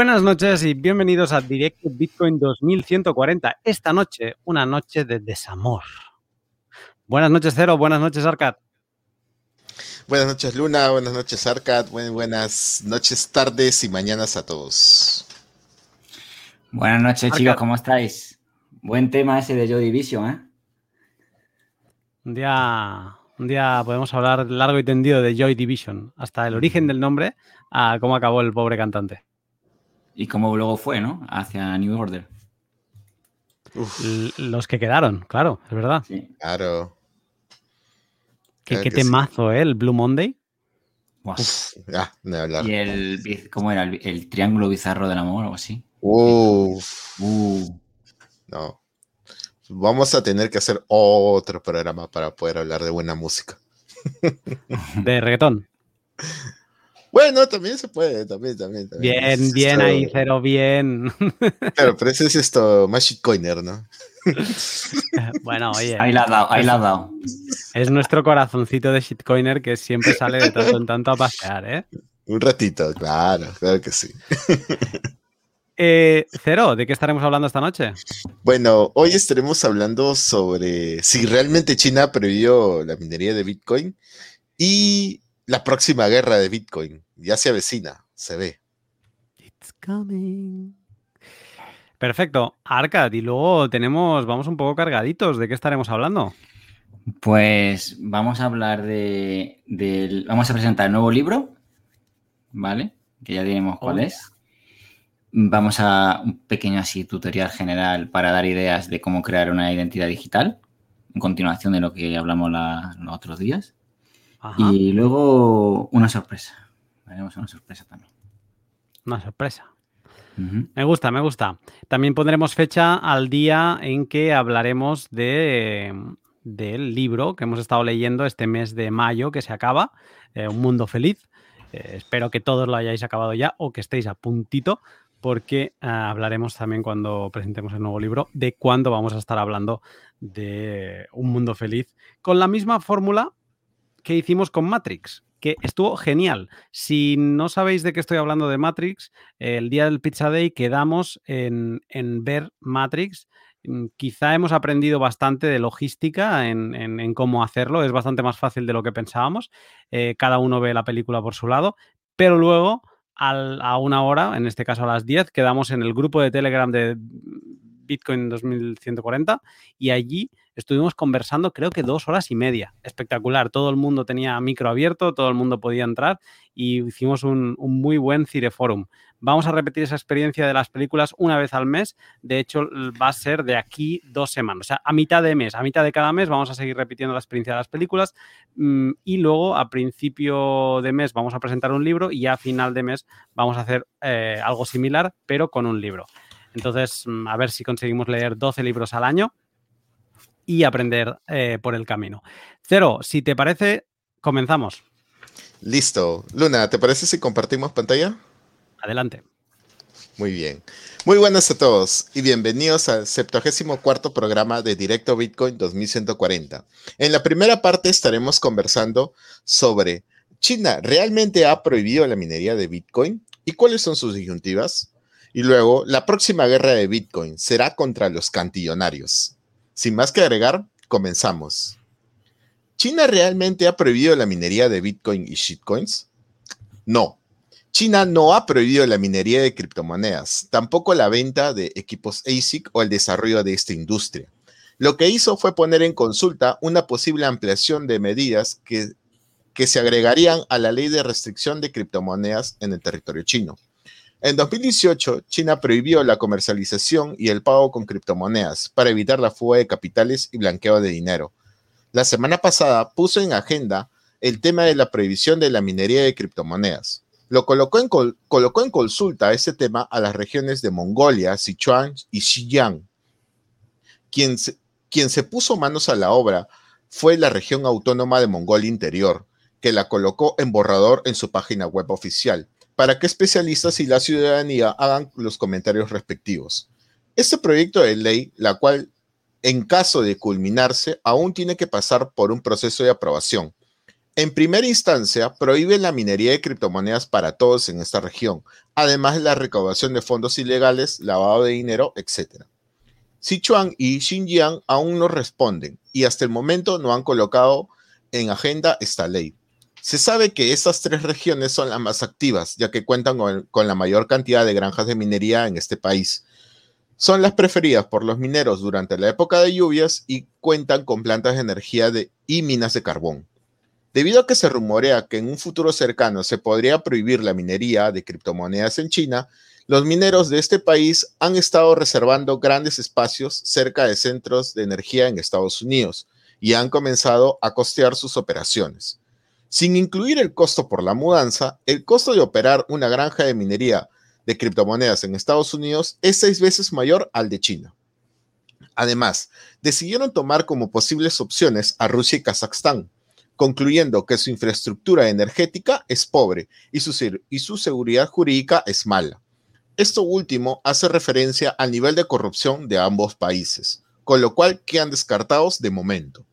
Buenas noches y bienvenidos a Directo Bitcoin 2140. Esta noche, una noche de desamor. Buenas noches, Cero. Buenas noches, Arcad. Buenas noches, Luna. Buenas noches, Arcad. Buenas noches, tardes y mañanas a todos. Buenas noches, chicos. ¿Cómo estáis? Buen tema ese de Joy Division, ¿eh? Un día, un día podemos hablar largo y tendido de Joy Division, hasta el origen del nombre a cómo acabó el pobre cantante. Y cómo luego fue, ¿no? Hacia New Order. Los que quedaron, claro, es verdad. Sí. Claro. Qué, qué temazo, ¿eh? El Blue Monday. ya, de hablar. Y el, ¿cómo era? El, triángulo bizarro del amor o algo así. Uf. Uh. No. Vamos a tener que hacer otro programa para poder hablar de buena música. De reggaetón. Bueno, también se puede, también, también. Bien, bien ahí, cero, bien. Claro, pero ese es esto, más shitcoiner, ¿no? bueno, oye. Ahí la ha dado, ahí la ha dado. Es nuestro corazoncito de shitcoiner que siempre sale de tanto en tanto a pasear, ¿eh? Un ratito, claro, claro que sí. Eh, Cero, ¿de qué estaremos hablando esta noche? Bueno, hoy estaremos hablando sobre si realmente China prohibió la minería de Bitcoin y la próxima guerra de Bitcoin. Ya se avecina, se ve. It's coming. Perfecto. Arcad, y luego tenemos, vamos un poco cargaditos. ¿De qué estaremos hablando? Pues vamos a hablar de, vamos a presentar el nuevo libro, ¿vale? Que ya diremos cuál oh. es. Vamos a un pequeño así tutorial general para dar ideas de cómo crear una identidad digital, en continuación de lo que hablamos los otros días. Y luego una sorpresa. Una sorpresa también. Una sorpresa. Me gusta, me gusta. También pondremos fecha al día en que hablaremos de, del libro que hemos estado leyendo este mes de mayo que se acaba, eh, Un Mundo Feliz. Eh, espero que todos lo hayáis acabado ya o que estéis a puntito porque eh, hablaremos también cuando presentemos el nuevo libro de cuándo vamos a estar hablando de Un Mundo Feliz con la misma fórmula que hicimos con Matrix, que estuvo genial. Si no sabéis de qué estoy hablando de Matrix, el día del Pizza Day quedamos en, ver Matrix. Mm, quizá hemos aprendido bastante de logística en, cómo hacerlo. Es bastante más fácil de lo que pensábamos. Eh, cada uno ve la película por su lado. Pero luego, a una hora, en este caso a las 10, quedamos en el grupo de Telegram de Bitcoin 2140 y allí estuvimos conversando creo que dos horas y media. Espectacular. Todo el mundo tenía micro abierto, todo el mundo podía entrar y hicimos un, muy buen Cireforum. Vamos a repetir esa experiencia de las películas una vez al mes. De hecho, va a ser de aquí dos semanas. O sea, a mitad de mes, a mitad de cada mes vamos a seguir repitiendo la experiencia de las películas mm, y luego a principio de mes vamos a presentar un libro y a final de mes vamos a hacer eh, algo similar, pero con un libro. Entonces, mm, a ver si conseguimos leer 12 libros al año y aprender eh, por el camino. Cero, si te parece, comenzamos. Listo. Luna, ¿te parece si compartimos pantalla? Adelante. Muy bien. Muy buenas a todos y bienvenidos al 74 programa de Directo Bitcoin 2140. En la primera parte estaremos conversando sobre China realmente ha prohibido la minería de Bitcoin y cuáles son sus disyuntivas. Y luego, la próxima guerra de Bitcoin será contra los cantillonarios. Sin más que agregar, comenzamos. ¿China realmente ha prohibido la minería de Bitcoin y shitcoins? No. China no ha prohibido la minería de criptomonedas, tampoco la venta de equipos ASIC o el desarrollo de esta industria. Lo que hizo fue poner en consulta una posible ampliación de medidas que, que se agregarían a la ley de restricción de criptomonedas en el territorio chino. En 2018, China prohibió la comercialización y el pago con criptomonedas para evitar la fuga de capitales y blanqueo de dinero. La semana pasada puso en agenda el tema de la prohibición de la minería de criptomonedas. Lo colocó en, consulta ese tema a las regiones de Mongolia, Sichuan y Xinjiang. Quien se puso manos a la obra fue la región autónoma de Mongolia Interior, que la colocó en borrador en su página web oficial para que especialistas y la ciudadanía hagan los comentarios respectivos. Este proyecto de ley, la cual en caso de culminarse, aún tiene que pasar por un proceso de aprobación. En primera instancia, prohíbe la minería de criptomonedas para todos en esta región, además de la recaudación de fondos ilegales, lavado de dinero, etc. Sichuan y Xinjiang aún no responden y hasta el momento no han colocado en agenda esta ley. Se sabe que estas tres regiones son las más activas, ya que cuentan con, la mayor cantidad de granjas de minería en este país. Son las preferidas por los mineros durante la época de lluvias y cuentan con plantas de energía y minas de carbón. Debido a que se rumorea que en un futuro cercano se podría prohibir la minería de criptomonedas en China, los mineros de este país han estado reservando grandes espacios cerca de centros de energía en Estados Unidos y han comenzado a costear sus operaciones. Sin incluir el costo por la mudanza, el costo de operar una granja de minería de criptomonedas en Estados Unidos es seis veces mayor al de China. Además, decidieron tomar como posibles opciones a Rusia y Kazajstán, concluyendo que su infraestructura energética es pobre y su, seguridad jurídica es mala. Esto último hace referencia al nivel de corrupción de ambos países, con lo cual quedan descartados de momento.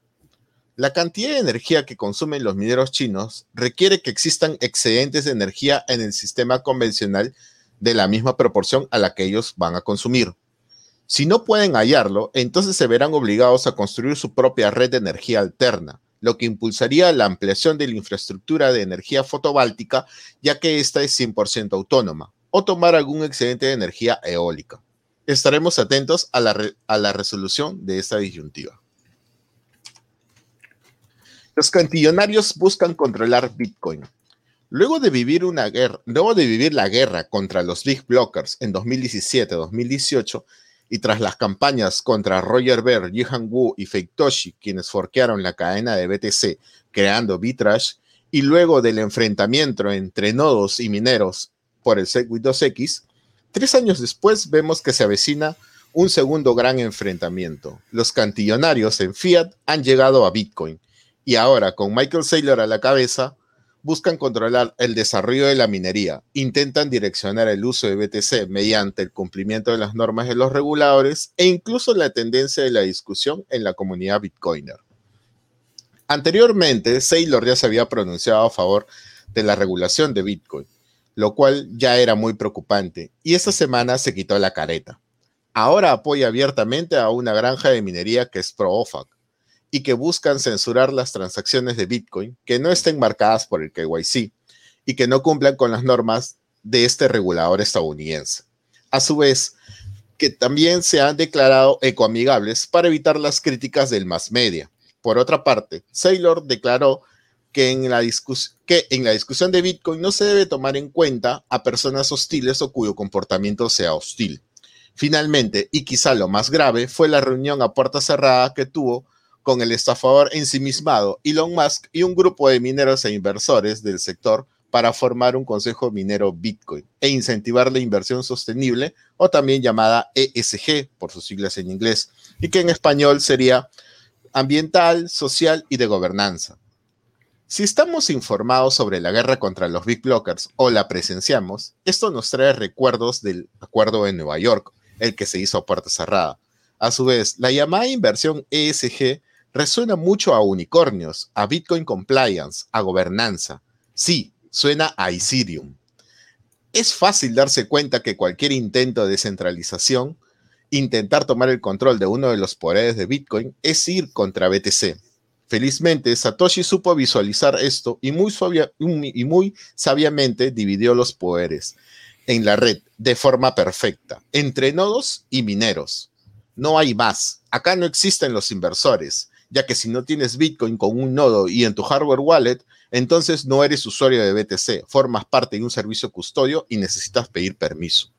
La cantidad de energía que consumen los mineros chinos requiere que existan excedentes de energía en el sistema convencional de la misma proporción a la que ellos van a consumir. Si no pueden hallarlo, entonces se verán obligados a construir su propia red de energía alterna, lo que impulsaría la ampliación de la infraestructura de energía fotovoltaica, ya que esta es 100% autónoma, o tomar algún excedente de energía eólica. Estaremos atentos a la resolución de esta disyuntiva. Los cantillonarios buscan controlar Bitcoin. Luego de vivir una guerra, luego de vivir la guerra contra los Big Blockers en 2017-2018, y tras las campañas contra Roger Ver, Jihan Wu y Fake Toshi, quienes forquearon la cadena de BTC creando Bitrash, y luego del enfrentamiento entre nodos y mineros por el Segwit 2X, tres años después vemos que se avecina un segundo gran enfrentamiento. Los cantillonarios en Fiat han llegado a Bitcoin y ahora con Michael Saylor a la cabeza, buscan controlar el desarrollo de la minería, intentan direccionar el uso de BTC mediante el cumplimiento de las normas de los reguladores e incluso la tendencia de la discusión en la comunidad Bitcoiner. Anteriormente, Saylor ya se había pronunciado a favor de la regulación de Bitcoin, lo cual ya era muy preocupante, y esta semana se quitó la careta. Ahora apoya abiertamente a una granja de minería que es pro-OFAC, y que buscan censurar las transacciones de Bitcoin que no estén marcadas por el KYC y que no cumplan con las normas de este regulador estadounidense. A su vez, que también se han declarado ecoamigables para evitar las críticas del mass media. Por otra parte, Saylor declaró que en, la que en la discusión de Bitcoin no se debe tomar en cuenta a personas hostiles o cuyo comportamiento sea hostil. Finalmente, y quizá lo más grave, fue la reunión a puerta cerrada que tuvo con el estafador ensimismado Elon Musk y un grupo de mineros e inversores del sector para formar un consejo minero Bitcoin e incentivar la inversión sostenible o también llamada ESG por sus siglas en inglés y que en español sería ambiental, social y de gobernanza. Si estamos informados sobre la guerra contra los Big Blockers o la presenciamos, esto nos trae recuerdos del acuerdo de Nueva York, el que se hizo a puerta cerrada. A su vez, la llamada inversión ESG resuena mucho a unicornios, a Bitcoin Compliance, a gobernanza. Sí, suena a Ethereum. Es fácil darse cuenta que cualquier intento de descentralización, intentar tomar el control de uno de los poderes de Bitcoin, es ir contra BTC. Felizmente, Satoshi supo visualizar esto y muy, y muy sabiamente dividió los poderes en la red de forma perfecta, entre nodos y mineros. No hay más. Acá no existen los inversores ya que si no tienes Bitcoin con un nodo y en tu hardware wallet, entonces no eres usuario de BTC, formas parte de un servicio custodio y necesitas pedir permiso.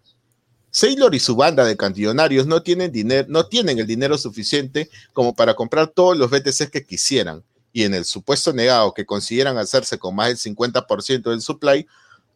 Saylor y su banda de cantillonarios no tienen, dinero, no tienen el dinero suficiente como para comprar todos los BTC que quisieran, y en el supuesto negado que consiguieran hacerse con más del 50% del supply,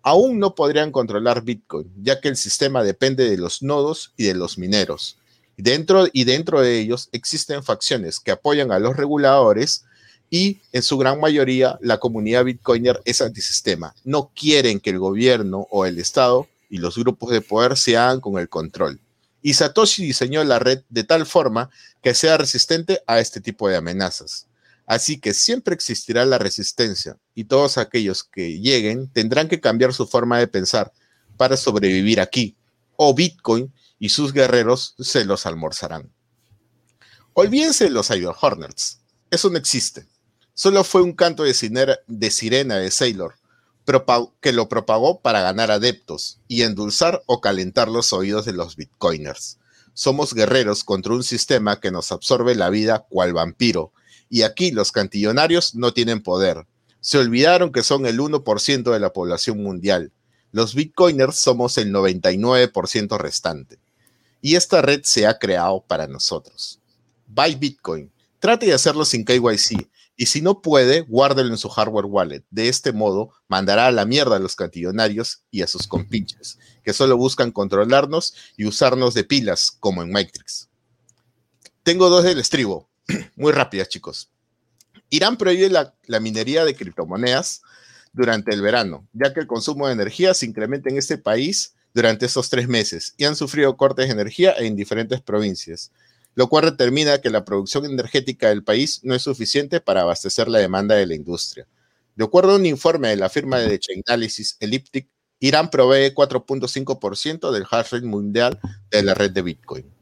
aún no podrían controlar Bitcoin, ya que el sistema depende de los nodos y de los mineros. Dentro, y dentro de ellos existen facciones que apoyan a los reguladores y en su gran mayoría la comunidad bitcoiner es antisistema. No quieren que el gobierno o el Estado y los grupos de poder se hagan con el control. Y Satoshi diseñó la red de tal forma que sea resistente a este tipo de amenazas. Así que siempre existirá la resistencia y todos aquellos que lleguen tendrán que cambiar su forma de pensar para sobrevivir aquí, o Bitcoin y sus guerreros se los almorzarán. Olvídense de los Idle Hornets, eso no existe. Solo fue un canto de, sirena de Sailor que lo propagó para ganar adeptos y endulzar o calentar los oídos de los bitcoiners. Somos guerreros contra un sistema que nos absorbe la vida cual vampiro, y aquí los cantillonarios no tienen poder. Se olvidaron que son el 1% de la población mundial. Los bitcoiners somos el 99% restante. Y esta red se ha creado para nosotros. Buy Bitcoin. Trate de hacerlo sin KYC y si no puede, guárdelo en su hardware wallet. De este modo, mandará a la mierda a los cantillonarios y a sus compinches, que solo buscan controlarnos y usarnos de pilas, como en Matrix. Tengo dos del estribo, muy rápidas, chicos. Irán prohíbe la, la minería de criptomonedas durante el verano, ya que el consumo de energía se incrementa en este país durante estos tres meses y han sufrido cortes de energía en diferentes provincias lo cual determina que la producción energética del país no es suficiente para abastecer la demanda de la industria. De acuerdo a un informe de la firma de Chainalysis Elliptic, Irán provee 4.5% del hash rate mundial de la red de Bitcoin.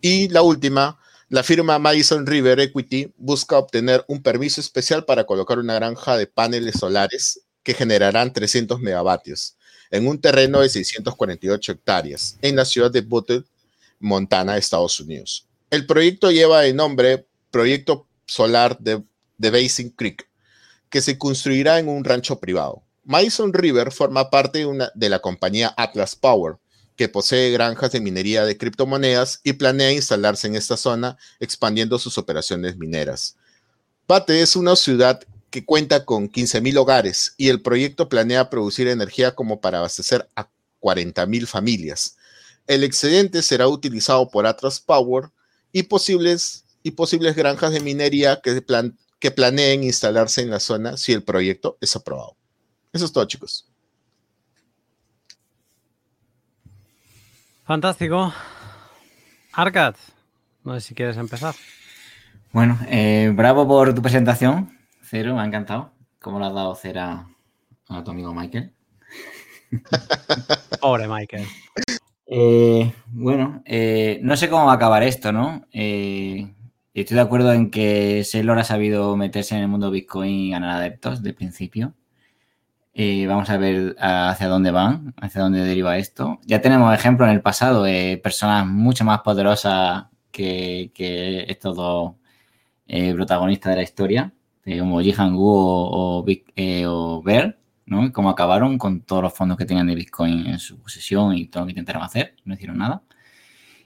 Y la última, la firma Madison River Equity busca obtener un permiso especial para colocar una granja de paneles solares que generarán 300 megavatios en un terreno de 648 hectáreas en la ciudad de Butler, Montana, Estados Unidos. El proyecto lleva el nombre Proyecto Solar de, Basin Creek, que se construirá en un rancho privado. Madison River forma parte de, la compañía Atlas Power, que posee granjas de minería de criptomonedas y planea instalarse en esta zona, expandiendo sus operaciones mineras. Pate es una ciudad que cuenta con 15.000 hogares y el proyecto planea producir energía como para abastecer a 40.000 familias. El excedente será utilizado por Atlas Power y posibles, y posibles granjas de minería que, plan, que planeen instalarse en la zona si el proyecto es aprobado. Eso es todo, chicos. Fantástico. Arcad, no sé si quieres empezar. Bueno, eh, bravo por tu presentación, Cero, me ha encantado. ¿Cómo le has dado cera a tu amigo Michael? Pobre Michael. Eh, bueno, eh, no sé cómo va a acabar esto, ¿no? Eh, estoy de acuerdo en que Sailor ha sabido meterse en el mundo Bitcoin y ganar adeptos de principio. vamos a ver hacia dónde van, hacia dónde deriva esto. Ya tenemos ejemplos en el pasado de personas mucho más poderosas que, estos dos protagonistas de la historia, como Jihan Gu o, o, o Bear, ¿no? cómo acabaron con todos los fondos que tenían de Bitcoin en su posesión y todo lo que intentaron hacer, no hicieron nada.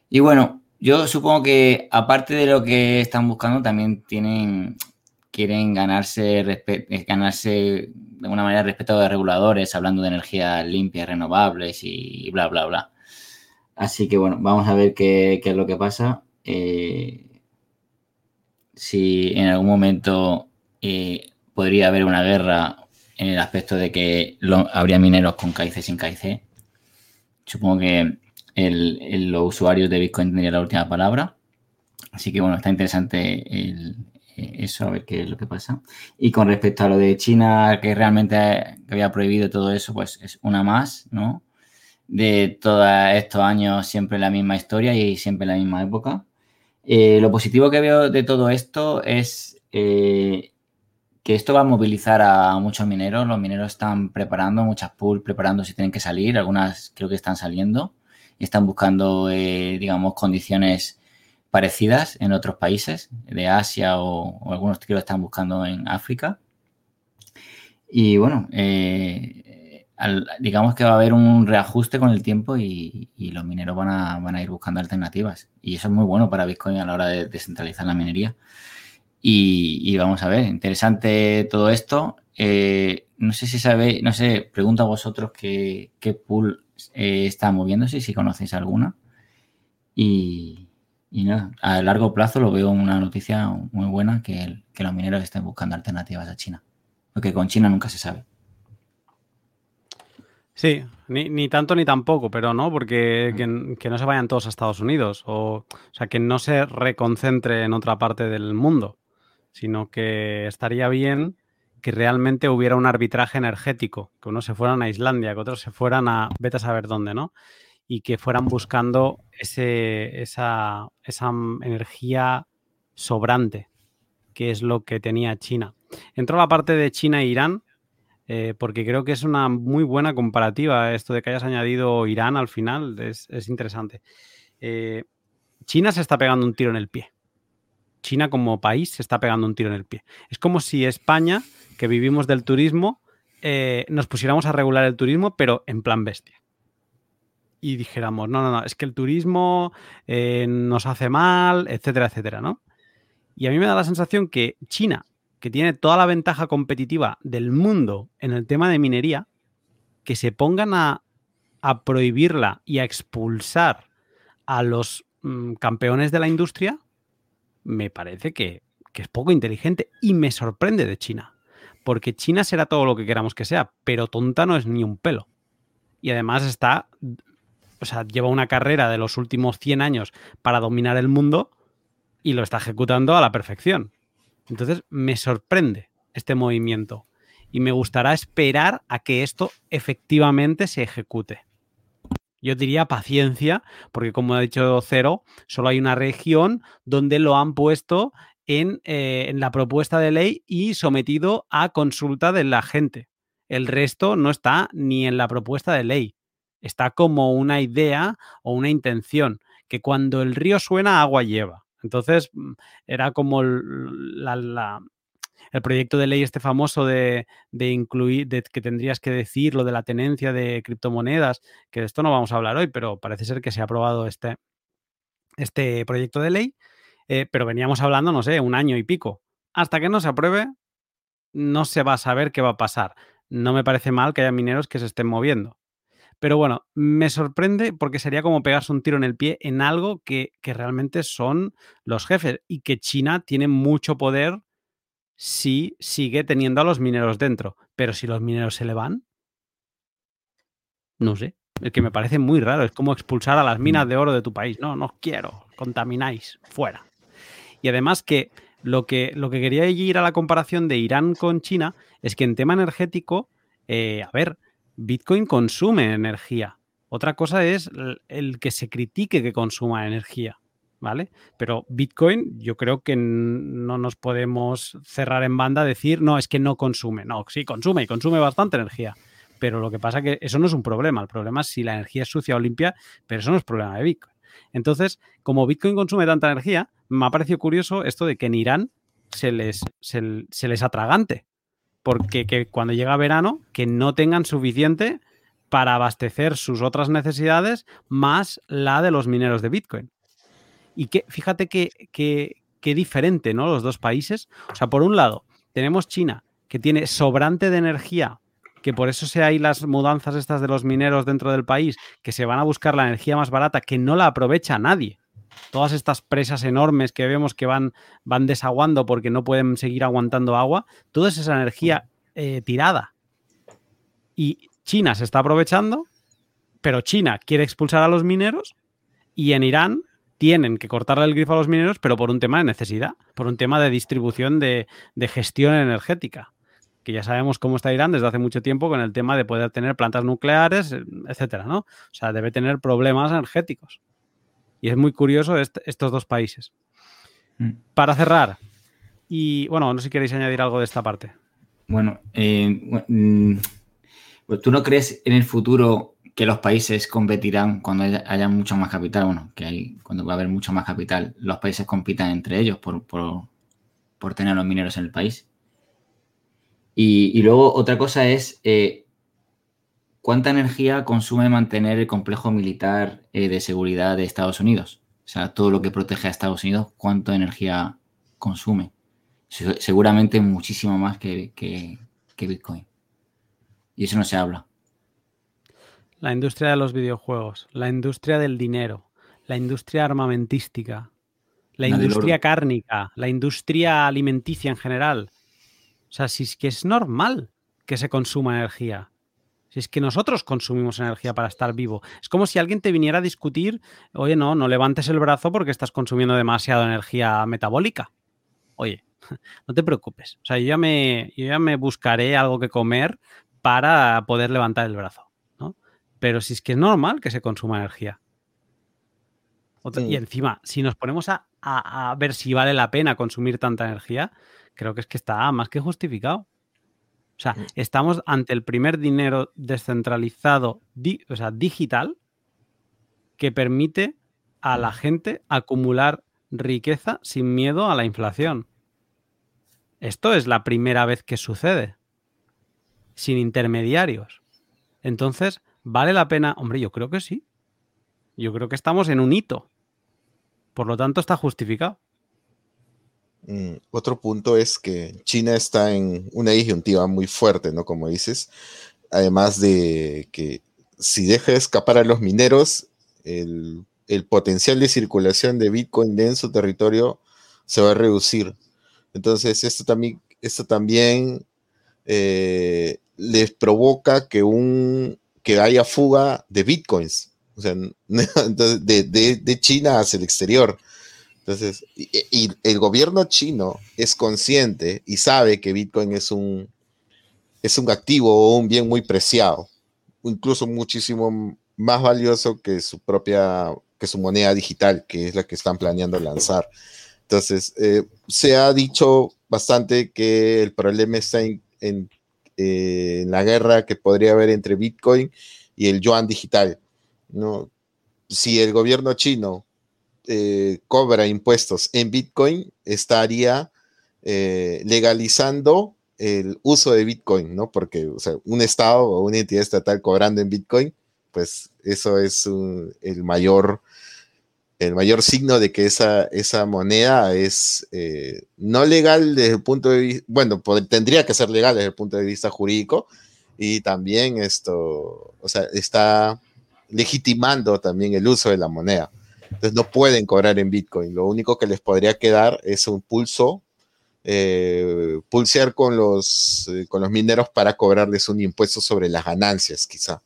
Y bueno, yo supongo que aparte de lo que están buscando, también tienen, quieren ganarse, eh, ganarse de alguna manera respeto de reguladores, hablando de energías limpias, renovables y bla, bla, bla. Así que bueno, vamos a ver qué, es lo que pasa. Eh, si en algún momento eh, podría haber una guerra en el aspecto de que habría mineros con KIC sin KIC. Supongo que los usuarios de Bitcoin tendrían la última palabra. Así que bueno, está interesante eso, a ver qué es lo que pasa. Y con respecto a lo de China, que realmente había prohibido todo eso, pues es una más, ¿no? De todos estos años siempre la misma historia y siempre la misma época. Eh, lo positivo que veo de todo esto es eh, que esto va a movilizar a muchos mineros. Los mineros están preparando, muchas pools preparando si tienen que salir, algunas creo que están saliendo y están buscando, eh, digamos, condiciones parecidas en otros países de Asia o, algunos que lo están buscando en África. Y bueno, eh, digamos que va a haber un reajuste con el tiempo y, los mineros van a, van a, ir buscando alternativas. Y eso es muy bueno para Bitcoin a la hora de descentralizar la minería. Y, vamos a ver, interesante todo esto. Eh, no sé si sabéis, no sé, pregunto a vosotros qué, pool eh, está moviéndose, si conocéis alguna. Y, nada, a largo plazo lo veo una noticia muy buena que, los mineros estén buscando alternativas a China. Porque con China nunca se sabe. Sí, ni, tanto ni tampoco, pero no, porque que, que, no se vayan todos a Estados Unidos, o, o sea, que no se reconcentre en otra parte del mundo. Sino que estaría bien que realmente hubiera un arbitraje energético, que unos se fueran a Islandia, que otros se fueran a vete a saber dónde, ¿no? Y que fueran buscando ese, esa, esa energía sobrante, que es lo que tenía China. Entró la parte de China e Irán, eh, porque creo que es una muy buena comparativa esto de que hayas añadido Irán al final, es, interesante. Eh, China se está pegando un tiro en el pie. China como país se está pegando un tiro en el pie. Es como si España, que vivimos del turismo, eh, nos pusiéramos a regular el turismo, pero en plan bestia. Y dijéramos, no, no, no, es que el turismo nos hace mal, etcétera, etcétera, ¿no? Y a mí me da la sensación que China que tiene toda la ventaja competitiva del mundo en el tema de minería, que se pongan a, prohibirla y a expulsar a los mm, campeones de la industria, me parece que, que es poco inteligente y me sorprende de China. Porque China será todo lo que queramos que sea, pero tonta no es ni un pelo. Y además está, o sea, lleva una carrera de los últimos 100 años para dominar el mundo y lo está ejecutando a la perfección. Entonces, me sorprende este movimiento y me gustará esperar a que esto efectivamente se ejecute. Yo diría paciencia, porque como ha dicho Cero, solo hay una región donde lo han puesto en, eh, en, la propuesta de ley y sometido a consulta de la gente. El resto no está ni en la propuesta de ley. Está como una idea o una intención, que cuando el río suena, agua lleva. Entonces, mm, era como el, proyecto de ley este famoso de, incluir, que tendrías que decir lo de la tenencia de criptomonedas, que de esto no vamos a hablar hoy, pero parece ser que se ha aprobado este, este proyecto de ley, eh, pero veníamos hablando, no sé, un año y pico. Hasta que no se apruebe, no se va a saber qué va a pasar. No me parece mal que haya mineros que se estén moviendo. Pero bueno, me sorprende porque sería como pegarse un tiro en el pie en algo que, realmente son los jefes y que China tiene mucho poder si sigue teniendo a los mineros dentro. Pero si los mineros se le van, no sé. Es que me parece muy raro. Es como expulsar a las minas mm. de oro de tu país. No, no quiero. Contamináis. Fuera. Y además que lo que, lo que quería ir a la comparación de Irán con China es que en tema energético, eh, a ver, Bitcoin consume energía. Otra cosa es el que se critique que consuma energía, ¿vale? Pero Bitcoin, yo creo que no nos podemos cerrar en banda decir, no, es que no consume. No, sí, consume y consume bastante energía. Pero lo que pasa es que eso no es un problema. El problema es si la energía es sucia o limpia, pero eso no es problema de Bitcoin. Entonces, como Bitcoin consume tanta energía, me ha parecido curioso esto de que en Irán se les, se les atragante porque que cuando llega verano, que no tengan suficiente para abastecer sus otras necesidades más la de los mineros de Bitcoin. Y que fíjate que, que, diferente, ¿no? Los dos países. O sea, por un lado, tenemos China, que tiene sobrante de energía, que por eso se hay las mudanzas estas de los mineros dentro del país, que se van a buscar la energía más barata, que no la aprovecha nadie todas estas presas enormes que vemos que van, van desaguando porque no pueden seguir aguantando agua, toda esa energía eh, tirada. Y China se está aprovechando, pero China quiere expulsar a los mineros y en Irán tienen que cortarle el grifo a los mineros, pero por un tema de necesidad, por un tema de distribución de, de gestión energética que ya sabemos cómo está Irán desde hace mucho tiempo con el tema de poder tener plantas nucleares, etcétera, ¿no? O sea, debe tener problemas energéticos. Y es muy curioso estos dos países. Mm. Para cerrar, y bueno, no sé si queréis añadir algo de esta parte. Bueno, eh, mm, pues, ¿tú no crees en el futuro que los países competirán cuando haya, mucho más capital? Bueno, que cuando va a haber mucho más capital, los países compitan entre ellos por, por, tener a los mineros en el país. Y, luego otra cosa es, eh, ¿cuánta energía consume mantener el complejo militar eh, de seguridad de Estados Unidos? O sea, todo lo que protege a Estados Unidos, ¿cuánta energía consume? Seguramente muchísimo más que, Bitcoin. Y eso no se habla. La industria de los videojuegos, la industria del dinero, la industria armamentística, la, industria cárnica, la industria alimenticia en general. O sea, si es que es normal que se consuma energía. Si es que nosotros consumimos energía para estar vivo. Es como si alguien te viniera a discutir, oye, no, no levantes el brazo porque estás consumiendo demasiada energía metabólica. Oye, no te preocupes. O sea, yo ya me, yo ya me buscaré algo que comer para poder levantar el brazo. Pero si es que es normal que se consuma energía. Y encima, si nos ponemos a, ver si vale la pena consumir tanta energía, creo que es que está más que justificado. O sea, estamos ante el primer dinero descentralizado, o sea, digital, que permite a la gente acumular riqueza sin miedo a la inflación. Esto es la primera vez que sucede, sin intermediarios. Entonces, ¿vale la pena? Hombre, yo creo que sí. Yo creo que estamos en un hito. Por lo tanto, está justificado. Mm, otro punto es que China está en una disyuntiva muy fuerte, ¿no? Como dices. Además de que si deja de escapar a los mineros, el, potencial de circulación de Bitcoin en su territorio se va a reducir. Entonces, esto también, esto también eh, les provoca que, un, que haya fuga de Bitcoins o sea, de, China hacia el exterior. Entonces, y, el gobierno chino es consciente y sabe que Bitcoin es un, es un activo o un bien muy preciado, incluso muchísimo más valioso que su propia, que su moneda digital, que es la que están planeando lanzar. Entonces, eh, se ha dicho bastante que el problema está en, en, eh, en la guerra que podría haber entre Bitcoin y el yuan digital ¿no? Si el gobierno chino eh, cobra impuestos en Bitcoin, estaría eh, legalizando el uso de Bitcoin, ¿no? Porque un Estado o una entidad estatal cobrando en Bitcoin, pues eso es el mayor el mayor signo de que esa, esa moneda es eh, no legal desde el punto de vista, bueno, tendría que ser legal desde el punto de vista jurídico y también esto, o sea, está legitimando también el uso de la moneda. Entonces no pueden cobrar en Bitcoin. Lo único que les podría quedar es un pulso, eh, pulsear con los, eh, con los mineros para cobrarles un impuesto sobre las ganancias, quizá.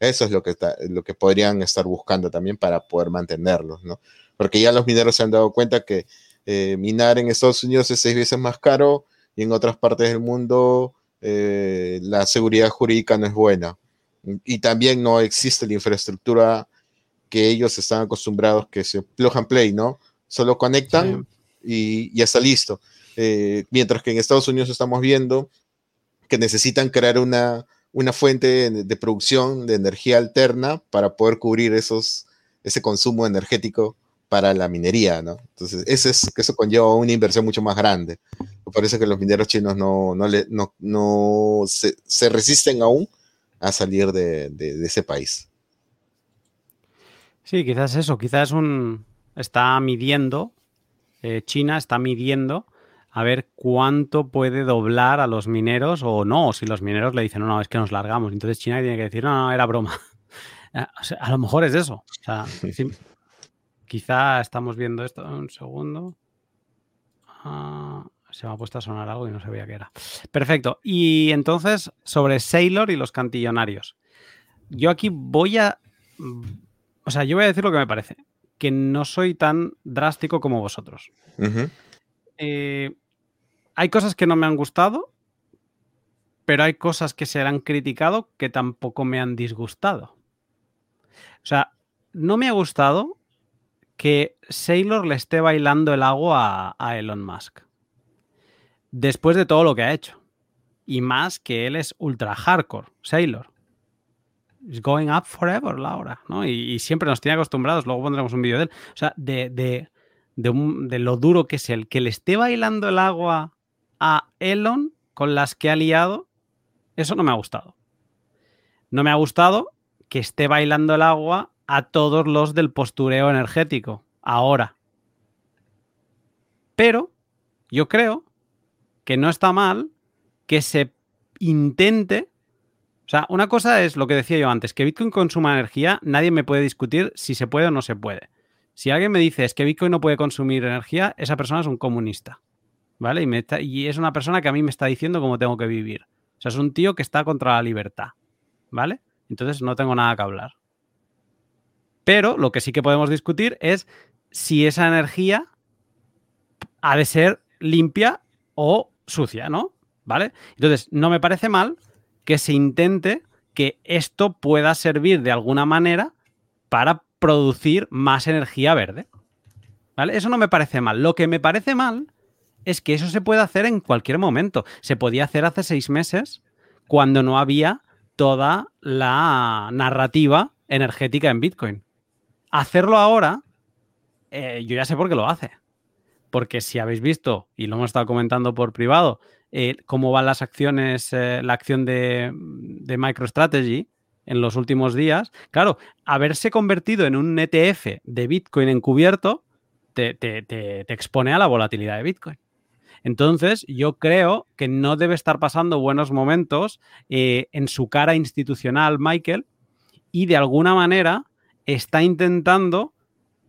Eso es lo que, lo que podrían estar buscando también para poder mantenerlos, ¿no? Porque ya los mineros se han dado cuenta que eh, minar en Estados Unidos es seis veces más caro y en otras partes del mundo la seguridad jurídica no es buena y también no existe la infraestructura que ellos están acostumbrados que se plug and play, ¿no? Solo conectan y ya está listo. Eh, mientras que en Estados Unidos estamos viendo que necesitan crear una, una fuente de, producción de energía alterna para poder cubrir esos, ese consumo energético para la minería, ¿no? Entonces, eso, es, eso conlleva una inversión mucho más grande. Me parece que los mineros chinos no, no, no, no se, se resisten aún a salir de, ese país. Sí, quizás eso, quizás un está midiendo, eh, China está midiendo a ver cuánto puede doblar a los mineros o no, si los mineros le dicen, no, no, es que nos largamos. Entonces China tiene que decir, no, no, era broma. a lo mejor es eso. quizá estamos viendo esto. Un segundo. Ah, se me ha puesto a sonar algo y no sabía qué era. Perfecto. Y entonces, sobre Sailor y los cantillonarios. Yo aquí voy a. O sea, yo voy a decir lo que me parece. Que no soy tan drástico como vosotros. Eh, hay cosas que no me han gustado, pero hay cosas que se han criticado que tampoco me han disgustado. O sea, no me ha gustado que Sailor le esté bailando el agua a Elon Musk después de todo lo que ha hecho. Y más que él es ultra hardcore, Sailor. It's going up forever, Laura, ¿no? Y, siempre nos tiene acostumbrados, luego pondremos un vídeo de él. O sea, de, de, de, lo duro que es él. Que le esté bailando el agua a Elon con las que ha liado, eso no me ha gustado. No me ha gustado que esté bailando el agua a todos los del postureo energético, ahora. Pero yo creo que no está mal que se intente. O sea, una cosa es lo que decía yo antes, que Bitcoin consuma energía, nadie me puede discutir si se puede o no se puede. Si alguien me dice es que Bitcoin no puede consumir energía, esa persona es un comunista. ¿Vale? Y, y es una persona que a mí me está diciendo cómo tengo que vivir. O sea, es un tío que está contra la libertad. ¿Vale? Entonces no tengo nada que hablar. Pero lo que sí que podemos discutir es si esa energía ha de ser limpia o sucia, ¿no? ¿Vale? Entonces, no me parece mal que se intente que esto pueda servir de alguna manera para producir más energía verde. ¿Vale? Eso no me parece mal. Lo que me parece mal es que eso se puede hacer en cualquier momento. Se podía hacer hace seis meses cuando no había toda la narrativa energética en Bitcoin. Hacerlo ahora, eh, yo ya sé por qué lo hace. Porque si habéis visto, y lo hemos estado comentando por privado, eh, cómo van las acciones, eh, la acción de, MicroStrategy en los últimos días, claro, haberse convertido en un ETF de Bitcoin encubierto te expone a la volatilidad de Bitcoin. Entonces, yo creo que no debe estar pasando buenos momentos eh, en su cara institucional, Michael, y de alguna manera está intentando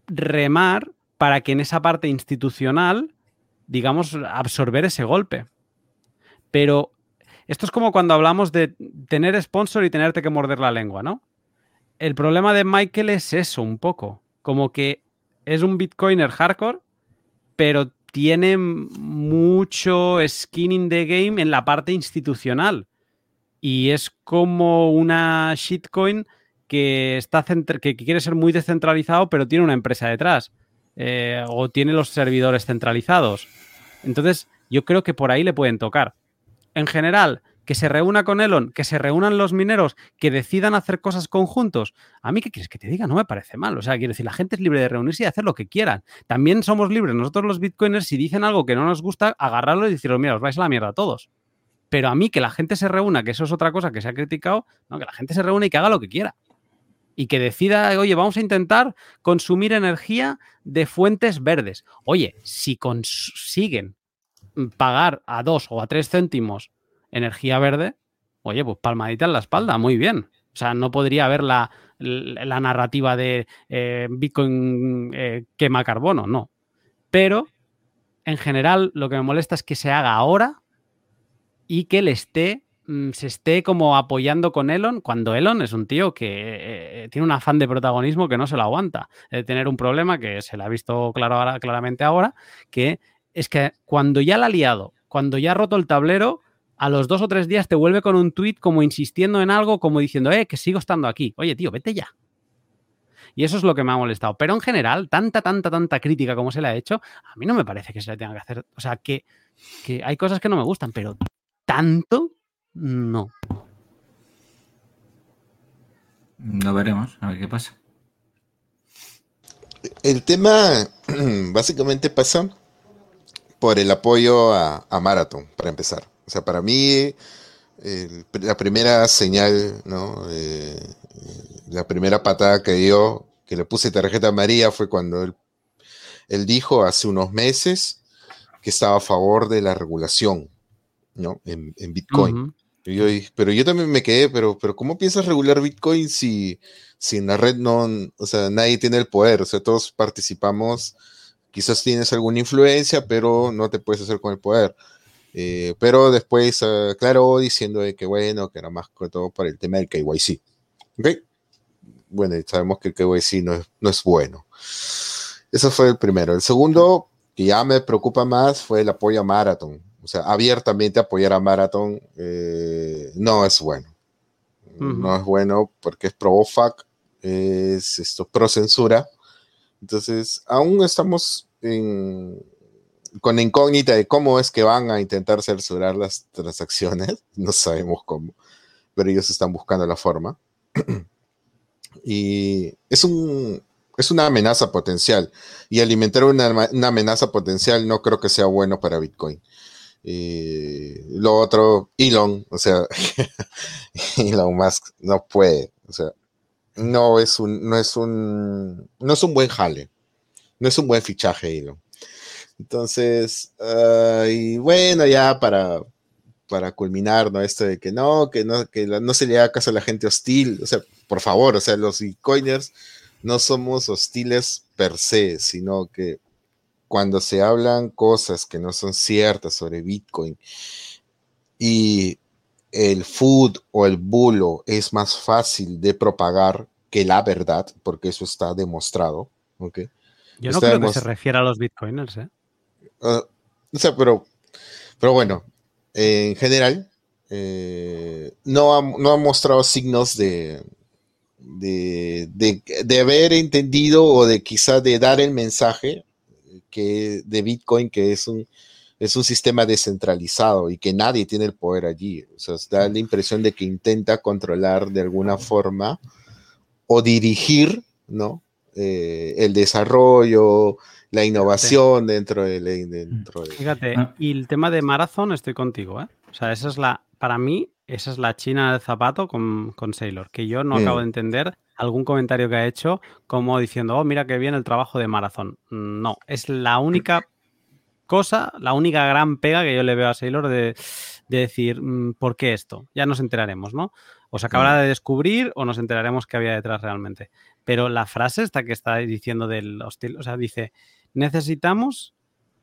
remar para que en esa parte institucional, digamos, absorber ese golpe. Pero esto es como cuando hablamos de tener sponsor y tenerte que morder la lengua, ¿no? El problema de Michael es eso un poco, como que es un bitcoiner hardcore, pero tiene mucho skin in the game en la parte institucional. Y es como una shitcoin que, está que quiere ser muy descentralizado, pero tiene una empresa detrás. Eh, o tiene los servidores centralizados. Entonces, yo creo que por ahí le pueden tocar. En general, que se reúna con Elon, que se reúnan los mineros, que decidan hacer cosas conjuntos. A mí, ¿qué quieres que te diga? No me parece mal. O sea, quiero decir, la gente es libre de reunirse y hacer lo que quieran. También somos libres nosotros los bitcoiners, si dicen algo que no nos gusta, agarrarlo y decirlo, mira, os vais a la mierda a todos. Pero a mí que la gente se reúna, que eso es otra cosa que se ha criticado, no, que la gente se reúna y que haga lo que quiera. Y que decida, oye, vamos a intentar consumir energía de fuentes verdes. Oye, si consiguen pagar a dos o a tres céntimos energía verde, oye, pues palmadita en la espalda, muy bien. O sea, no podría haber la, narrativa de eh, Bitcoin eh, quema carbono, no. Pero, en general, lo que me molesta es que se haga ahora y que le esté, mm, se esté como apoyando con Elon, cuando Elon es un tío que eh, tiene un afán de protagonismo que no se lo aguanta. De tener un problema que se le ha visto claro claramente ahora, que es que cuando ya la ha liado, cuando ya ha roto el tablero, a los dos o tres días te vuelve con un tuit como insistiendo en algo, como diciendo, eh, que sigo estando aquí. Oye, tío, vete ya. Y eso es lo que me ha molestado. Pero en general, tanta, tanta, tanta crítica como se le ha hecho, a mí no me parece que se le tenga que hacer. O sea, que, que hay cosas que no me gustan, pero tanto, no. No veremos, a ver qué pasa. El tema básicamente pasa por el apoyo a, a Marathon, para empezar. O sea, para mí, la primera señal, ¿no? Eh, la primera patada que dio, que le puse tarjeta a María, fue cuando él, dijo hace unos meses que estaba a favor de la regulación, ¿no? En, Bitcoin. pero yo también me quedé, pero, pero ¿cómo piensas regular Bitcoin si, si en la red no, o sea, nadie tiene el poder? O sea, todos participamos, quizás tienes alguna influencia, pero no te puedes hacer con el poder. Eh, pero después aclaró diciendo de que bueno, que era más que todo por el tema del KYC. ¿Okay? Bueno, sabemos que el KYC no es, no es bueno. Eso fue el primero. El segundo, que ya me preocupa más, fue el apoyo a Marathon. O sea, abiertamente apoyar a Marathon eh, no es bueno. No es bueno porque es pro OFAC, es esto pro censura. Entonces, aún estamos en, con incógnita de cómo es que van a intentar censurar las transacciones, no sabemos cómo, pero ellos están buscando la forma. y es, un, es una amenaza potencial, y alimentar una, amenaza potencial no creo que sea bueno para Bitcoin. lo otro, Elon, o sea, Elon Musk no puede, o sea, no es un, no es un, no es un buen jale, no es un buen fichaje, Elon. Entonces, y bueno, ya para, para culminar, ¿no? Esto de que no, que no, que no se le haga caso a la gente hostil. O sea, por favor, o sea, los bitcoiners no somos hostiles per se, sino que cuando se hablan cosas que no son ciertas sobre Bitcoin y el food o el bulo es más fácil de propagar que la verdad, porque eso está demostrado, ¿ok? Yo no creo que se refiera a los bitcoiners, ¿eh? Ah, O sea, pero, pero bueno, en general, eh, no, ha, no ha mostrado signos de, de, de, haber entendido o de quizá de dar el mensaje que, de Bitcoin, que es un, es un sistema descentralizado y que nadie tiene el poder allí. O sea, da la impresión de que intenta controlar de alguna forma o dirigir, ¿no? Eh, el desarrollo, la innovación dentro de, dentro de... Fíjate, ah. y el tema de Marathon estoy contigo, ¿eh? O sea, esa es la, para mí, esa es la china del zapato con, con Sailor, que yo no acabo de entender algún comentario que ha hecho como diciendo, oh, mira qué bien el trabajo de Marathon. No, es la única cosa, la única gran pega que yo le veo a Sailor de, decir, mm, ¿por qué esto? Ya nos enteraremos, ¿no? O se acabará de descubrir o nos enteraremos qué había detrás realmente. Pero la frase esta que está diciendo del hostil, o sea, dice, necesitamos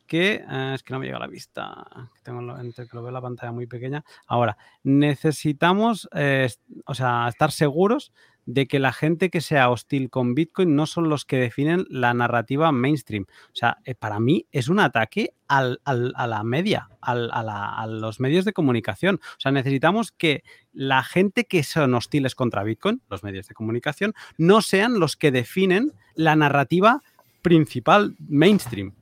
que, eh, es que no me llega a la vista, que tengo entre que lo veo la pantalla muy pequeña. Ahora, necesitamos, eh, o sea, estar seguros de que la gente que sea hostil con Bitcoin no son los que definen la narrativa mainstream. O sea, eh, para mí es un ataque al, a la media, al, a, a, los medios de comunicación. O sea, necesitamos que la gente que son hostiles contra Bitcoin, los medios de comunicación, no sean los que definen la narrativa principal mainstream.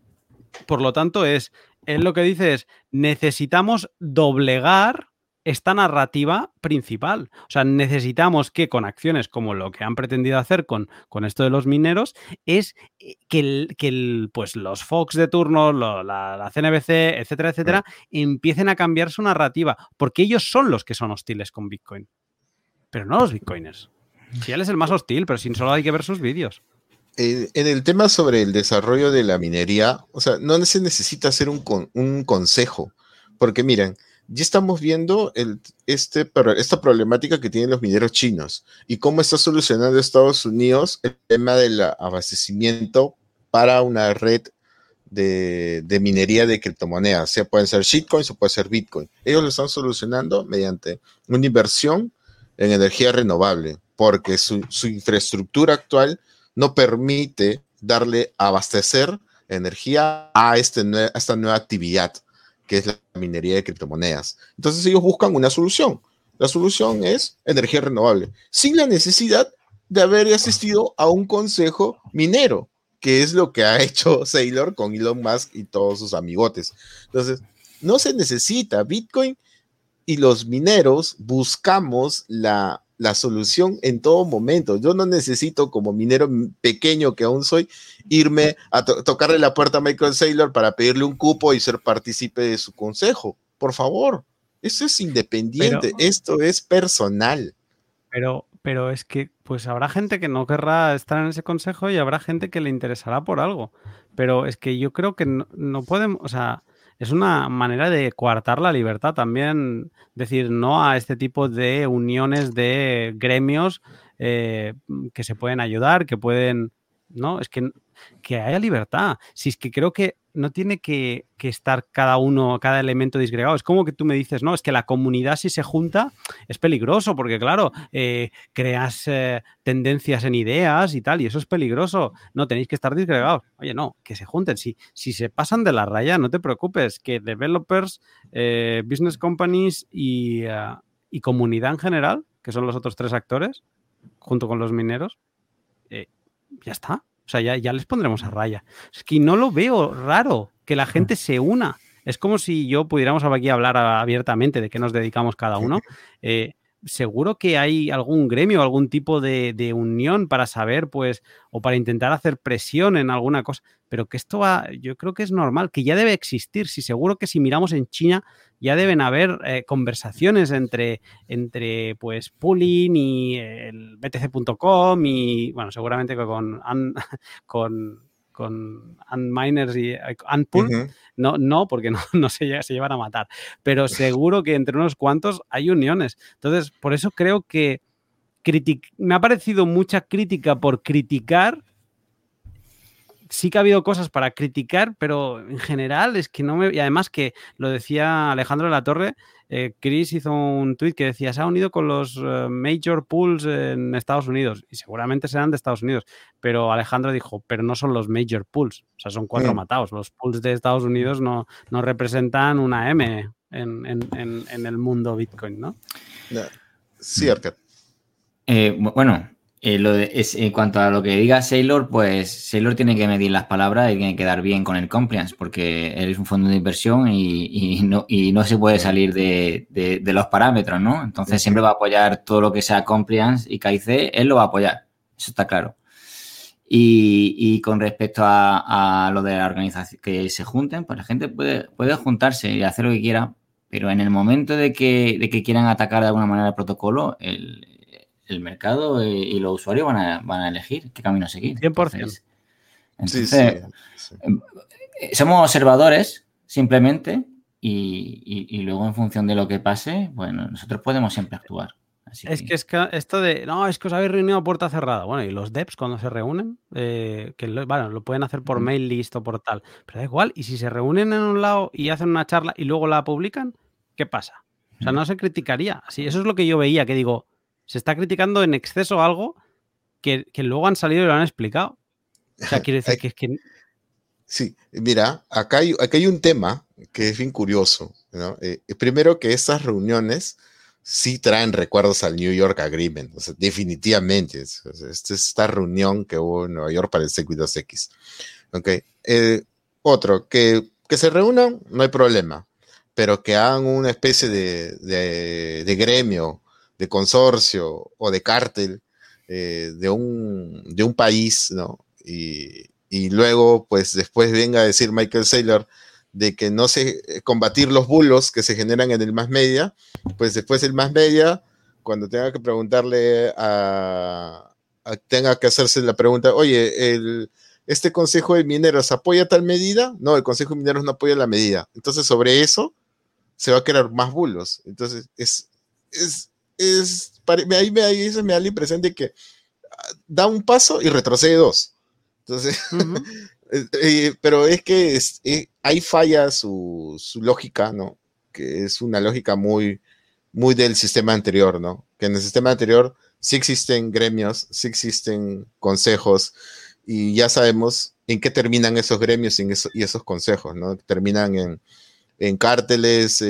Por lo tanto, es, él lo que dice es, necesitamos doblegar esta narrativa principal. O sea, necesitamos que con acciones como lo que han pretendido hacer con, con esto de los mineros, es eh, que, el, que pues los Fox de turno, la, la, CNBC, etcétera, etcétera, empiecen a cambiar su narrativa, porque ellos son los que son hostiles con Bitcoin, pero no los Bitcoiners. Si él es el más hostil, pero sin solo hay que ver sus vídeos. Eh, en el tema sobre el desarrollo de la minería, o sea, no se necesita hacer un, un consejo, porque miren, ya estamos viendo el, este, esta problemática que tienen los mineros chinos y cómo está solucionando Estados Unidos el tema del abastecimiento para una red de, de, minería de criptomonedas. O sea, pueden ser shitcoins o puede ser bitcoin. Ellos lo están solucionando mediante una inversión en energía renovable, porque su, su infraestructura actual no permite darle abastecer energía a, este, a esta nueva actividad que es la minería de criptomonedas. Entonces ellos buscan una solución. La solución es energía renovable, sin la necesidad de haber asistido a un consejo minero, que es lo que ha hecho Sailor con Elon Musk y todos sus amigotes. Entonces, no se necesita Bitcoin y los mineros buscamos la la solución en todo momento. Yo no necesito, como minero pequeño que aún soy, irme a tocarle la puerta a Michael Saylor para pedirle un cupo y ser partícipe de su consejo. Por favor, eso es independiente, esto es personal. Pero, pero es que, pues habrá gente que no querrá estar en ese consejo y habrá gente que le interesará por algo. Pero es que yo creo que no, no podemos, o sea, es una manera de coartar la libertad también, decir no a este tipo de uniones de gremios eh, que se pueden ayudar, que pueden, ¿no? Es que, que haya libertad. Si es que creo que no tiene que, estar cada uno, cada elemento disgregado. Es como que tú me dices, no, es que la comunidad si se junta es peligroso, porque claro, eh, creas eh, tendencias en ideas y tal, y eso es peligroso. No, tenéis que estar disgregados. Oye, no, que se junten. Si, se pasan de la raya, no te preocupes, que developers, eh, business companies y, y, comunidad en general, que son los otros tres actores, junto con los mineros, ya está. O sea, ya, les pondremos a raya. Es que no lo veo raro que la gente se una. Es como si yo pudiéramos aquí hablar abiertamente de qué nos dedicamos cada uno. Eh, seguro que hay algún gremio, algún tipo de, unión para saber, pues, o para intentar hacer presión en alguna cosa, pero que esto va, yo creo que es normal, que ya debe existir. Si seguro que si miramos en China, ya deben haber eh, conversaciones entre, entre, pues, Pooling y el BTC.com y, bueno, seguramente con, con con Miners y Unpool. No, no, porque no, no se, se, llevan a matar. Pero seguro que entre unos cuantos hay uniones. Entonces, por eso creo que me ha parecido mucha crítica por criticar. Sí que ha habido cosas para criticar, pero en general es que no me. Y además que lo decía Alejandro de la Torre, eh, Chris hizo un tweet que decía, se ha unido con los eh, major pools en Estados Unidos y seguramente serán de Estados Unidos, pero Alejandro dijo, pero no son los major pools, o sea, son cuatro mm. matados, los pools de Estados Unidos no, no representan una M en, el mundo Bitcoin, ¿no? Sí, Arcad. Eh, bueno, eh, en cuanto a lo que diga Sailor, pues Sailor tiene que medir las palabras y tiene que dar bien con el compliance, porque él es un fondo de inversión y, no, se puede salir de, los parámetros, ¿no? Entonces siempre va a apoyar todo lo que sea compliance y KIC, él lo va a apoyar, eso está claro. Y, con respecto a, lo de la organización, que se junten, pues la gente puede, puede juntarse y hacer lo que quiera, pero en el momento de que, de que quieran atacar de alguna manera el protocolo, el, el mercado y, los usuarios van a, van a, elegir qué camino seguir. 100%. Entonces, em, somos observadores simplemente y, luego en función de lo que pase, bueno, nosotros podemos siempre actuar. es que... es que esto de, no, es que os habéis reunido a puerta cerrada. Bueno, y los devs cuando se reúnen, eh, que lo, bueno, lo pueden hacer por mail listo, por tal, pero da igual. Y si se reúnen en un lado y hacen una charla y luego la publican, ¿qué pasa? O sea, no se criticaría. Así, eso es lo que yo veía, que digo, se está criticando en exceso algo que, luego han salido y lo han explicado. O sea, quiere decir que es que... Sí, mira, acá hay, hay un tema que es bien curioso. Eh, primero que estas reuniones sí traen recuerdos al New York Agreement, definitivamente. esta es esta reunión que hubo en Nueva York para el C2X. Okay. Eh, otro, que, que se reúnan, no hay problema, pero que hagan una especie de, de gremio de consorcio o de cártel eh, de, un, de un país, ¿no? Y, luego, pues después venga a decir Michael Saylor de que no sé eh, combatir los bulos que se generan en el más media, pues después el más media, cuando tenga que preguntarle a, tenga que hacerse la pregunta, oye, el, este Consejo de Mineros apoya tal medida? No, el Consejo de Mineros no apoya la medida. Entonces, sobre eso se va a crear más bulos. Entonces, es, es, es, ahí me, ahí me da la impresión de que ah, da un paso y retrocede dos. Entonces, eh, eh, pero es que eh, ahí falla su, su, lógica, ¿no? Que es una lógica muy, muy del sistema anterior, ¿no? Que en el sistema anterior sí existen gremios, sí existen consejos y ya sabemos en qué terminan esos gremios y, y esos consejos, ¿no? Terminan en, en cárteles,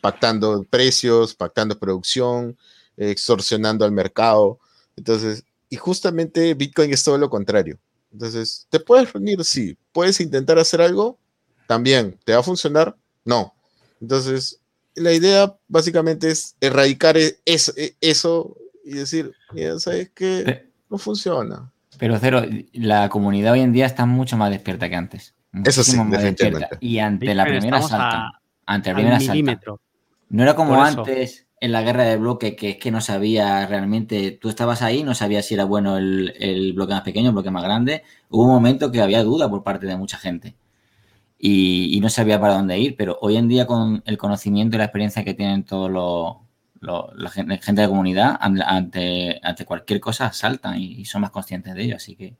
pactando precios, pactando producción, extorsionando al mercado. Entonces, y justamente Bitcoin es todo lo contrario. Entonces, ¿te puedes reunir? Sí. ¿Puedes intentar hacer algo? También. ¿Te va a funcionar? No. Entonces, la idea básicamente es erradicar e-, eso, e-, eso y decir, ya sabes que no funciona. Pero Cero, la comunidad hoy en día está mucho más despierta que antes. Eso sí, definitivamente. Y ante la primera salta, ante la primera salta. No era como antes en la guerra de bloque que es que no sabía realmente, tú estabas ahí, no sabías si era bueno el, bloque más pequeño, el bloque más grande. Hubo un momento que había duda por parte de mucha gente y, no sabía para dónde ir, pero hoy en día con el conocimiento y la experiencia que tienen todos los, la gente, de la comunidad, ante, ante cualquier cosa saltan y, son más conscientes de ello, así que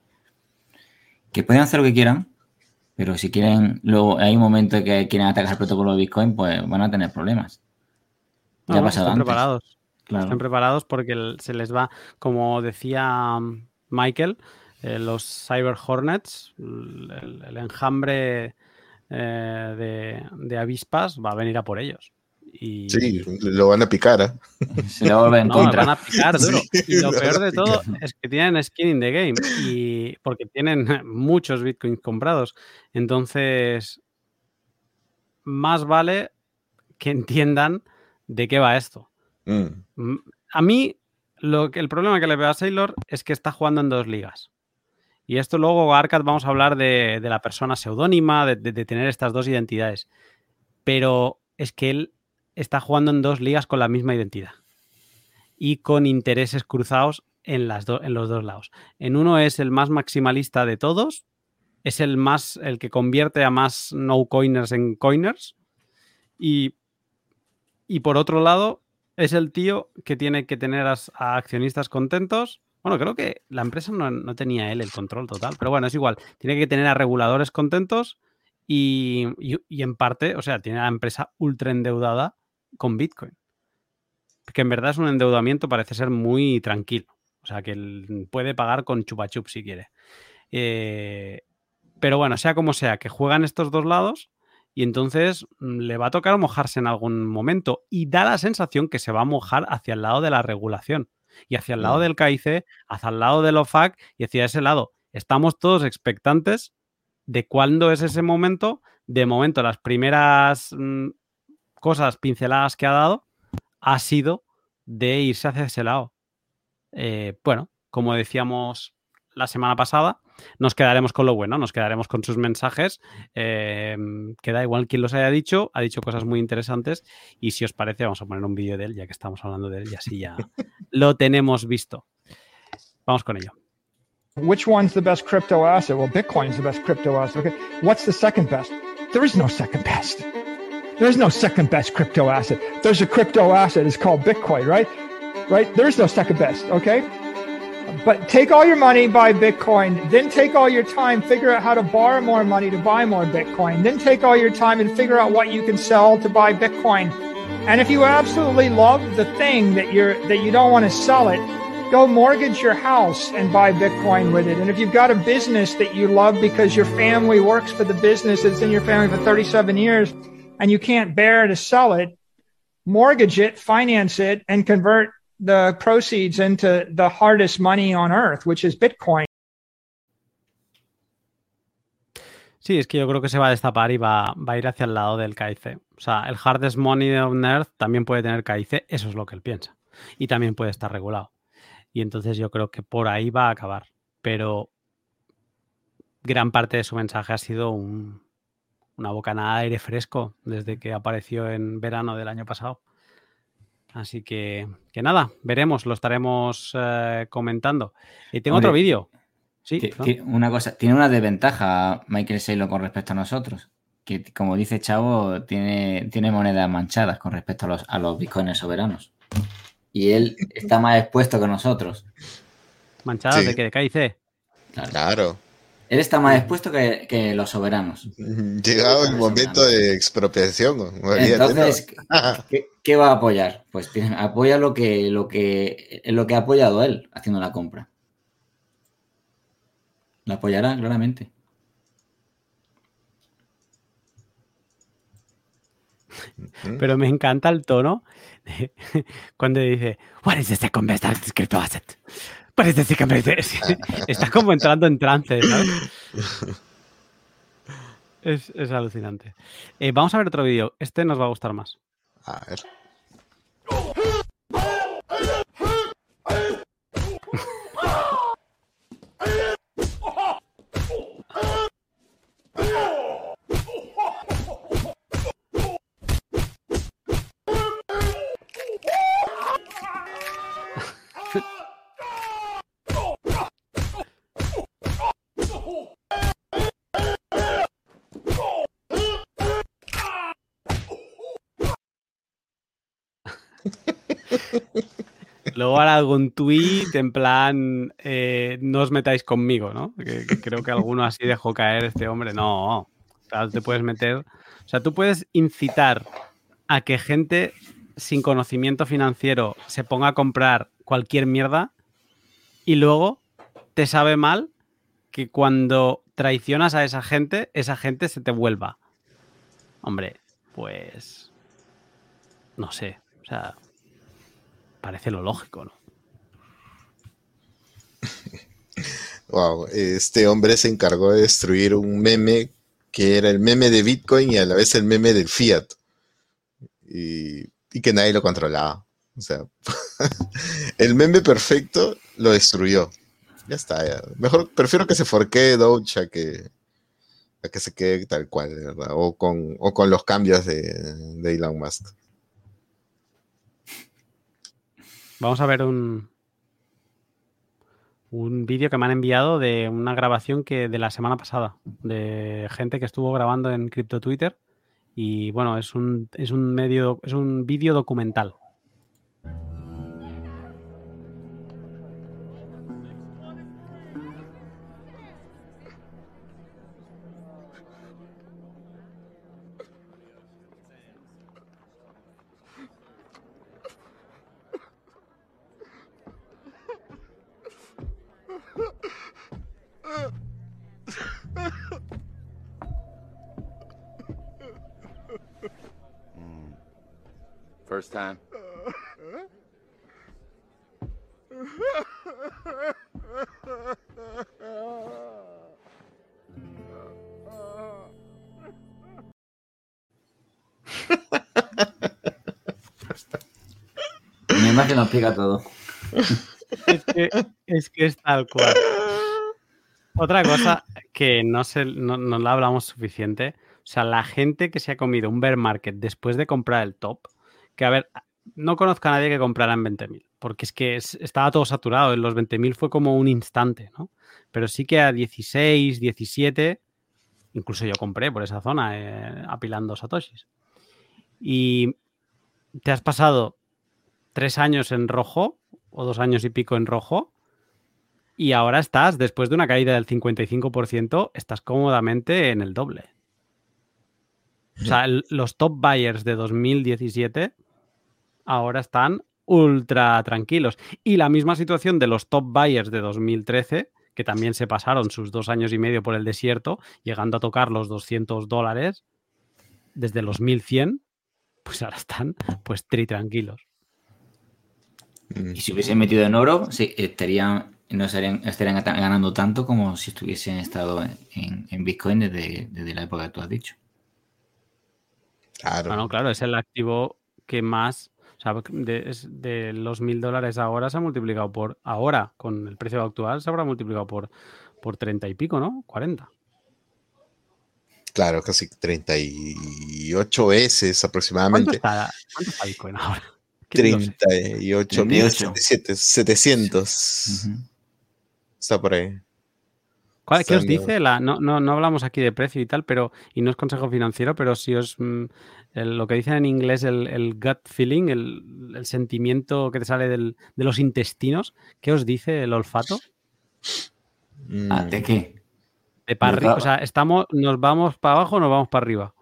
que pueden hacer lo que quieran, pero si quieren, luego hay un momento que quieren atacar el protocolo de Bitcoin, pues van a tener problemas. Ya están preparados. Están preparados porque se les va, como decía um, Michael, eh, los Cyber Hornets, el, enjambre eh, de, avispas va a venir a por ellos. Y... Sí, lo van a picar. ¿eh? Se lo van, a picar duro. Y lo peor de todo es que tienen skin in the game. Y porque tienen muchos bitcoins comprados. Entonces, más vale que entiendan de qué va esto. Mm. Mm, a mí, lo que, el problema que le veo a Sailor es que está jugando en dos ligas. Y esto luego, Arcad, vamos a hablar de, la persona seudónima, de, tener estas dos identidades. Pero es que él está jugando en dos ligas con la misma identidad. Y con intereses cruzados en, las en los dos lados. En uno es el más maximalista de todos, es el más el que convierte a más no coiners en coiners y y por otro lado, es el tío que tiene que tener a, accionistas contentos. Bueno, creo que la empresa no, tenía él el control total, pero bueno, es igual. Tiene que tener a reguladores contentos y, en parte, o sea, tiene a la empresa ultra endeudada con Bitcoin. Que en verdad es un endeudamiento, parece ser muy tranquilo. O sea, que él puede pagar con chupachup si quiere. Eh, pero bueno, sea como sea, que juegan estos dos lados y entonces mm, le va a tocar mojarse en algún momento y da la sensación que se va a mojar hacia el lado de la regulación y hacia el lado del KIC, hacia el lado del OFAC y hacia ese lado. Estamos todos expectantes de cuándo es ese momento. De momento, las primeras mm, cosas pinceladas que ha dado ha sido de irse hacia ese lado. Eh, bueno, como decíamos la semana pasada, nos quedaremos con lo bueno, nos quedaremos con sus mensajes. Eh, queda igual quien los haya dicho, ha dicho cosas muy interesantes y si os parece vamos a poner un vídeo de él, ya que estamos hablando de él y así ya lo tenemos visto. Vamos con ello. Which one's the best crypto asset? Well, Bitcoin is the best crypto asset. Okay. What's the second best? There is no second best. There's no second best crypto asset. There's a crypto asset. It's called Bitcoin, right? Right? There's no second best. Okay. But take all your money, buy Bitcoin. Then take all your time, figure out how to borrow more money to buy more Bitcoin. Then take all your time and figure out what you can sell to buy Bitcoin. And if you absolutely love the thing that you're that you don't want to sell it, go mortgage your house and buy Bitcoin with it. And if you've got a business that you love because your family works for the business that's in your family for 37 years and you can't bear to sell it, mortgage it, finance it, and convert the proceeds into the hardest money on earth, which is Bitcoin. Sí, es que yo creo que se va a destapar y va, va a ir hacia el lado del KIC. O sea, el hardest money on earth también puede tener KIC, eso es lo que él piensa. Y también puede estar regulado. Y entonces yo creo que por ahí va a acabar. Pero gran parte de su mensaje ha sido un, una bocanada de aire fresco desde que apareció en verano del año pasado. Así que, que nada, veremos, lo estaremos eh, comentando. Y tengo otro vídeo. Sí, una cosa, tiene una desventaja Michael Saylor con respecto a nosotros. Que como dice Chavo, tiene, tiene monedas manchadas con respecto a los, a los bitcoins soberanos. Y él está más expuesto que nosotros. ¿Manchadas de qué? ¿De KIC? claro. Él está más expuesto que, los soberanos. Llegado el momento de expropiación. Entonces, ¿qué, va a apoyar? Pues apoya lo que, lo, que, lo que ha apoyado él haciendo la compra. Lo apoyará, claramente. Pero me encanta el tono cuando dice, What is the second best crypto asset? Parece que está como entrando en trance, Es, es alucinante. Eh, vamos a ver otro vídeo. Este nos va a gustar más. A ver. Luego hará algún tweet en plan, eh, no os metáis conmigo, ¿no? Que, creo que alguno así dejó caer este hombre. No, te puedes meter. O sea, tú puedes incitar a que gente sin conocimiento financiero se ponga a comprar cualquier mierda y luego te sabe mal que cuando traicionas a esa gente, esa gente se te vuelva. Hombre, pues... No sé. O sea, parece lo lógico, ¿no? Wow, este hombre se encargó de destruir un meme que era el meme de Bitcoin y a la vez el meme del Fiat. Y, que nadie lo controlaba. O sea, el meme perfecto lo destruyó. Ya está, Mejor, prefiero que se forquee Doge a que, que se quede tal cual, ¿verdad? O con, con los cambios de Elon Musk. Vamos a ver un, un vídeo que me han enviado de una grabación que de la semana pasada, de gente que estuvo grabando en Crypto Twitter. Y bueno, es un, es un medio, es un vídeo documental. First time. Mi imagen lo explica todo. Es que, es que es tal cual. Otra cosa que no, se, no, no la hablamos suficiente, o sea, la gente que se ha comido un bear market después de comprar el top, que a ver, no conozco a nadie que comprara en 20.000, porque es que es- estaba todo saturado, en los 20.000 fue como un instante, ¿no? Pero sí que a 16, 17, incluso yo compré por esa zona, eh, apilando satoshis. Y te has pasado tres años en rojo, o dos años y pico en rojo, y ahora estás, después de una caída del 55%, estás cómodamente en el doble. O sea, los top buyers de 2017 ahora están ultra tranquilos. Y la misma situación de los top buyers de 2013, que también se pasaron sus dos años y medio por el desierto, llegando a tocar los 200 dólares desde los 1100, pues ahora están pues tri tranquilos. Mm. Y si hubiesen metido en oro, sí, estarían, no estarían, estarían ta- ganando tanto como si estuviesen estado en, en Bitcoin desde, desde la época que tú has dicho. Claro. Bueno, claro, es el activo que más, o sea, de, es- de los mil dólares ahora se ha multiplicado por, ahora, con el precio actual, se habrá multiplicado por, por 30 y pico, ¿no? 40. Claro, casi 38 veces ¿Cuánto aproximadamente. está, cuánto está Bitcoin ahora? Que ni lo sé. 38 mil 38. 700. Ujú. Está por ahí. ¿Cuál- ¿Qué os dice? La, no, no, no hablamos aquí de precio y tal, pero, y no es consejo financiero, pero sí os, mm, el- lo que dicen en inglés el, el gut feeling, el, el sentimiento que te sale del- de los intestinos, ¿qué os dice el olfato? Ah, Mm, ¿De qué? De para arriba, o sea, estamos, ¿nos vamos para abajo o nos vamos para arriba?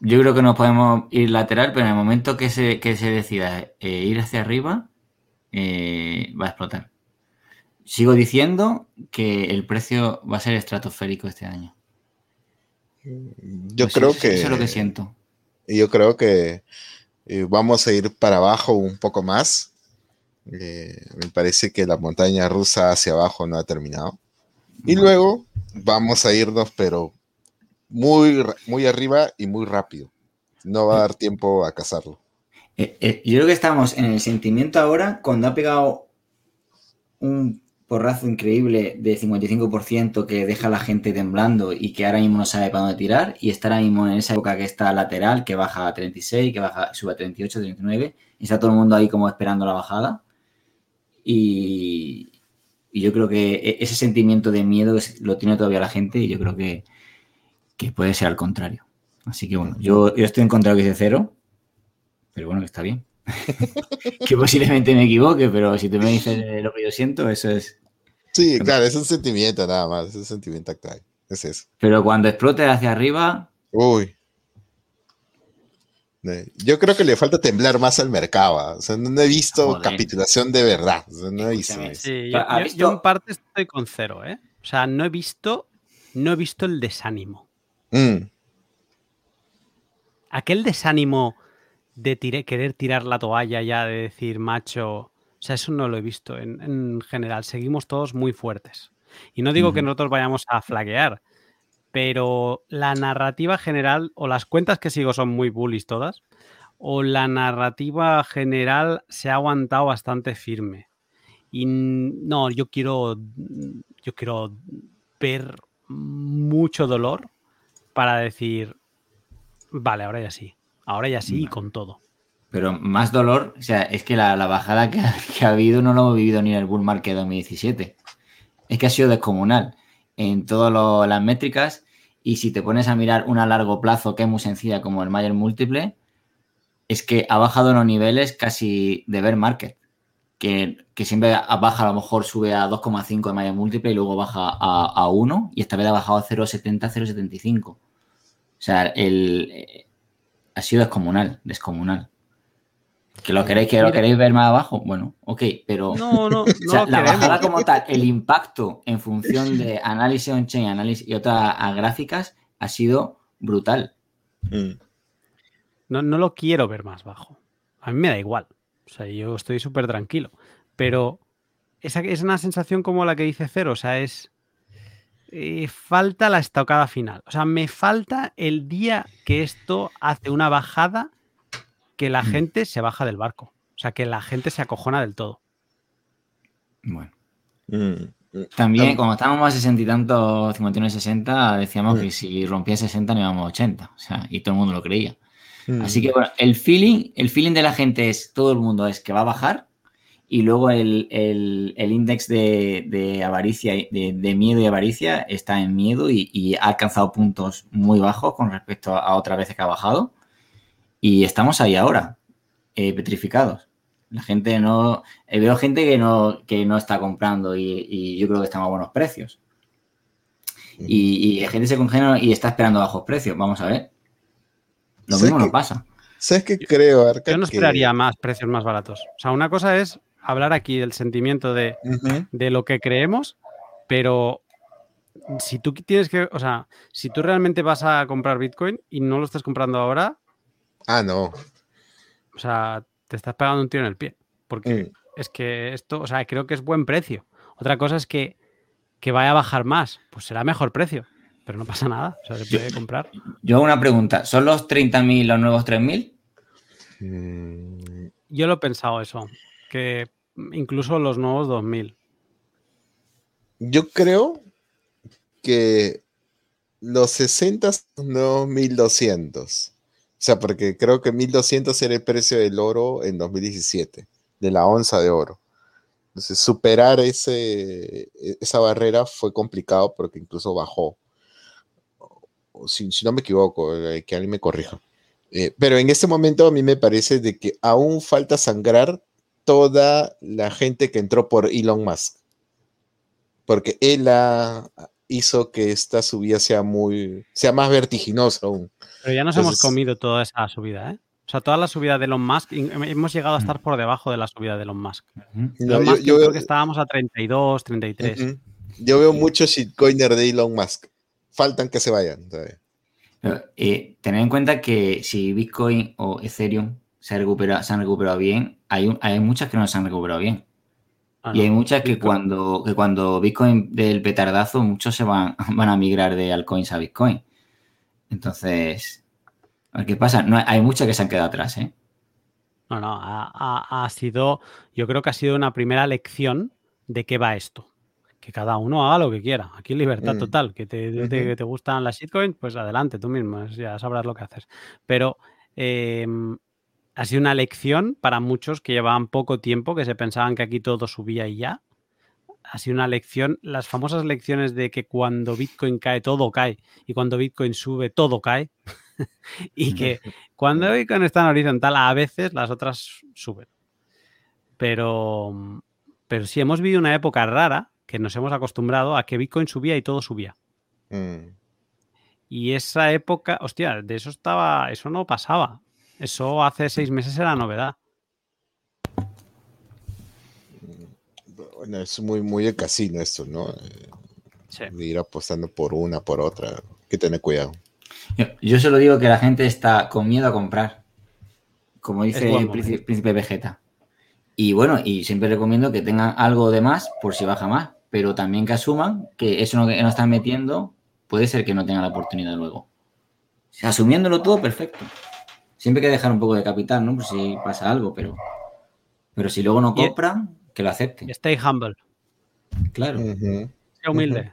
Yo creo que nos podemos ir lateral, pero en el momento que se, que se decida eh, ir hacia arriba, eh, va a explotar. Sigo diciendo que el precio va a ser estratosférico este año. Yo Pues creo eso- que. Eso es lo que siento. Yo creo que eh, vamos a ir para abajo un poco más. Eh, me parece que la montaña rusa hacia abajo no ha terminado. Y luego vamos a irnos, pero muy, muy arriba y muy rápido. No va a dar tiempo a cazarlo. Eh, eh, yo creo que estamos en el sentimiento ahora cuando ha pegado un porrazo increíble de 55% que deja a la gente temblando y que ahora mismo no sabe para dónde tirar y está ahora mismo en esa época que está lateral, que baja a 36, que baja, sube a 38, 39 y está todo el mundo ahí como esperando la bajada y, y yo creo que e- ese sentimiento de miedo lo tiene todavía la gente y yo creo que, que puede ser al contrario. Así que bueno, yo, yo estoy en contra de que dice cero, pero bueno, que está bien. que posiblemente me equivoque, pero si tú me dices lo que yo siento, eso es. Sí, claro, es un sentimiento nada más, es un sentimiento actual. Es eso. Pero cuando explote hacia arriba, Uy. Yo creo que le falta temblar más al mercado. ah. O sea, no, he visto Joder. capitulación de verdad. O sea, no he visto eso. Sí, yo, en parte estoy con cero, ¿eh? O sea, no he visto, no he visto el desánimo. Mm, Aquel desánimo de tire- querer tirar la toalla ya, de decir, macho. O sea, eso no lo he visto en, en general. Seguimos todos muy fuertes. Y no digo que nosotros vayamos a flaquear, pero la narrativa general, o las cuentas que sigo son muy bullies todas, o la narrativa general se ha aguantado bastante firme. Y no, yo quiero, yo quiero ver mucho dolor para decir, vale, ahora ya sí, ahora ya sí y con todo. Pero más dolor, o sea, es que la, la bajada que ha, que ha habido no lo hemos vivido ni en el bull market 2017. Es que ha sido descomunal en todas las métricas y si te pones a mirar una a largo plazo que es muy sencilla como el Mayer múltiple, es que ha bajado los niveles casi de bear market. Que, que siempre baja, a lo mejor sube a 2,5 de Mayer múltiple y luego baja a, a 1 y esta vez ha bajado a 0,70, 0,75. O sea, el, eh, ha sido descomunal, descomunal. Que lo queréis, que lo queréis ver más abajo, bueno, ok, pero No, no, no o sea, lo la queremos. bajada como tal, el impacto en función de análisis on-chain, análisis y otras gráficas ha sido brutal. mm. no, no lo quiero ver más bajo. A mí me da igual. O sea, yo estoy súper tranquilo. Pero esa es una sensación como la que dice Cero. O sea, es. eh, falta la estocada final. O sea, me falta el día que esto hace una bajada que la Mm. gente se baja del barco. O sea, que la gente se acojona del todo. Bueno. Mm, mm. También, Tam- cuando estábamos a 60 y tantos, 51 y 60, decíamos que si rompía 60 no íbamos a 80. O sea, y todo el mundo lo creía. Así que bueno, el feeling, el feeling de la gente es, todo el mundo es que va a bajar y luego el, el, el índice de, de avaricia, y- de, de miedo y avaricia está en miedo y, y ha alcanzado puntos muy bajos con respecto a otras veces que ha bajado. Y estamos ahí ahora, eh, petrificados. La gente no, eh, veo gente que no, que no está comprando y, y yo creo que estamos a buenos precios. Y, y la gente se congela y está esperando bajos precios. Vamos a ver. Lo ¿Sabes mismo no pasa. ¿Sabes qué creo, Arca? Yo no Que- esperaría más precios más baratos. O sea, una cosa es hablar aquí del sentimiento de, de lo que creemos, pero si tú tienes que, o sea, si tú realmente vas a comprar Bitcoin y no lo estás comprando ahora, Ah, no. o sea, te estás pegando un tiro en el pie. Porque Mm. es que esto, o sea, creo que es buen precio. Otra cosa es que, que vaya a bajar más, pues será mejor precio, pero no pasa nada, o sea, se puede comprar. Yo hago una pregunta. ¿Son los 30.000 los nuevos 3.000? Mm, Yo lo he pensado eso, que incluso los nuevos 2000. Yo creo que los 60 son los 1200. O sea, porque creo que 1200 era el precio del oro en 2017, de la onza de oro. Entonces, superar ese, e- esa barrera fue complicado porque incluso bajó. O Si, si no me equivoco, eh, que alguien me corrija. Eh, pero en este momento a mí me parece de que aún falta sangrar toda la gente que entró por Elon Musk. Porque él ha- hizo que esta subida sea muy, sea más vertiginosa aún. Pero ya nos hemos comido toda esa subida, ¿eh? O sea, toda la subida de Elon Musk, in- hemos llegado a estar por debajo de la subida de Elon Musk. No, Elon yo- Musk, yo, yo creo veo- que estábamos a 32, 33. Ujú. Yo veo muchos shitcoiner de Elon Musk. Faltan que se vayan. todavía. Pero, eh, tener en cuenta que si Bitcoin o Ethereum se, recupera, se han recuperado bien, hay, un- hay muchas que no se han recuperado bien. Ah, Y hay muchas que Bitcoin- cuando, que cuando Bitcoin del petardazo, muchos se van, van a migrar de altcoins a Bitcoin. Entonces, a ver qué pasa. No, hay muchas que se han quedado atrás, ¿eh? No, no, ha, ha- ha sido, yo creo que ha sido una primera lección de qué va esto. Que cada uno haga lo que quiera. Aquí libertad Mm. total. Que te, te- Ujú. que te gustan las shitcoins, pues adelante, tú mismo, ya sabrás lo que haces. Pero eh, ha sido una lección para muchos que llevaban poco tiempo, que se pensaban que aquí todo subía y ya. Ha sido una lección, las famosas lecciones de que cuando Bitcoin cae, todo cae. Y cuando Bitcoin sube, todo cae. y que cuando Bitcoin está en horizontal, a veces las otras suben. Pero, pero sí, hemos vivido una época rara que nos hemos acostumbrado a que Bitcoin subía y todo subía. Mm. Y esa época, hostia, de eso estaba, eso no pasaba. Eso hace seis meses era novedad. Bueno, es muy, muy de casino esto, ¿no? Eh, Sí. Ir apostando por una, por otra. Hay que tener cuidado. Yo, yo solo digo que la gente está con miedo a comprar, como dice el momento. príncipe, príncipe Vegeta. Y bueno, y siempre recomiendo que tengan algo de más por si baja más, pero también que asuman que eso no, que no están metiendo puede ser que no tengan la oportunidad luego. Asumiéndolo todo, perfecto. Siempre hay que dejar un poco de capital, ¿no? Por si pasa algo, pero, pero si luego no compran, que lo acepten. Stay humble, Claro. Ujú. sea humilde.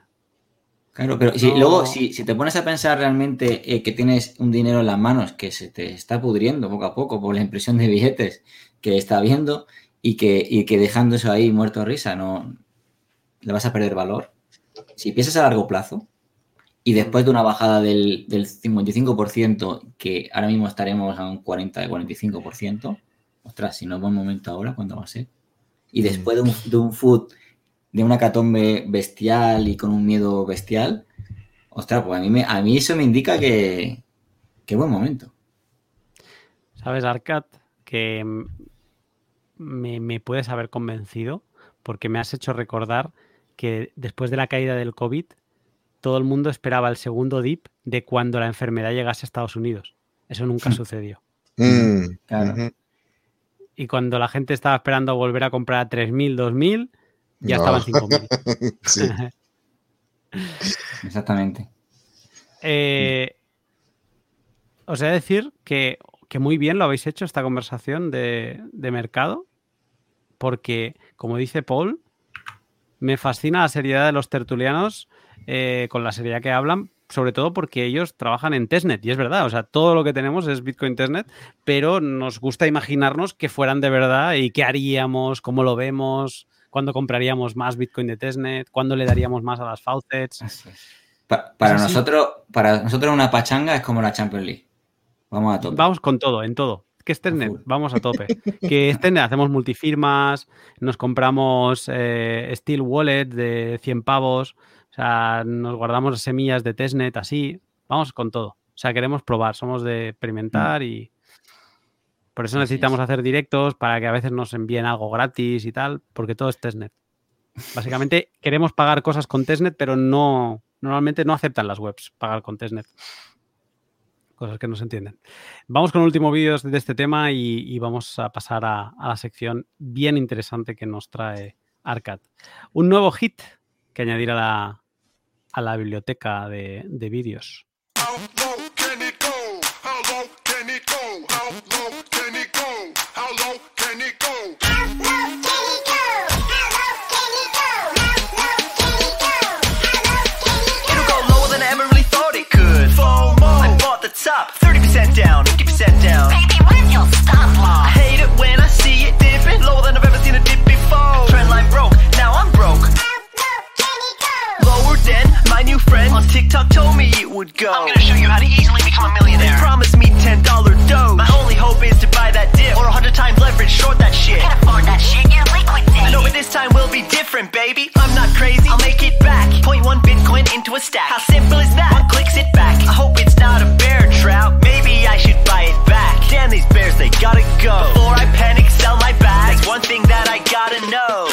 Claro, pero si No. luego, si, si te pones a pensar realmente eh, que tienes un dinero en las manos que se te está pudriendo poco a poco por la impresión de billetes que está habiendo y que, y que dejando eso ahí muerto a risa, no le vas a perder valor. Si piensas a largo plazo y después de una bajada del, del 55%, que ahora mismo estaremos a un 40-45%, ostras, si no es buen momento ahora, ¿cuándo va a ser? Y después de un, de un food de una catombe bestial y con un miedo bestial, ostras, pues a mí, me- a mí eso me indica que, que buen momento. ¿Sabes, Arcad? Que mm, me, me puedes haber convencido porque me has hecho recordar que después de la caída del COVID, todo el mundo esperaba el segundo dip de cuando la enfermedad llegase a Estados Unidos. Eso nunca sucedió. Mm, Claro. ujú. Y cuando la gente estaba esperando volver a comprar a 3.000, 2.000, ya No. estaban 5.000. Sí. Exactamente. Eh, os he de decir que, que muy bien lo habéis hecho esta conversación de, de mercado, porque, como dice Paul, me fascina la seriedad de los tertulianos eh, con la seriedad que hablan, sobre todo porque ellos trabajan en testnet, y es verdad, o sea, todo lo que tenemos es Bitcoin testnet, pero nos gusta imaginarnos que fueran de verdad y qué haríamos, cómo lo vemos, cuándo compraríamos más Bitcoin de testnet, cuándo le daríamos más a las faucets. Pa- para, Es nosotros, para nosotros una pachanga es como la Champions League. Vamos a tope. Vamos con todo, en todo. Que es Testnet, vamos a tope. que es Testnet, hacemos multifirmas, nos compramos eh, Steel Wallet de 100 pavos, o sea, nos guardamos semillas de Testnet, así, vamos con todo. O sea, queremos probar, somos de experimentar y por eso necesitamos es. hacer directos para que a veces nos envíen algo gratis y tal, porque todo es Testnet. Básicamente queremos pagar cosas con Testnet, pero no, normalmente no aceptan las webs pagar con Testnet. Cosas que no se entienden. Vamos con el último vídeo de este tema y, y vamos a pasar a, a la sección bien interesante que nos trae Arcad. Un nuevo hit que añadir a la, a la biblioteca de, de vídeos. TikTok told me it would go. I'm gonna show you how to easily become a They millionaire. promised me $10 dough. My only hope is to buy that dip or 100 times leverage short that shit. Can't afford that shit, you're liquidating. I know, but this time will be different, baby. I'm not crazy, I'll make it back. Point one Bitcoin into a stack. How simple is that? One click, sit back. I hope it's not a bear trout. Maybe I should buy it back. Damn, these bears, they gotta go. Before I panic, sell my bag. That's one thing that I gotta know.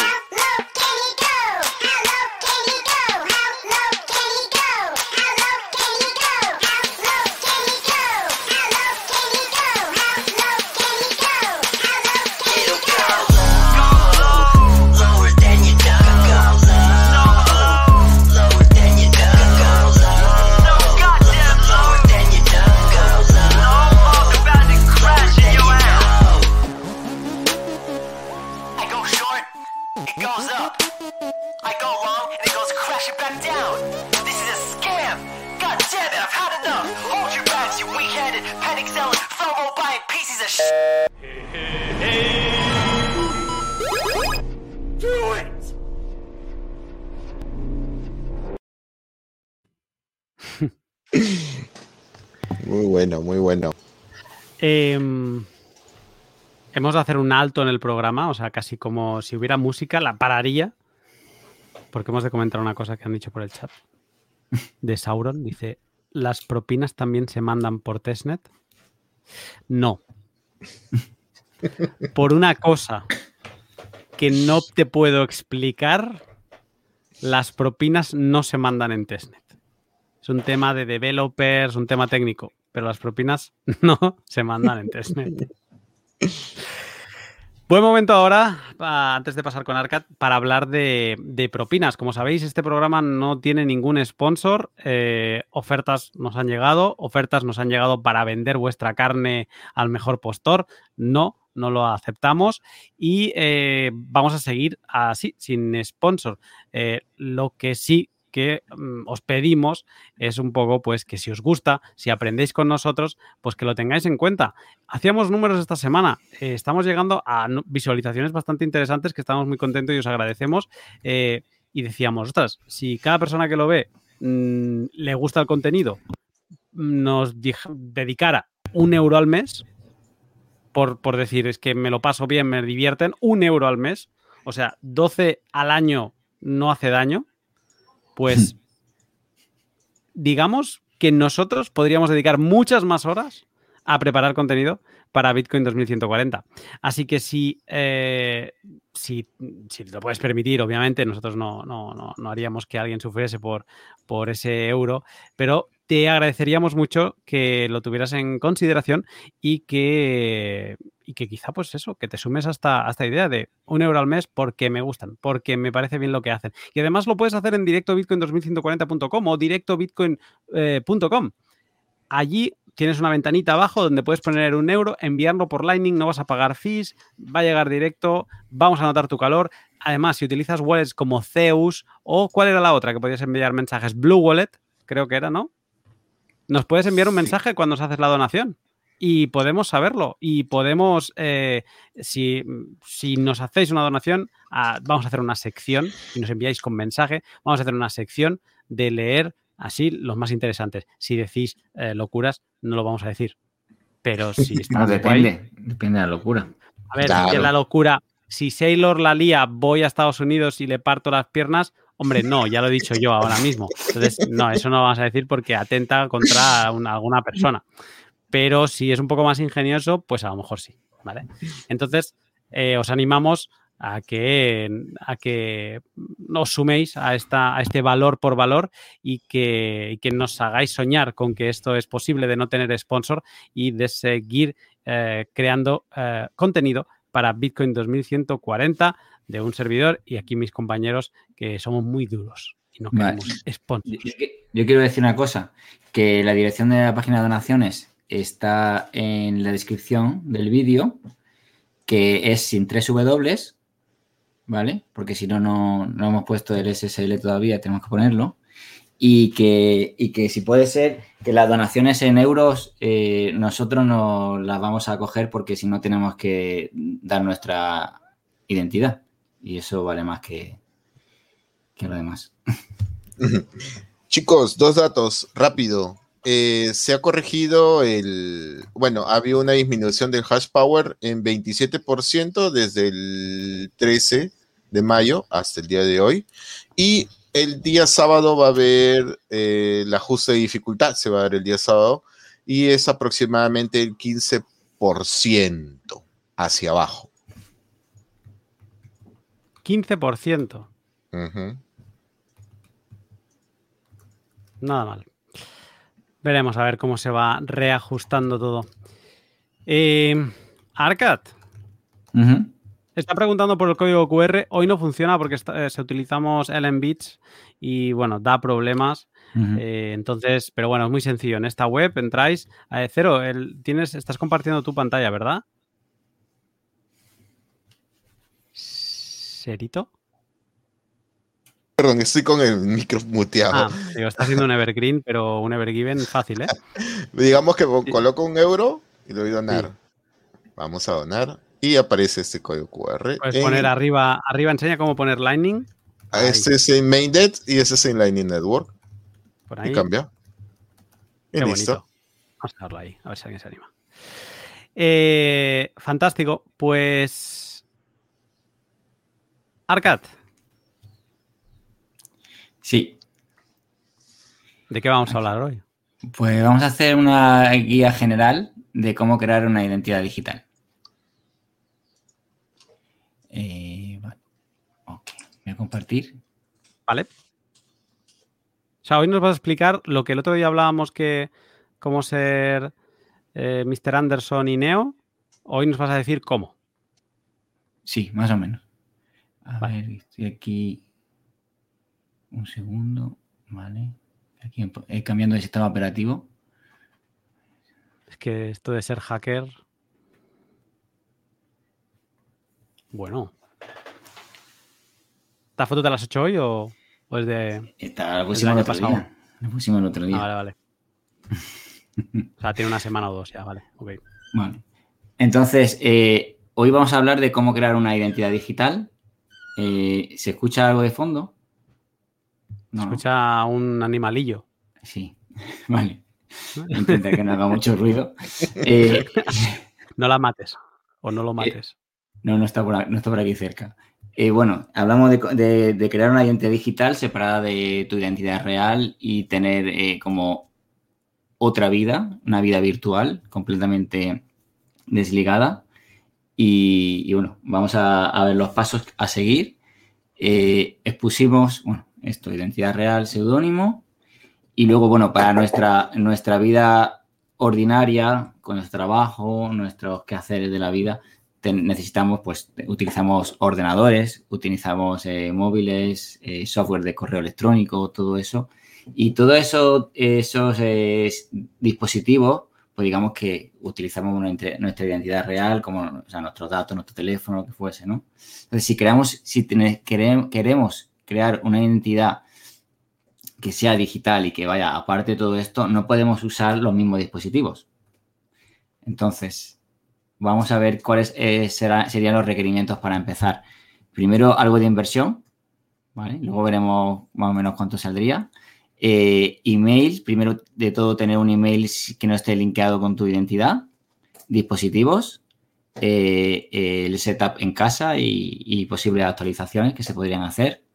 Selling, FOMO buying pieces of shit. Do it! Muy bueno, muy bueno. Em, hemos de hacer un alto en el programa, o sea, casi como si hubiera música, la pararía, porque hemos de comentar una cosa que han dicho por el chat. De Sauron, dice, ¿las propinas también se mandan por testnet? No. Por una cosa que no te puedo explicar, las propinas no se mandan en testnet. Es un tema de developers, un tema técnico, pero las propinas no se mandan en testnet. Buen momento ahora, antes de pasar con Arcad, para hablar de, de propinas. Como sabéis, este programa no tiene ningún sponsor. eh, ofertas nos han llegado, ofertas nos han llegado para vender vuestra carne al mejor postor. No, no lo aceptamos y eh, vamos a seguir así, sin sponsor. Eh, lo que sí que mm, os pedimos es un poco, pues, que si os gusta, si aprendéis con nosotros, pues que lo tengáis en cuenta. Hacíamos números esta semana, eh, estamos llegando a visualizaciones bastante interesantes que estamos muy contentos y os agradecemos. eh, y decíamos, ostras, si cada persona que lo ve mm, le gusta el contenido, nos dedicara un euro al mes, por, por decir, es que me lo paso bien, me divierten, un euro al mes, o sea, 12 al año no hace daño, pues digamos que nosotros podríamos dedicar muchas más horas a preparar contenido para Bitcoin 2140. Así que si, eh, si, si lo puedes permitir, obviamente, nosotros no, no, no, no haríamos que alguien sufriese por, por ese euro, pero te agradeceríamos mucho que lo tuvieras en consideración y que, y que quizá, pues eso, que te sumes hasta a esta idea de un euro al mes porque me gustan, porque me parece bien lo que hacen. Y además lo puedes hacer en directobitcoin2140.com o directobitcoin.com. Allí tienes una ventanita abajo donde puedes poner un euro, enviarlo por Lightning, no vas a pagar fees, va a llegar directo, vamos a notar tu calor. Además, si utilizas wallets como Zeus o cuál era la otra que podías enviar mensajes, Blue Wallet, creo que era, ¿no? Nos puedes enviar un mensaje cuando nos haces la donación y podemos saberlo y podemos, eh, si, si, nos hacéis una donación, ah, vamos a hacer una sección y nos enviáis con mensaje, vamos a hacer una sección de leer así los más interesantes. Si decís eh, locuras, no lo vamos a decir. Pero si está No, depende, depende de la locura. a ver, Claro. si es la locura. Si Sailor la lía, voy a Estados Unidos y le parto las piernas. Hombre, no, ya lo he dicho yo ahora mismo. Entonces, no, eso no lo vamos a decir porque atenta contra una- alguna persona. Pero si es un poco más ingenioso, pues a lo mejor sí. ¿Vale? Entonces, eh, os animamos a que, a que os suméis a, esta, a este valor por valor y que, y que nos hagáis soñar con que esto es posible de no tener sponsor y de seguir eh, creando eh, contenido para Bitcoin 2140 de un servidor y aquí mis compañeros que somos muy duros y no Vale. queremos sponsors. Yo, yo- yo quiero decir una cosa, que la dirección de la página de donaciones está en la descripción del vídeo, que es sin tres W, ¿vale? Porque si no, no, hemos puesto el SSL todavía, tenemos que ponerlo. Y que, y que si puede ser que las donaciones en euros eh, nosotros no las vamos a coger porque si no tenemos que dar nuestra identidad. Y eso vale más que, que lo demás. Chicos, dos datos, rápido. Eh, se ha corregido el, bueno, había una disminución del hash power en 27% desde el 13 de mayo hasta el día de hoy. Y el día sábado va a haber eh, el ajuste de dificultad, se va a dar el día sábado, y es aproximadamente el 15% hacia abajo. 15%. Ujú. Nada mal. Veremos a ver cómo se va reajustando todo. Eh, Arcad, está preguntando por el código QR. Hoy no funciona porque está- eh, se utilizamos LN Bits y bueno, da problemas. Eh, entonces, pero bueno, es muy sencillo. En esta web entráis. eh, Cero, el- tienes, estás compartiendo tu pantalla, ¿verdad? ¿Serito? Perdón, estoy con el micro muteado. Ah, digo, está haciendo un evergreen, pero un evergiven fácil, ¿eh? Digamos que coloco un euro y le doy donar. Sí. Vamos a donar. Y aparece este código QR. Puedes en- poner arriba, arriba enseña cómo poner Lightning. Este es en Mainnet y este es en Lightning Network. Por Y ahí. cambia. Y Qué listo. bonito. Vamos a dejarlo ahí, a ver si alguien se anima. Eh, fantástico. Pues. Arcad, Sí, ¿de qué vamos a hablar hoy? pues vamos a hacer una guía general de cómo crear una identidad digital. Eh, vale. Ok, voy a compartir. ¿Vale? O sea, hoy nos vas a explicar lo que el otro día hablábamos que cómo ser eh, Mr. Anderson y Neo. Hoy nos vas a decir cómo. Sí, más o menos. A Vale. ver, estoy aquí. Un segundo. Vale. Aquí eh, cambiando de sistema operativo. Es que esto de ser hacker. Bueno. ¿Esta foto te la has hecho hoy o, o es de.? Esta la pusimos el otro pasado. día. La pusimos el otro día. Ah, vale, vale. O sea, tiene una semana o dos ya, vale. Ok. Vale. Entonces, eh, hoy vamos a hablar de cómo crear una identidad digital. Eh, ¿Se escucha algo de fondo? No. Escucha un animalillo. Sí, vale. Intenta que no haga mucho ruido. Eh, No la mates. O no lo mates. no, no está, por, a- no está por aquí cerca. Eh, bueno, hablamos de, co- de- de crear una identidad digital separada de tu identidad real y tener eh, como otra vida, una vida virtual completamente desligada. Y, y bueno, vamos a, a ver los pasos a seguir. Eh, expusimos, bueno, esto, identidad real, seudónimo. Y luego, bueno, para nuestra, nuestra vida ordinaria, con nuestro trabajo, nuestros quehaceres de la vida, necesitamos, pues, utilizamos ordenadores, utilizamos eh, móviles, eh, software de correo electrónico, todo eso. Y todos eso, esos eh, dispositivos, pues digamos que utilizamos inte- nuestra identidad real, como o sea, nuestros datos, nuestro teléfono, lo que fuese, ¿no? Entonces, si creamos, si queremos crear una identidad que sea digital y que vaya aparte de todo esto, no podemos usar los mismos dispositivos. Entonces, vamos a ver cuáles eh, serían los requerimientos para empezar. Primero, algo de inversión, ¿vale? Luego veremos más o menos cuánto saldría. Eh, email, primero de todo tener un email que no esté linkeado con tu identidad. Dispositivos, eh, el setup en casa y, y posibles actualizaciones que se podrían hacer.